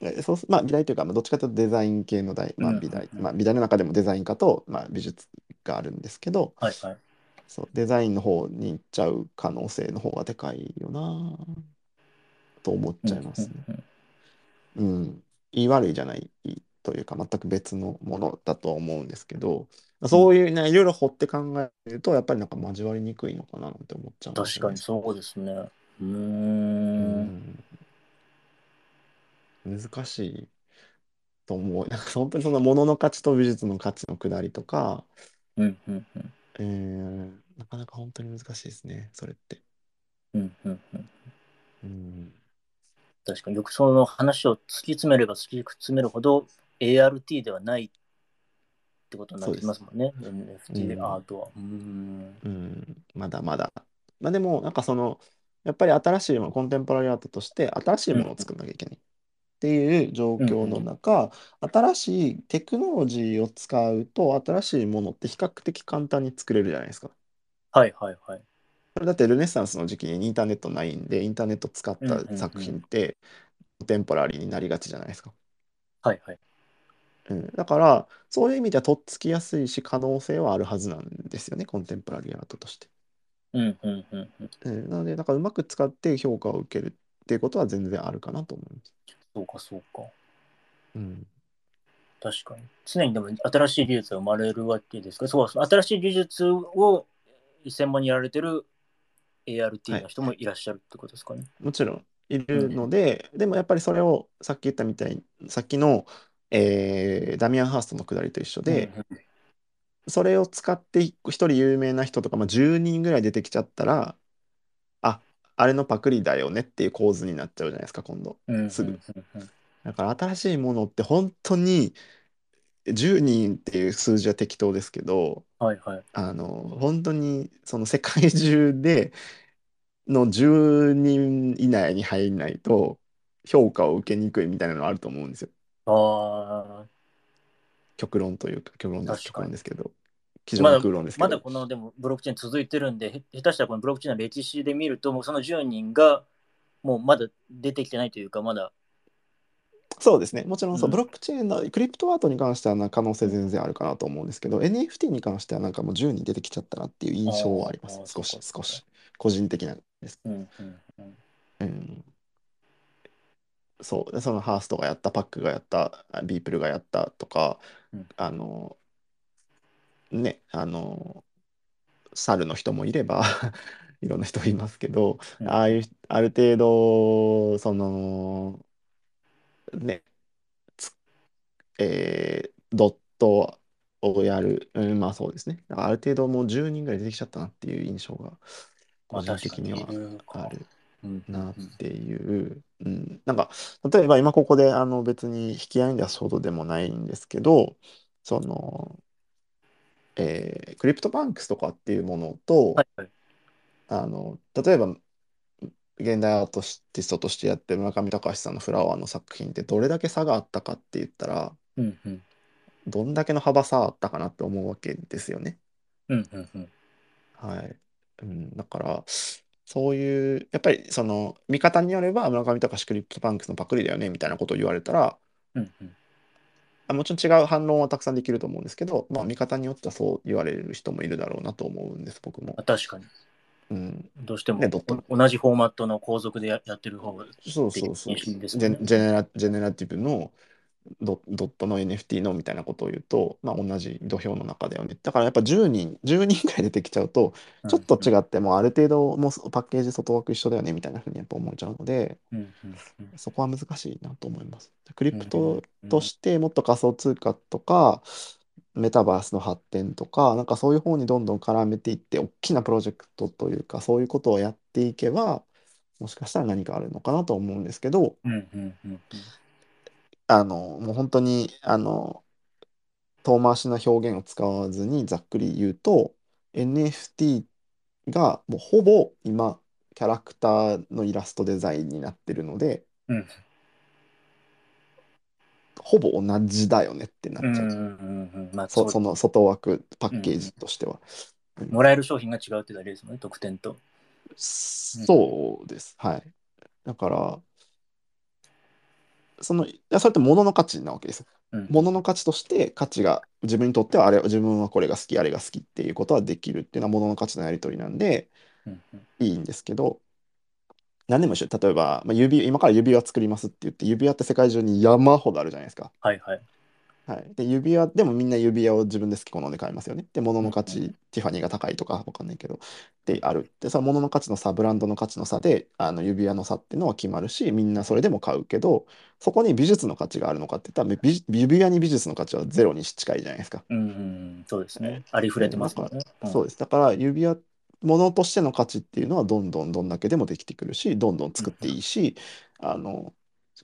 えそうすまあ、美大というか、まあ、どっちかというとデザイン系の大、まあ、うん美大、うんまあ、美大の中でもデザイン科と、まあ、美術があるんですけど、はいはい。そう、デザインの方に行っちゃう可能性の方がでかいよなと思っちゃいますね。うんうんうん。言い悪いじゃないというか、全く別のものだとは思うんですけど、そういうね、いろいろ掘って考えると、やっぱりなんか交わりにくいのかななんて思っちゃうね。確かにそうですね。うん。ん。難しいと思う。なんか本当にその物の価値と美術の価値のくだりとか、うんうんうん。えーなかなか本当に難しいですね、それって。うんうんうん。うん、確かによくその話を突き詰めれば突き詰めるほど ART ではないってことになってきますもんね。NFT でうんアートは。うーん。うん、まだまだ。まあでも、なんかその、やっぱり新しいもの、コンテンポラリーアートとして新しいものを作んなきゃいけないっていう状況の中、新しいテクノロジーを使うと、新しいものって比較的簡単に作れるじゃないですか。はいはいはい。それだってルネッサンスの時期にインターネットないんで、インターネット使った作品ってコンテンポラリーになりがちじゃないですか。はいはい。うん、だから、そういう意味ではとっつきやすいし、可能性はあるはずなんですよね、コンテンポラリーアートとして。うんうんうんうん。うん、なので、だからうまく使って評価を受けるっていうことは全然あるかなと思います。そうかそうか。うん、確かに。常にでも新しい技術が生まれるわけですか？ら、そうそう新しい技術を専門にやられてる ART の人もいらっしゃるってことですかね？もちろんいるので、でもやっぱりそれをさっき言ったみたいに、さっきの、えーダミアン・ハーストのくだりと一緒で、それを使って一人有名な人とか、まあ、10人ぐらい出てきちゃったら、あ、あれのパクリだよねっていう構図になっちゃうじゃないですか、今度。すぐだから新しいものって本当に10人っていう数字は適当ですけど、はいはい。あの、本当にその世界中での10人以内に入んないと評価を受けにくいみたいなのあると思うんですよ。あ極論というか、極論です、極論ですけど、基あ、まだ準は空論ですけまど。だこのでもブロックチェーン続いてるんで、へ下手したらこのブロックチェーンの歴史で見ると、もうその10人がもうまだ出てきてないというか、まだ。そうですね。もちろんそう、うんブロックチェーンのクリプトアートに関してはな可能性全然あるかなと思うんですけど、NFT に関してはなんかもう10人出てきちゃったなっていう印象はありますあー。少し、そうか少し。個人的なんです。うんうんうんうん。そう。で、そのハーストがやった、パックがやった、あビープルがやったとか、うんあの、ね、あの、猿の人もいれば、いろんな人いますけど、うんああいう、ある程度、その、ね、つえードットをやる、うん、まあそうですね。だからある程度もう10人ぐらい出てきちゃったなっていう印象が、個人的にはまあ確かにいるかあるうんうんなっていう、うん、なんか、例えば今ここであの別に引き合いに出すほどでもないんですけど、その、えークリプトバンクスとかっていうものと、はいはい。あの、例えば、現代アーティストとしてやってる村上隆さんのフラワーの作品ってどれだけ差があったかって言ったら、うんうんどんだけの幅差あったかなって思うわけですよね。うんうんうん。はい。うん、だから、そういう、やっぱりその、見方によれば、村上隆クリプトパンクスのパクリだよねみたいなことを言われたら、うんうん。あもちろん違う反論はたくさんできると思うんですけど、まあ、見方によってはそう言われる人もいるだろうなと思うんです、僕もあ。確かに。うん、どうしてもね同じフォーマットの後続でややってる方がそうそうそう。ジェジェネラジェネラティブのドドットの NFT のみたいなことを言うと、まあ、同じ土俵の中だよね。だからやっぱ10人、10人ぐらい出てきちゃうと、ちょっと違ってもある程度もうパッケージ外枠一緒だよねみたいなふうにやっぱ思っちゃうので、そこは難しいなと思います。クリプトとしてもっと仮想通貨とか、メタバースの発展とか、なんかそういう方にどんどん絡めていって、大きなプロジェクトというか、そういうことをやっていけば、もしかしたら何かあるのかなと思うんですけど、あの、もう本当に、あの、遠回しな表現を使わずにざっくり言うと、NFT がもうほぼ今、キャラクターのイラストデザインになってるので、うんほぼ同じだよねってなっちゃう。うんうんうんうんまあそその外枠パッケージとしては。もらえる商品が違うってだけですもんね特典とそうです。はい。だから、その、いやそれって物の価値なわけですよ。うん物の価値として価値が自分にとってはあれ自分はこれが好きあれが好きっていうことはできるっていうのは物の価値のやり取りなんでうんうんいいんですけど何でも一緒例えば、まあ、指今から指輪作りますって言って指輪って世界中に山ほどあるじゃないですか。はいはいはい、で指輪でもみんな指輪を自分で好き好んで買いますよね。で物の価値、ティファニーが高いとかわかんないけどである。でその物の価値の差ブランドの価値の差であの指輪の差っていうのは決まるしみんなそれでも買うけどそこに美術の価値があるのかって言ったら美指輪に美術の価値はゼロに近いじゃないですか。うんそうですね。ありふれてますね。そうです。だから指輪物としての価値っていうのはどんどんどんだけでもできてくるしどんどん作っていいし、あの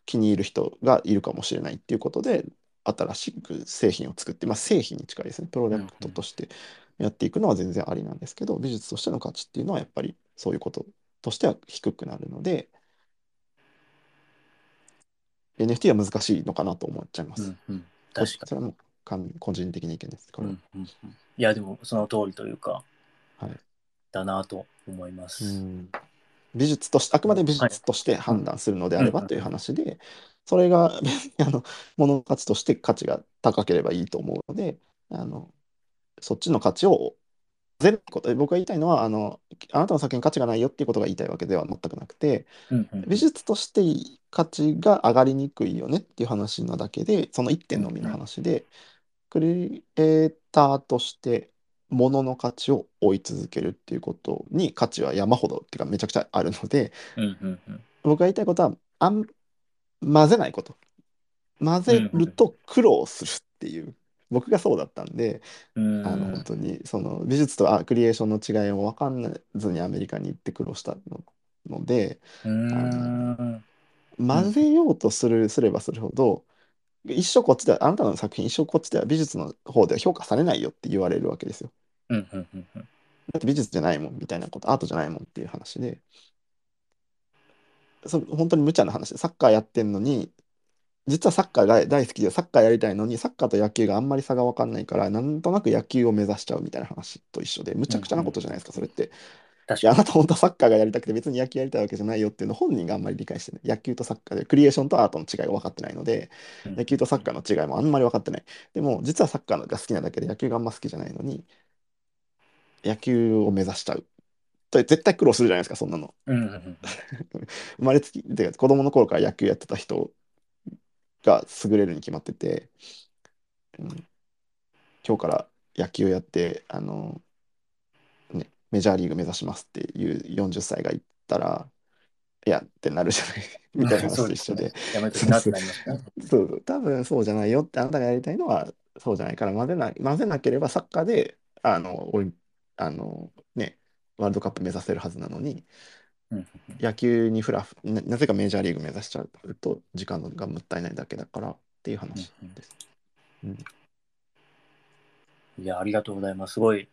気に入る人がいるかもしれないっていうことで新しく製品を作って、まあ、製品に近いですね。プロダクトとしてやっていくのは全然ありなんですけど美術としての価値っていうのはやっぱりそういうこととしては低くなるので NFT は難しいのかなと思っちゃいます。うんうん。確かそれはも個人的な意見です。こに、れはうんうんうん、いやでもその通りというかはい。だなと思います、うん。美術としてあくまで美術として判断するのであればうん。という話で、それが あの物の価値として価値が高ければいいと思うのであのそっちの価値を全部こと僕が言いたいのはあのあなたの作品に価値がないよっていうことが言いたいわけでは全くなくてうんうんうん。美術として価値が上がりにくいよねっていう話なだけでその一点のみの話でクリエイターとして物の価値を追い続けるっていうことに価値は山ほどっていうかめちゃくちゃあるのでうんうんうん。僕が言いたいことはあん混ぜないこと。混ぜると苦労するっていう。僕がそうだったんでうん。あの本当にその美術とあクリエーションの違いを分かんずにアメリカに行って苦労したののでうーん混ぜようとするすればするほど一生こっちではあなたの作品一生こっちでは美術の方では評価されないよって言われるわけですよ。だって美術じゃないもんみたいなことアートじゃないもんっていう話でそ本当に無茶な話。でサッカーやってんのに実はサッカーが大好きでサッカーやりたいのにサッカーと野球があんまり差が分かんないからなんとなく野球を目指しちゃうみたいな話と一緒でむちゃくちゃなことじゃないですかそれって。確かなた本当はサッカーがやりたくて別に野球やりたいわけじゃないよっていうのを本人があんまり理解してない。野球とサッカーでクリエーションとアートの違いが分かってないのでに野球とサッカーの違いもあんまり分かってない。でも実はサッカーが好きなだけで野球があんま好きじゃないのに野球を目指しちゃうと絶対苦労するじゃないですかそんなの。うんうんうん生まれつきてか子供の頃から野球やってた人が優れるに決まってて、うん、今日から野球やってあの、ね、メジャーリーグ目指しますっていう40歳が言ったらいやってなるじゃない。みたいな話と一緒で。そう多分そうじゃない。よってあなたがやりたいのはそうじゃないから混ぜな混ぜなければサッカーであのオあの、ね、ワールドカップ目指せるはずなのに野球にフラフななぜかメジャーリーグ目指しちゃうと時間がもったいないだけだからっていう話です。うんいや、ありがとうございます。すごい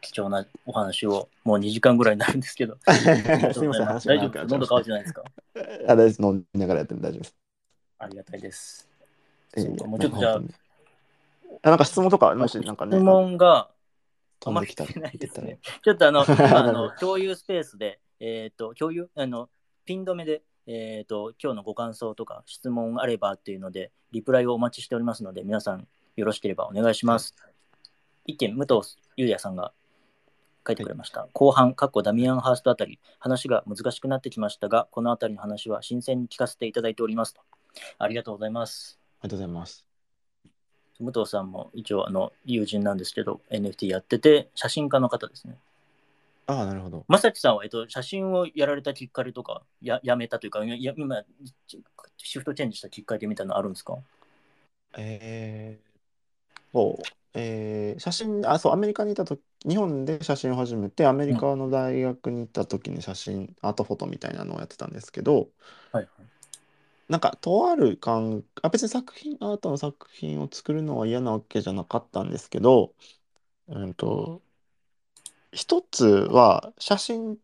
貴重なお話を、もう2時間ぐらいになるんですけど。す。みません話大丈夫です。喉乾いてないですか？あ大丈夫です。飲みながらやっても大丈夫です。ありがたいです。えそうか。いやもうちょっとじゃあ。なんか質問とか、もしなんかね、質問があ飛んできたないです言ね。ちょっとあの、今あの共有スペースで、えっ、と、共有、あの、ピン止めで、えっ、と、今日のご感想とか質問あればっていうので、リプライをお待ちしておりますので、皆さんよろしければお願いします。一件、武藤優也さんが書いてくれました。後半、かっこダミアン・ハーストあたり、話が難しくなってきましたが、このあたりの話は新鮮に聞かせていただいておりますと。ありがとうございます。ありがとうございます。武藤さんも一応あの友人なんですけど NFT やってて写真家の方ですね。ああ、なるほど。まさきさんは、えっと、写真をやられたきっかけとかややめたというかやや今シフトチェンジしたきっかけみたいなのあるんですか？えー、そう、えー写真、あ、そう、アメリカにいたとき、日本で写真を始めて、アメリカの大学に行った時に写真、アートフォトみたいなのをやってたんですけど、はいなんか、とある感あ、別に作品、アートの作品を作るのは嫌なわけじゃなかったんですけど、うんと、一つは、写真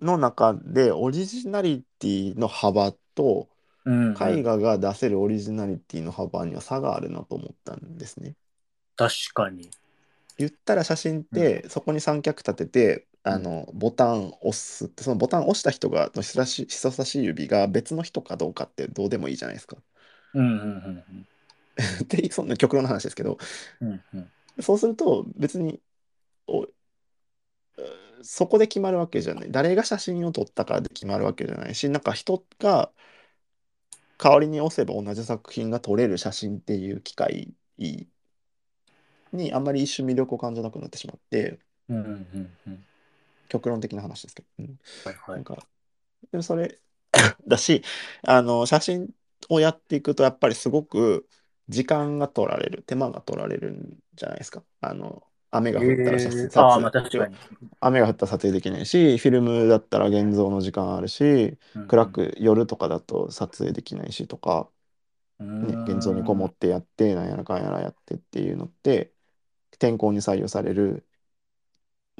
の中でオリジナリティの幅と、うんうん絵画が出せるオリジナリティの幅には差があるなと思ったんですね。確かに。言ったら写真ってそこに三脚立てて、うんあのボタン押すってそのボタン押した人がの人差し人差し指が別の人かどうかってどうでもいいじゃないですか。うんうんうん でそんな極論の話ですけどうんうん。うんそうすると別におそこで決まるわけじゃない。誰が写真を撮ったかで決まるわけじゃないしなんか人が代わりに押せば同じ作品が撮れる写真っていう機会にあんまり一瞬魅力を感じなくなってしまって。うんうんうんうん極論的な話ですけど、うん。はいはい。なんかでもそれ だしあの写真をやっていくとやっぱりすごく時間が取られる手間が取られるんじゃないですか。あの雨が降ったら写真撮えー。ああ、まあ影確かに。雨が降ったら撮影できないしフィルムだったら現像の時間あるし暗く夜とかだと撮影できないしとか、ね、現像にこもってやってなんやらかんやらやってっていうのって天候に左右される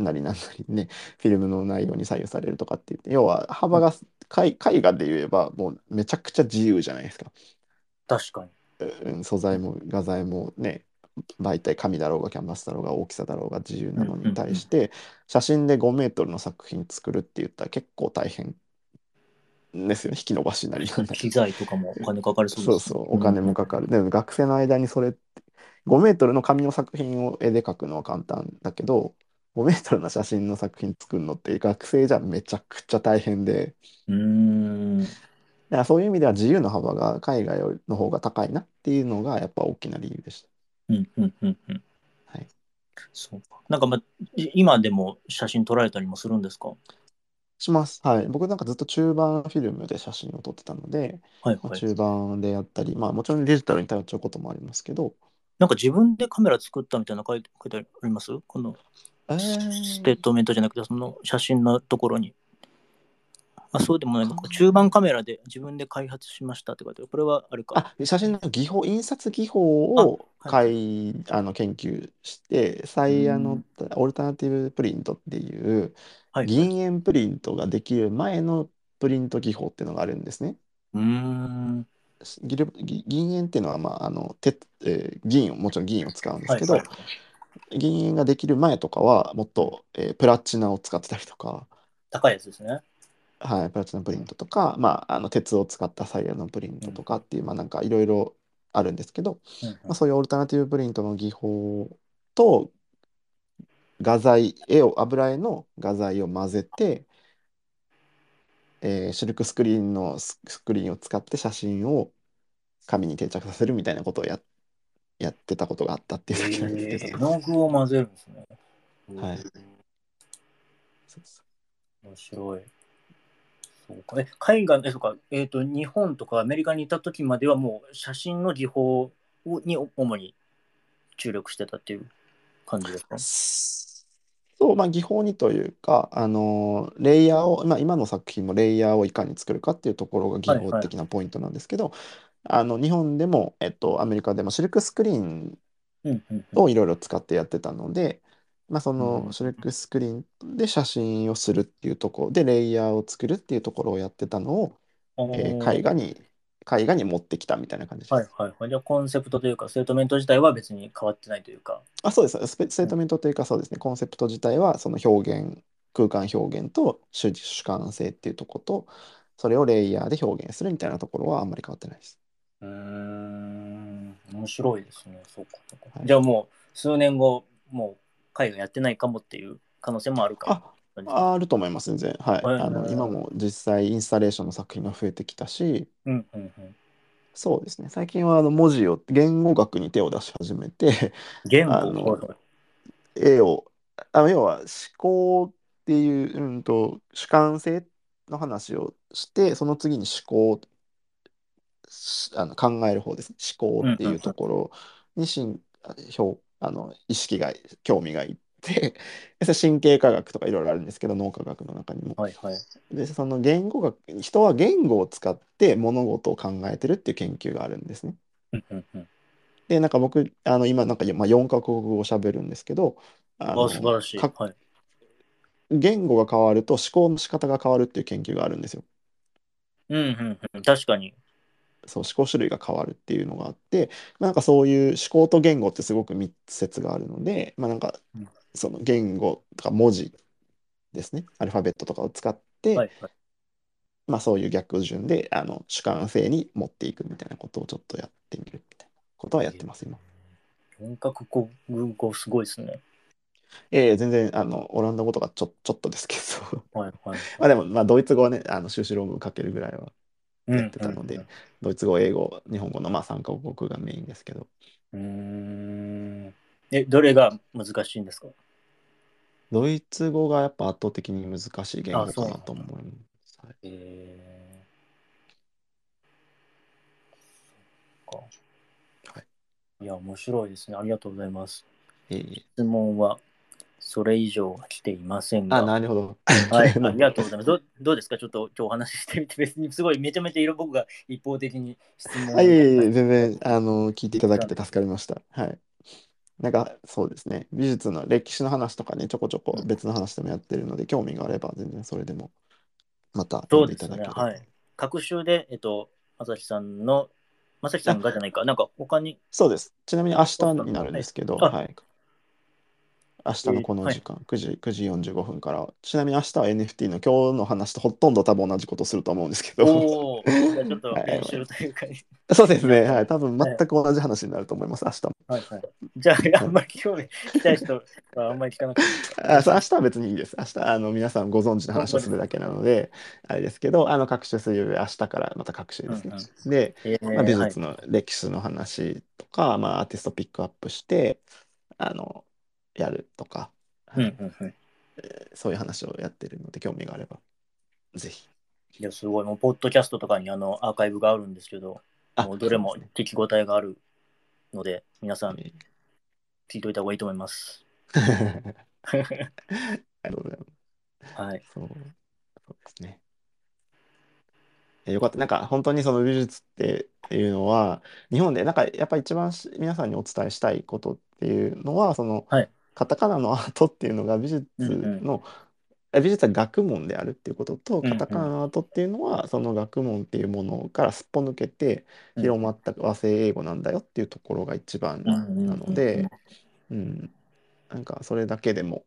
なりなんなりねフィルムの内容に左右されるとかって言って要は幅が絵絵画で言えばもうめちゃくちゃ自由じゃないですか。確かに。うん素材も画材もね媒体紙だろうがキャンバスだろうが大きさだろうが自由なのに対して写真で5メートルの作品作るって言ったら結構大変ですよね。引き伸ばしなり機材とかもお金かかりそうそうですね。そうお金もかかる、でも学生の間にそれって5メートルの紙の作品を絵で描くのは簡単だけど5メートルの写真の作品作るのって学生じゃめちゃくちゃ大変でうーん。だからそういう意味では自由の幅が海外の方が高いなっていうのがやっぱ大きな理由でした。うんうんうんうん。はい。そうか。なんか、ま、い今でも写真撮られたりもするんですか？します。はい。僕なんかずっと中盤フィルムで写真を撮ってたので、まあ、はいはい。中盤でやったり、まあもちろんデジタルに頼っちゃうこともありますけど、なんか自分でカメラ作ったみたいな書いて書いてあります？このえステーー、トメントじゃなくて、その写真のところに。あそうでもない。中盤カメラで自分で開発しましたって書いてある。これはあれか。あ、写真の技法、印刷技法をあは解あの研究して、サイアのオルタナティブプリントっていうはい、はい。銀塩プリントができる前のプリント技法っていうのがあるんですね。うーん。銀塩っていうのは、まあ、あの鉄えー銀をもちろん銀を使うんですけど、はい銀塩ができる前とかはもっと、えープラチナを使ってたりとか、高いやつですね。はい、プラチナプリントとか、まあ、あの鉄を使ったサイヤのプリントとかっていう、まあ、なんかいろいろあるんですけど、うんうん。まあ、そういうオルタナティブプリントの技法と画材絵を油絵の画材を混ぜて、えーシルクスクリーンのススクリーンを使って写真を紙に定着させるみたいなことをややってたことがあったっていうだけなんですけ絵ど、の具を混ぜるんですね。はいうんそうそ面白い。そうか。え、海外、え、そうか、えっ、と、日本とかアメリカにいた時まではもう写真の技法をに主に注力してたっていう感じですか？うそう、まあ、技法にというか、あのレイヤーを、まあ、今の作品もレイヤーをいかに作るかっていうところが技法的なポイントなんですけど、あの日本でも、えっと、アメリカでもシルクスクリーン。をいろいろ使ってやってたので、まあ、そうんのシルクスクリーンで写真をするっていうところでレイヤーを作るっていうところをやってたのを、あえーー絵画に絵画に持ってきたみたいな感じです。はいはいはい。じゃあコンセプトというか、ステートメント自体は別に変わってないというか。あ、そうです。スペステートメントというか、そうですね。コンセプト自体は、その表現、空間表現と主主観性っていうところと、それをレイヤーで表現するみたいなところはあんまり変わってないです。うーん、面白いですね。そうかじゃあもう数年後、もう絵画やってないかもっていう可能性もあるかあ、も。あると思います、全然。はい。はいあの、今も実際インスタレーションの作品が増えてきたし、うんうんうん。そうですね。最近はあの文字を、言語学に手を出し始めて、言語？あの絵を、あ要は思考っていう、うんと、主観性の話をして、その次に思考、しあの考える方ですね。思考っていうところにしん、表あの意識が、興味がいって、神経科学とかいろいろあるんですけど、脳科学の中にも。はいはい。で、その言語学、人は言語を使って物事を考えてるっていう研究があるんですね。で、なんか僕、あの今、なんか、まあ、4カ国語を喋るんですけど、あのあ、素晴らしい。かはい。言語が変わると思考の仕方が変わるっていう研究があるんですよ。うんうんうん。確かに。そう、思考種類が変わるっていうのがあって、まあなんかそういう思考と言語ってすごく密接があるので、まあなんかうんその言語とか文字ですね、アルファベットとかを使って、はいはい。まあそういう逆順であの主観性に持っていくみたいなことをちょっとやってみるみたいなことはやってます、今。本格国語すごいですね。ええ全然あのオランダ語とかちょちょっとですけど、はいはい。まあでも、まあ、ドイツ語はね、あの修士論文書けるぐらいは、うんやってたのでうんドイツ語、英語、日本語のまあ3カ国語がメインですけど、うん。うーん。え、どれが難しいんですか？ドイツ語がやっぱ圧倒的に難しい言語かなと思います。はいえー。はい。いや、面白いですね。ありがとうございます。ええ質問はそれ以上は来ていませんが。あ、なるほど。はい、ありがとうございます。どうどうですか？ちょっと今日お話ししてみて、別にすごいめちゃめちゃいろ僕が一方的に質問をあ、いえいえいえ、全然、あの、聞いていただけて助かりました。はい。なんか、そうですね。美術の歴史の話とかね、ちょこちょこ別の話でもやってるので、興味があれば、全然それでも、また読んでいただければ。そうですねはい各週で、えっと、まさきさんの、まさきさんがじゃないか、なんか他に、そうです。ちなみに明日になるんですけど、あはい。明日のこの時間、9時、9時45分から、ちなみに明日は NFT の今日の話とほとんど多分同じことすると思うんですけど、おお、じゃあちょっと 練習というか、そうですね。はい。多分全く同じ話になると思います、明日も。はいはい。じゃあ、あんまり興味聞きたい人はあんまり聞かなか？あそう明日は別にいいです。明日、あの、皆さんご存知の話をするだけなので、あれですけど、あの、各種水曜日、明日からまた各種ですね。で、えーまあ、美はい術の歴史の話とか、まあ、アーティストピックアップして、あの、やるとか、うんはいうんうん。そういう話をやってるので、興味があれば、ぜひ。いや、すごい。もう、ポッドキャストとかにあのアーカイブがあるんですけど、あもうどれもそうです聞き応えがあるので、皆さんね聞いといた方がいいと思います。ありがとうございます。はい。そう、そうですね。えよかった。なんか本当にその美術っていうのは、日本でなんかやっぱ一番し皆さんにお伝えしたいことっていうのは、その、はいカタカナのアートっていうのが美術の、え美術は学問であるっていうことと、うんうん。カタカナのアートっていうのは、その学問っていうものからすっぽ抜けて広まった和製英語なんだよっていうところが一番なので、うん、なんかそれだけでも、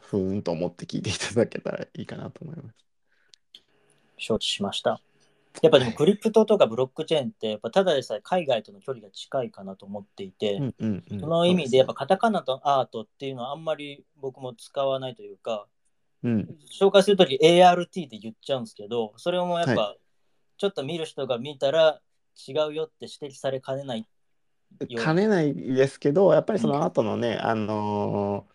ふーんと思って聞いていただけたらいいかなと思います。承知しました。やっぱでもクリプトとかブロックチェーンって、やっぱただでさえ海外との距離が近いかなと思っていて、うんうんうん。その意味でやっぱそカタカナとアートっていうのはあんまり僕も使わないというか、うですね紹介するとき ART って言っちゃうんですけど、それもやっぱ、はちょっと見る人が見たら違うよって指摘されかねないうん、兼ねないですけど、やっぱりそのアートのね、あの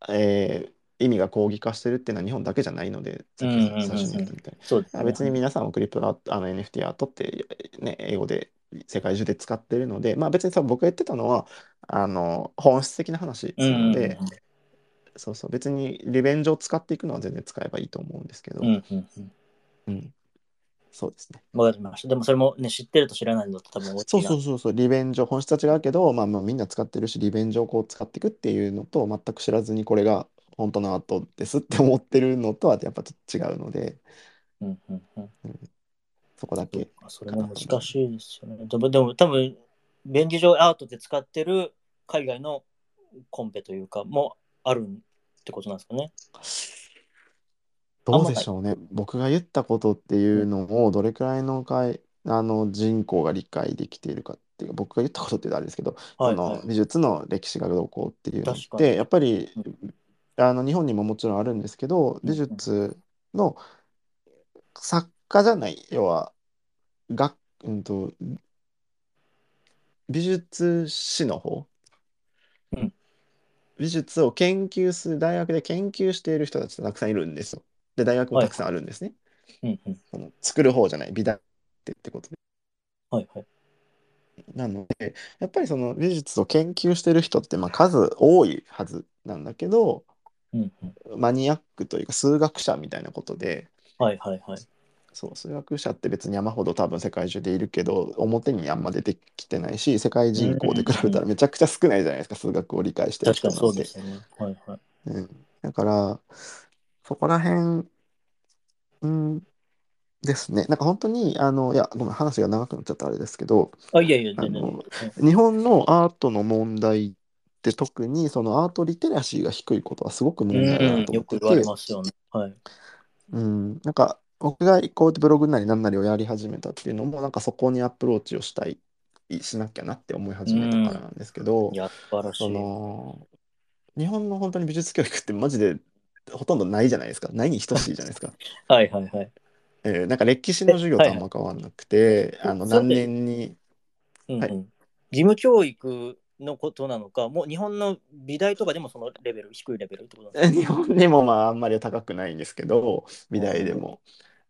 ーえー意味が抗議化してるっていうのは日本だけじゃないので、さっき最初に言ったみたいね。別に皆さんもクリプトアート、あの NFT アートって、ね、英語で世界中で使ってるので、まあ別にさ、僕が言ってたのは、あの、本質的な話うんうんうんなので、そうそう、別に利便上使っていくのは全然使えばいいと思うんですけど、うんうんうん。うんそうですね。わかりました。でもそれもね、知ってると知らないのと多分そうなそうそうそう、利便上、本質は違うけど、まあ、まあみんな使ってるし、利便上こう使っていくっていうのと、全く知らずにこれが本当のアートですって思ってるのとはやっぱちょっと違うので、うんうんうん。そこだけ。それも難しいですよね。でも、でも多分、便宜上アートで使ってる海外のコンペというか、もあるってことなんですかね。どうでしょうね。僕が言ったことっていうのをどれくらいのかいあの人口が理解できているかっていうか僕が言ったことってあれですけど、はいその美術の歴史がどうこうっていうのってやっぱりうんあの日本にももちろんあるんですけどうん美術の作家じゃない要は学、うんと、美術史の方、うん美術を研究する大学で研究している人たちってたくさんいるんですよ。で大学もたくさんあるんですね。うんうん。その作る方じゃない美大ってってことで。はいはい。なのでやっぱりその美術を研究してる人ってまあ数多いはずなんだけどうんうん。マニアックというか数学者みたいなことではいはいはい。そう数学者って別に山ほど多分世界中でいるけど表にあんま出てきてないし世界人口で比べたらめちゃくちゃ少ないじゃないですか数学を理解してる確人なんてかにそうでね。はいはい。うん、だからそこら辺、うん、ですねなんか本当にあのいやごめん話が長くなっちゃったあれですけどあ、いやいや、あ。の日本のアートの問題って特にそのアートリテラシーが低いことはすごく問題だう、なんと思ってよく言われて、ますよね。はい。うん、なんか僕がこうやってブログなりなんなりをやり始めたっていうのもなんかそこにアプローチをしたいしなきゃなって思い始めたからなんですけどい、や、素晴らしそい。の日本の本当に美術教育ってマジでほとんどないじゃないですかないに等しいじゃないですか。はいはいはい。えーなんか歴史の授業とあんま変わんなくて、あのそれで何年にはいうんうん義務教育のことなのか、もう日本の美大とかでもそのレベル、低いレベルってことなんですか？日本でもまああんまり高くないんですけど美大でも。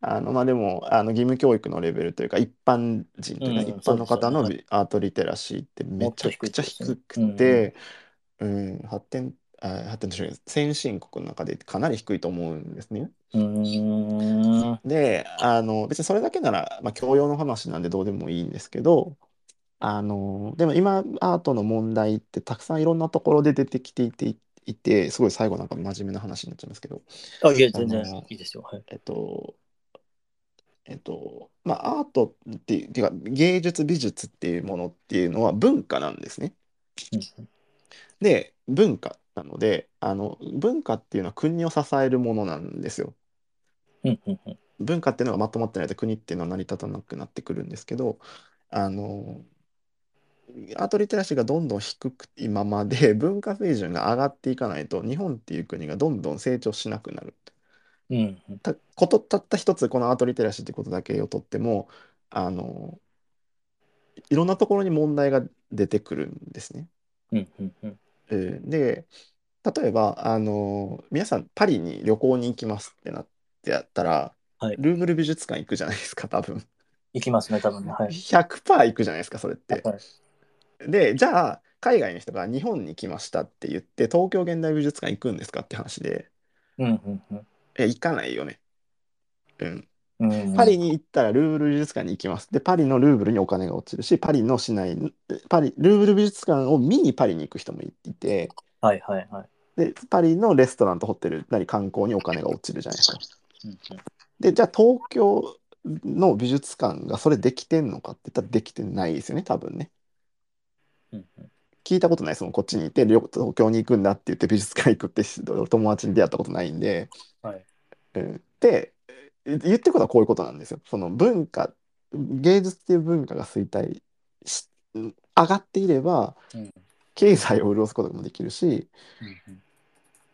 あのまあでもあの義務教育のレベルというか一般人というか、うん一般の方のそうですアートリテラシーってめちゃくちゃ低くて、うん発展あ発展として先進国の中でかなり低いと思うんですね。うーん。であの別にそれだけなら、まあ、教養の話なんでどうでもいいんですけどあのでも今アートの問題ってたくさんいろんなところで出てきていていてすごい最後なんか真面目な話になっちゃいますけどあ、いや、全然あのいいですよ。はい。えっとえっとまあアートっていうていうか芸術美術っていうものっていうのは文化なんですね。うんで文化なのであの文化っていうのは国を支えるものなんですよ。うんうんうん文化っていうのがまとまってないと国っていうのは成り立たなくなってくるんですけどあのアートリテラシーがどんどん低く今まで 文化水準が上がっていかないと日本っていう国がどんどん成長しなくなる。うんうんたことたった一つこのアートリテラシーってことだけをとってもあのいろんなところに問題が出てくるんですね。うんうんうんえーで例えばあの皆さんパリに旅行に行きますってなってやったら、はいルーブル美術館行くじゃないですか多分。いきますね、多分ね。はい。100%行くじゃないですかそれって。はいでじゃあ海外の人が日本に来ましたって言って東京現代美術館行くんですかって話でうんうんうんえ行かないよね。うん、うんうんパリに行ったらルーブル美術館に行きます。でパリのルーブルにお金が落ちるしパリの市内パリルーブル美術館を見にパリに行く人もいてはいはいはい。でパリのレストランとホテルなり観光にお金が落ちるじゃないですか。うんうんでじゃあ東京の美術館がそれできてんのかって言ったらできてないですよね多分ね。聞いたことないですもんこっちにいて旅東京に行くんだって言って美術館行くって友達に出会ったことないんで。はい。うんで言ってることはこういうことなんですよ。その文化芸術っていう文化が衰退し上がっていればうん経済を潤すこともできるし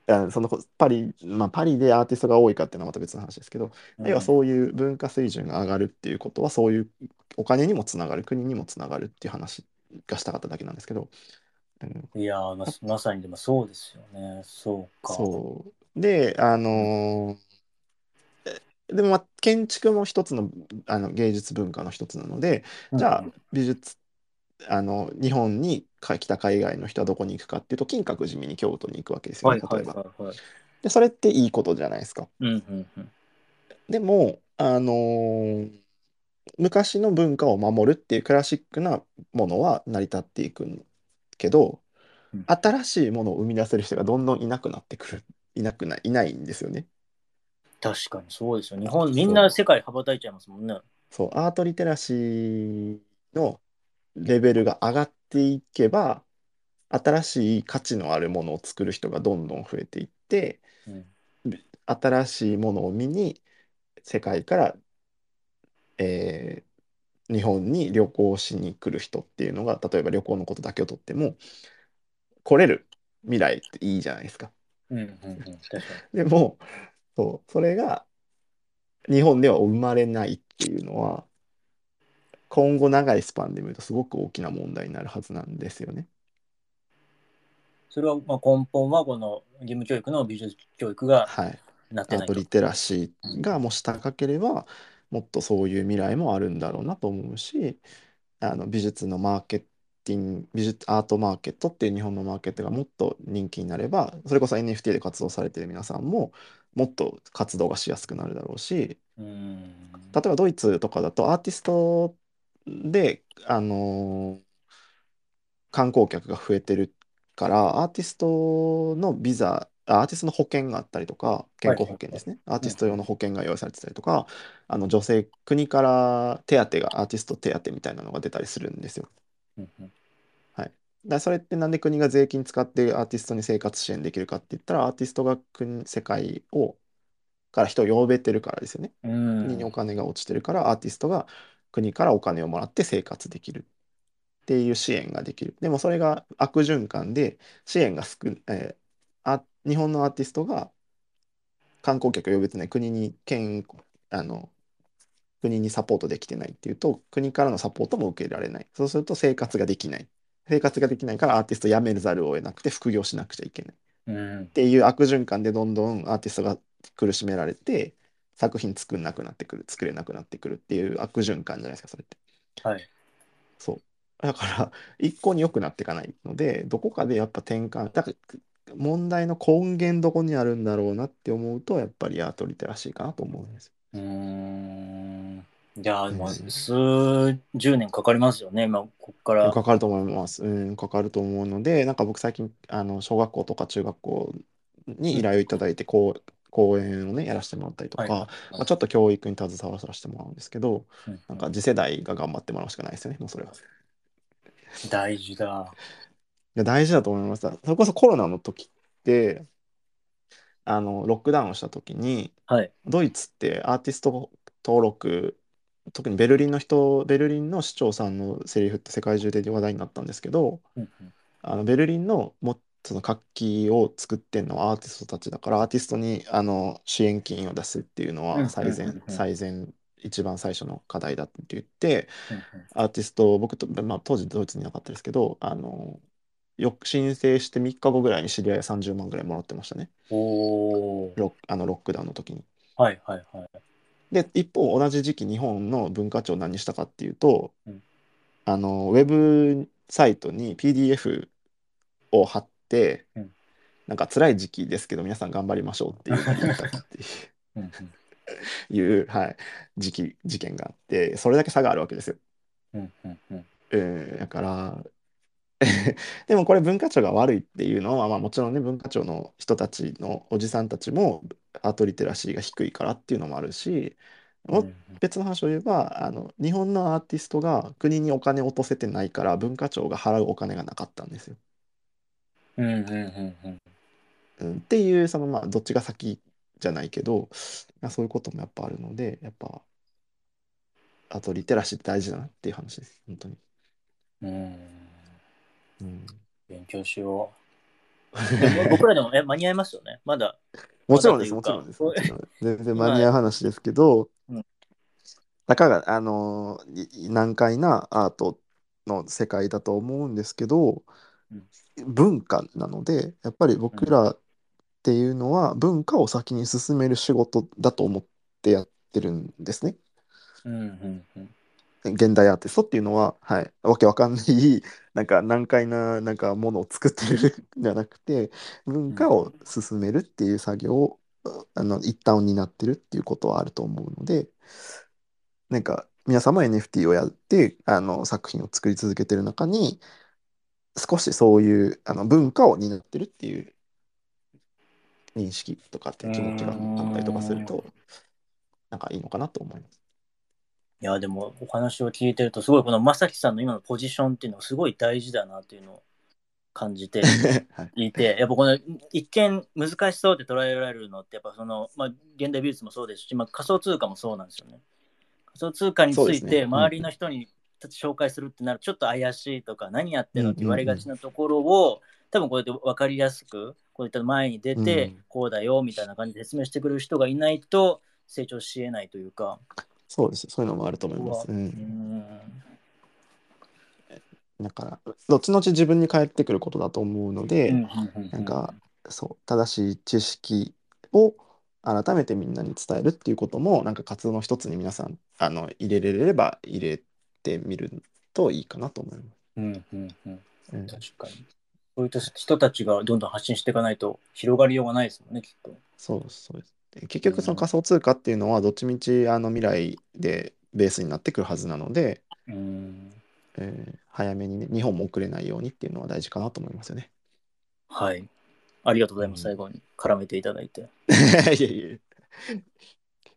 うんそのパリ、まあ、パリでアーティストが多いかっていうのはまた別の話ですけど、うん要はそういう文化水準が上がるっていうことはそういうお金にもつながる国にもつながるっていう話がしたかっただけなんですけど、うん、いやーままさにでもそうですよね。そうか。そうであのーえでもまあ建築も一つのあの芸術文化の一つなのでうんじゃあ美術あの日本にか来た海外の人はどこに行くかっていうと金閣寺見に京都に行くわけですよね、例えば。でそれっていいことじゃないですか。うんうんうんでもあのー昔の文化を守るっていうクラシックなものは成り立っていくんけどうん新しいものを生み出せる人がどんどんいなくなってくるいなくないいないんですよね。確かにそうですよ。日本みんな世界羽ばたいちゃいますもんね。そう、アートリテラシーのレベルが上がっていけば、新しい価値のあるものを作る人がどんどん増えていって、うん新しいものを見に世界から、えー日本に旅行しに来る人っていうのが例えば旅行のことだけをとっても来れる未来っていいじゃないですか。うんうんうん確かに。でもそうそれが日本では生まれないっていうのは今後長いスパンで見るとすごく大きな問題になるはずなんですよね。それはまあ根本はこの義務教育の美術教育がはい。なってないと。アートリテラシーがもし高ければもっとそういう未来もあるんだろうなと思うしあの美術のマーケティング美術アートマーケットっていう日本のマーケットがもっと人気になればそれこそ NFT で活動されてる皆さんももっと活動がしやすくなるだろうしうん。例えばドイツとかだとアーティストであの観光客が増えてるからアーティストのビザあアーティストの保険があったりとか健康保険ですね、アーティスト用の保険が用意されてたりとか、あの女性国から手当がアーティスト手当みたいなのが出たりするんですよ。うんうんだそれってなんで国が税金使ってアーティストに生活支援できるかって言ったらアーティストが国世界をから人を呼べてるからですよね。うん国にお金が落ちてるからアーティストが国からお金をもらって生活できるっていう支援ができる。でもそれが悪循環で支援が少、えーあ日本のアーティストが観光客を呼べてない国に県あの国にサポートできてないっていうと国からのサポートも受けられない。そうすると生活ができない。生活ができないからアーティスト辞めざるを得なくて副業しなくちゃいけない。うんっていう悪循環でどんどんアーティストが苦しめられて作品作んなくなってくる作れなくなってくるっていう悪循環じゃないですかそれってはい。そうだから一向に良くなっていかないのでどこかでやっぱ転換だから問題の根源どこにあるんだろうなって思うとやっぱりアートリテラシーかなと思うんですようーん。いや、まあ、うん数十年かかりますよね、今、ここから。かかると思います。うん、かかると思うので、なんか僕最近、あの、小学校とか中学校に依頼をいただいて、こう、講演をね、やらせてもらったりとか、はいまあ、ちょっと教育に携わらせてもらうんですけど、うんなんか次世代が頑張ってもらうしかないですよね、もうそれは。い大事だ。や、大事だと思います。それこそコロナの時って、あの、ロックダウンした時に、はい。ドイツってアーティスト登録、特にベルリンの人、ベルリンの市長さんのセリフって世界中で話題になったんですけど、うんうんあのベルリンのもその活気を作ってるのはアーティストたちだからアーティストにあの支援金を出すっていうのうんうんうんは最善最善一番最初の課題だって言ってうんアーティスト僕と、まあ、当時ドイツにいなかったですけどあのよく申請して3日後ぐらいに知り合い30万ぐらいもらってましたねおー。ロックあのロックダウンの時に。はいはいはい。で一方同じ時期日本の文化庁何したかっていうと、うんあのウェブサイトに PDF を貼って、うんなんか辛い時期ですけど皆さん頑張りましょうっていうのを 言ったってうんうんいう、はい、時期事件があってそれだけ差があるわけですよ。うんうんうんうん、だから でもこれ文化庁が悪いっていうのは、まあ、もちろんね文化庁の人たちのおじさんたちもアートリテラシーが低いからっていうのもあるしもうん別の話を言えばあの日本のアーティストが国にお金を落とせてないから文化庁が払うお金がなかったんですよ。うんうんうんうんうん、っていうそのまあどっちが先じゃないけどまあそういうこともやっぱあるのでやっぱアートリテラシーって大事だなっていう話です本当に。うんうん、勉強しよう。僕らでもえ間に合いますよね？まだ。もちろんですもちろんです。全然間に合う話ですけどうんたかがあのい難解なアートの世界だと思うんですけど、うん文化なのでやっぱり僕らっていうのは文化を先に進める仕事だと思ってやってるんですね。うんうんうん現代アーティストっていうのは、はい、わけわかんない なんか難解ななんかものを作ってるんじゃなくて文化を進めるっていう作業をあの一端を担ってるっていうことはあると思うのでなんか皆さんも NFT をやってあの作品を作り続けてる中に少しそういうあの文化を担ってるっていう認識とかっていう気持ちがあったりとかするとなんかいいのかなと思います。いや、でもお話を聞いてると、すごいこの正樹さんの今のポジションっていうのはすごい大事だなっていうのを感じて はいいて、やっぱこの一見難しそうって捉えられるのって、やっぱその、まあ、現代美術もそうですし、まあ、仮想通貨もそうなんですよね。仮想通貨について周りの人に紹介するってなるとちょっと怪しいとか、何やってるのって言われがちなところを、多分こうやって分かりやすく、こういった前に出て、うんこうだよみたいな感じで説明してくれる人がいないと成長しえないというか。そうです。そういうのもあると思います。う。うんんだから、後々自分に返ってくることだと思うので、なんか、そう、正しい知識を改めてみんなに伝えるっていうことも、なんか活動の一つに皆さん、あの、入れれれば入れてみるといいかなと思います。うんうんうんうん確かに。そういった人たちがどんどん発信していかないと広がりようがないですもんね、きっと。そうですそうです。で結局その仮想通貨っていうのはどっちみちあの未来でベースになってくるはずなので、うん。えー早めにね日本も遅れないようにっていうのは大事かなと思いますよね。はい。ありがとうございます。うん最後に絡めていただいて。いやいやいや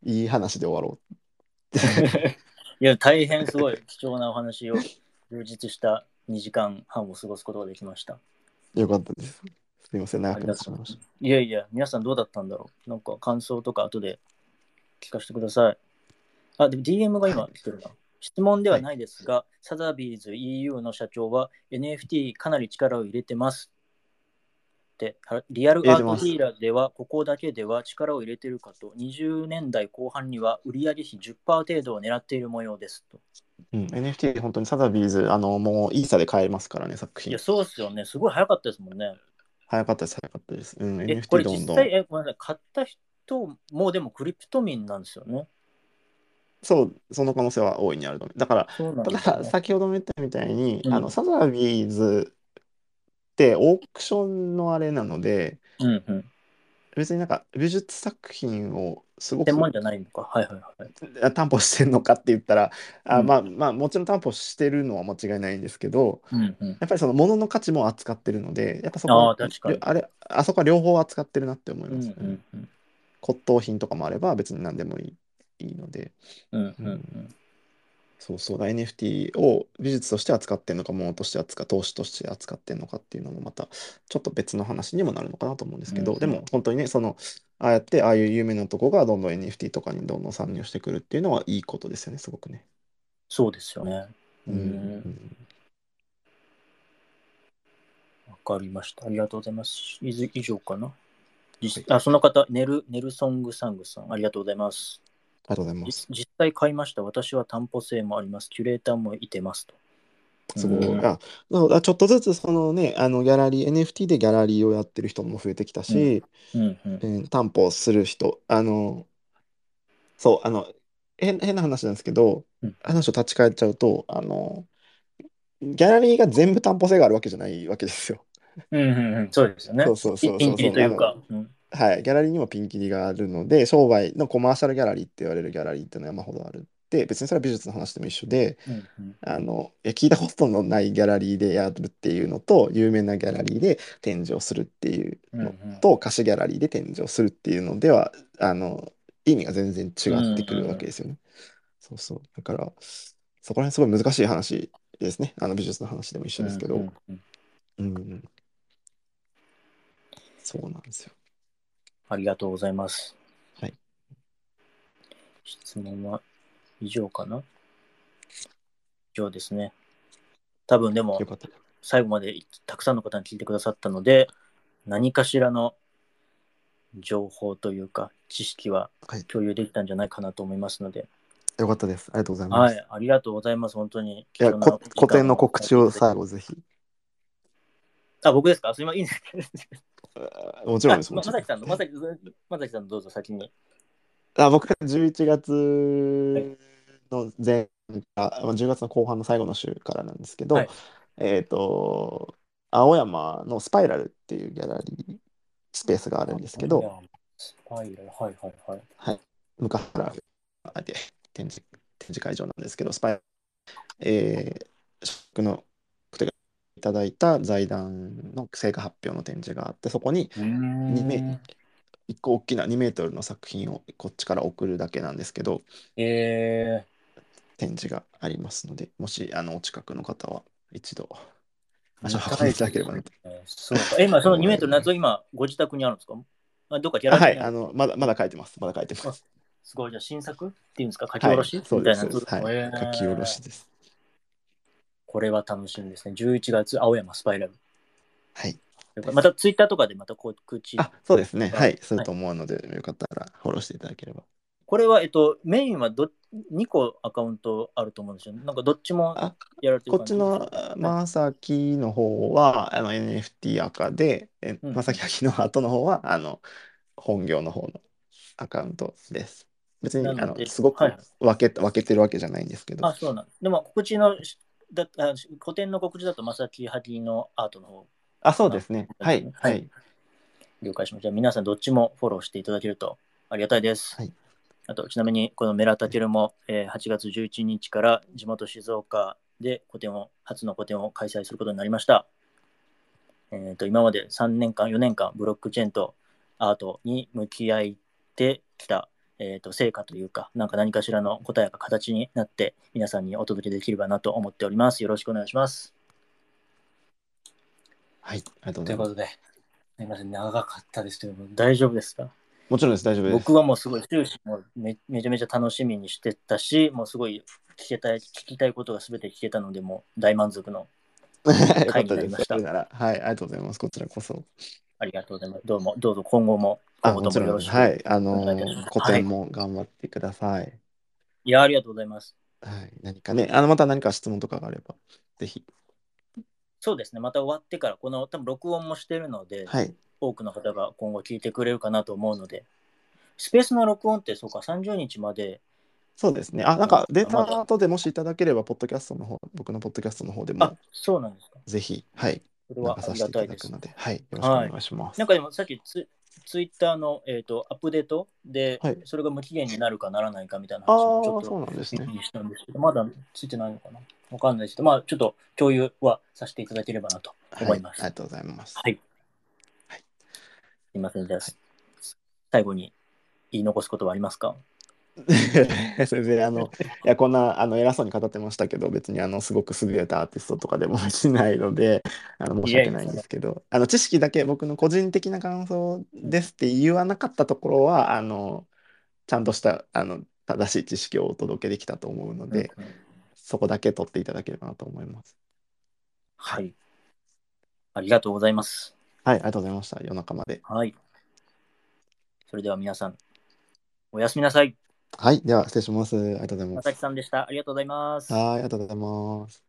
いい話で終わろ いや、大変すごい貴重なお話を充実した2時間半を過ごすことができました。う。よかったです。すみません、長くなってしまいました。いやいや、皆さんどうだったんだろうなんか感想とか後で聞かせてください。あ、でも DM が今来てるな。質問ではないですが、サザビーズ EU の社長は NFT かなり力を入れてます。で、はリアルアートディーラーではここだけでは力を入れてるかと、20年代後半には売上比10%程度を狙っている模様ですと。うん、NFT 本当にサザビーズ、あの、もうイーサで買えますからね、作品いや、。そうっすよね。すごい早かったですもんね。早かったです、早かったです。うん、え、こ NFT れどんどん。実際、え、ごめんなさい、買った人もでもクリプト民なんですよね？そう、その可能性は大いにあると思う。だから、そうなんただ、先ほども言ったみたいに、うんあの、サザビーズってオークションのあれなので、うんうん。別になんか美術作品をすごく専門じゃないのか。はいはいはい。あ担保してんのかって言ったら、あ、うんまあまあもちろん担保してるのは間違いないんですけど、うんうん。やっぱりその物の価値も扱ってるので、やっぱそこあはー確かにあれ、あそこは両方扱ってるなって思いうんます。うんうん骨董品とかもあれば別に何でもいいいいので、うんうんうんそうそうだ、NFT を美術として扱ってんのか、物として扱投資として扱ってんのかっていうのもまたちょっと別の話にもなるのかなと思うんですけど、うんでも本当にね、その、ああやってああいう有名なとこがどんどん NFT とかにどんどん参入してくるっていうのはいいことですよね、すごくね。そうですよね。ううんん。わかりました。ありがとうございます。以以上かな。実あその方、ネル、ネルソングサングさん、ありがとうございます。ありがとうございます。じ実際買いました。私は担保性もあります。キュレーターもいてますと。すごあちょっとずつそのね、あのギャラリー、NFT でギャラリーをやってる人も増えてきたし、うん。うんえー担保する人、あの、そう、あの、変変な話なんですけど、うん。話を立ち返っちゃうと、あの、ギャラリーが全部担保性があるわけじゃないわけですよ。うんうんうん、そうですよね。そうそうそうそう。ピンキリというか。うん。はい、ギャラリーにもピンキリがあるので、商売のコマーシャルギャラリーって言われるギャラリーっていうのは山ほどあるって、別にそれは美術の話でも一緒で、うんうんあの、いや聞いたことのないギャラリーでやるっていうのと、有名なギャラリーで展示をするっていうのうんうんと、貸しギャラリーで展示をするっていうのでは、あの、意味が全然違ってくるわけですよね。そうそう。だから、そこら辺すごい難しい話ですね。あの美術の話でも一緒ですけど。うんうんうんうん。そうなんですよ。ありがとうございます。はい。質問は以上かな？以上ですね。多分でも。最後までたくさんの方に聞いてくださったので、何かしらの情報というか、知識ははい共有できたんじゃないかなと思いますので、よかったです。ありがとうございます。はい、ありがとうございます。本当に。いや、古典の告知を最後ぜひ。あ、僕ですか？すみません。いいんですけど。あもちろんです。あまさきさんの、まさきまさきさんのどうぞ先に。あ僕は11月の前あまあ10月の後半の最後の週からなんですけど、はい。えっ、と、青山のスパイラルっていうギャラリースペースがあるんですけど、、スパイラル、はいはいはい。はい、昔からで展示展示会場なんですけど、スパイラル、えー、職のいただいた財団の成果発表の展示があって、そこにうーん。2メ一個大きな2メートルの作品をこっちから送るだけなんですけど、え展示がありますので、もしあのお近くの方は一度足を運んでいただければそうか。え、今その2メートルのやつは今、ご自宅にあるんですか？あどっかギはい、ラリーにあのまだまだ書いてます。まだ書いてます。すごい、じゃあ新作っていうんですか？書き下ろし、はい、そうみたいなです。そうですはい、えー書き下ろしです。これは楽しみですね。11月、青山スパイラル。はい。またツイッターとかでまた告知。あ、そうですね。ははいい、すると思うので、よかったらフォローしていただければ。これは、えっと、メインはど2個アカウントあると思うんですよ。なんかどっちもあやられてるこっちのまさきの方は、あの NFT 赤で、えうんまさき秋の後の方は、あの本業の方のアカウントです。別にあなのすごくはい分け,、分けてるわけじゃないんですけど。あ、そうなんでも、告知のしだあ古典の告知だと、まさきはぎのアートの方、あ、そうですね。はい。ははいい。了解しました。皆さんどっちもフォローしていただけるとありがたいです。はいあと、ちなみに、このメラタケルも、えー8月11日から地元静岡で個展を、初の個展を開催することになりました。えー、と今まで3年間、4年間、ブロックチェーンとアートに向き合ってきた、えー、と成果というか、なんか何かしらの答えが形になって、皆さんにお届けできればなと思っております。よろしくお願いします。はい。ありがとうございます。ということで、すみません、長かったですけども、大丈夫ですか？もちろんです。大丈夫です。僕はもうすごい終始もうめめちゃめちゃ楽しみにしてたし、もうすごい聞けたい聞きたいことが全て聞けたので、もう大満足の。になりましたはい。ありがとうございます。こちらこそ。ありがとうございます。どうも、どうぞ今後も、あ、今後。ともよろしく。はい。あのお願いいたします個展も頑張ってください。いや、ありがとうございます。はい。何かね、あの、また何か質問とかがあれば、ぜひ。そうですね、また終わってから、この多分録音もしてるので、はい。多くの方が今後聞いてくれるかなと思うので、スペースの録音って、そうか、30日まで、そうですね。あ、なんかデータ後でもしいただければ、ポッドキャストの方、僕のポッドキャストの方であも、そうなんですか。ぜひ、はい、それはありがたいですせていただく。ので、はい、よろしくお願いします。なんかでもさっきツツイッターの、えー、とアップデートで、はいそれが無期限になるかならないかみたいな話もちょっ。とにしたんですけど、まだついてないのかな？わかんないですけど、まあちょっと共有はさせていただければなと思います。はい、ありがとうございます。はい。はいすいません、じゃあ、最後に言い残すことはありますか？全然あのいやこんなあの偉そうに語ってましたけど別にあのすごく優れたアーティストとかでも別にないので あの申し訳ないんですけどあの知識だけ僕の個人的な感想ですって言わなかったところはあのちゃんとしたあの正しい知識をお届けできたと思うので、うんそこだけ取っていただければなと思います。はい。ありがとうございます。はい、ありがとうございました。夜中まで。はい。それでは皆さん、おやすみなさい。はい、では失礼します。ありがとうございまます。さきさんでした。ありがとうございます。はい、ありがとうございます。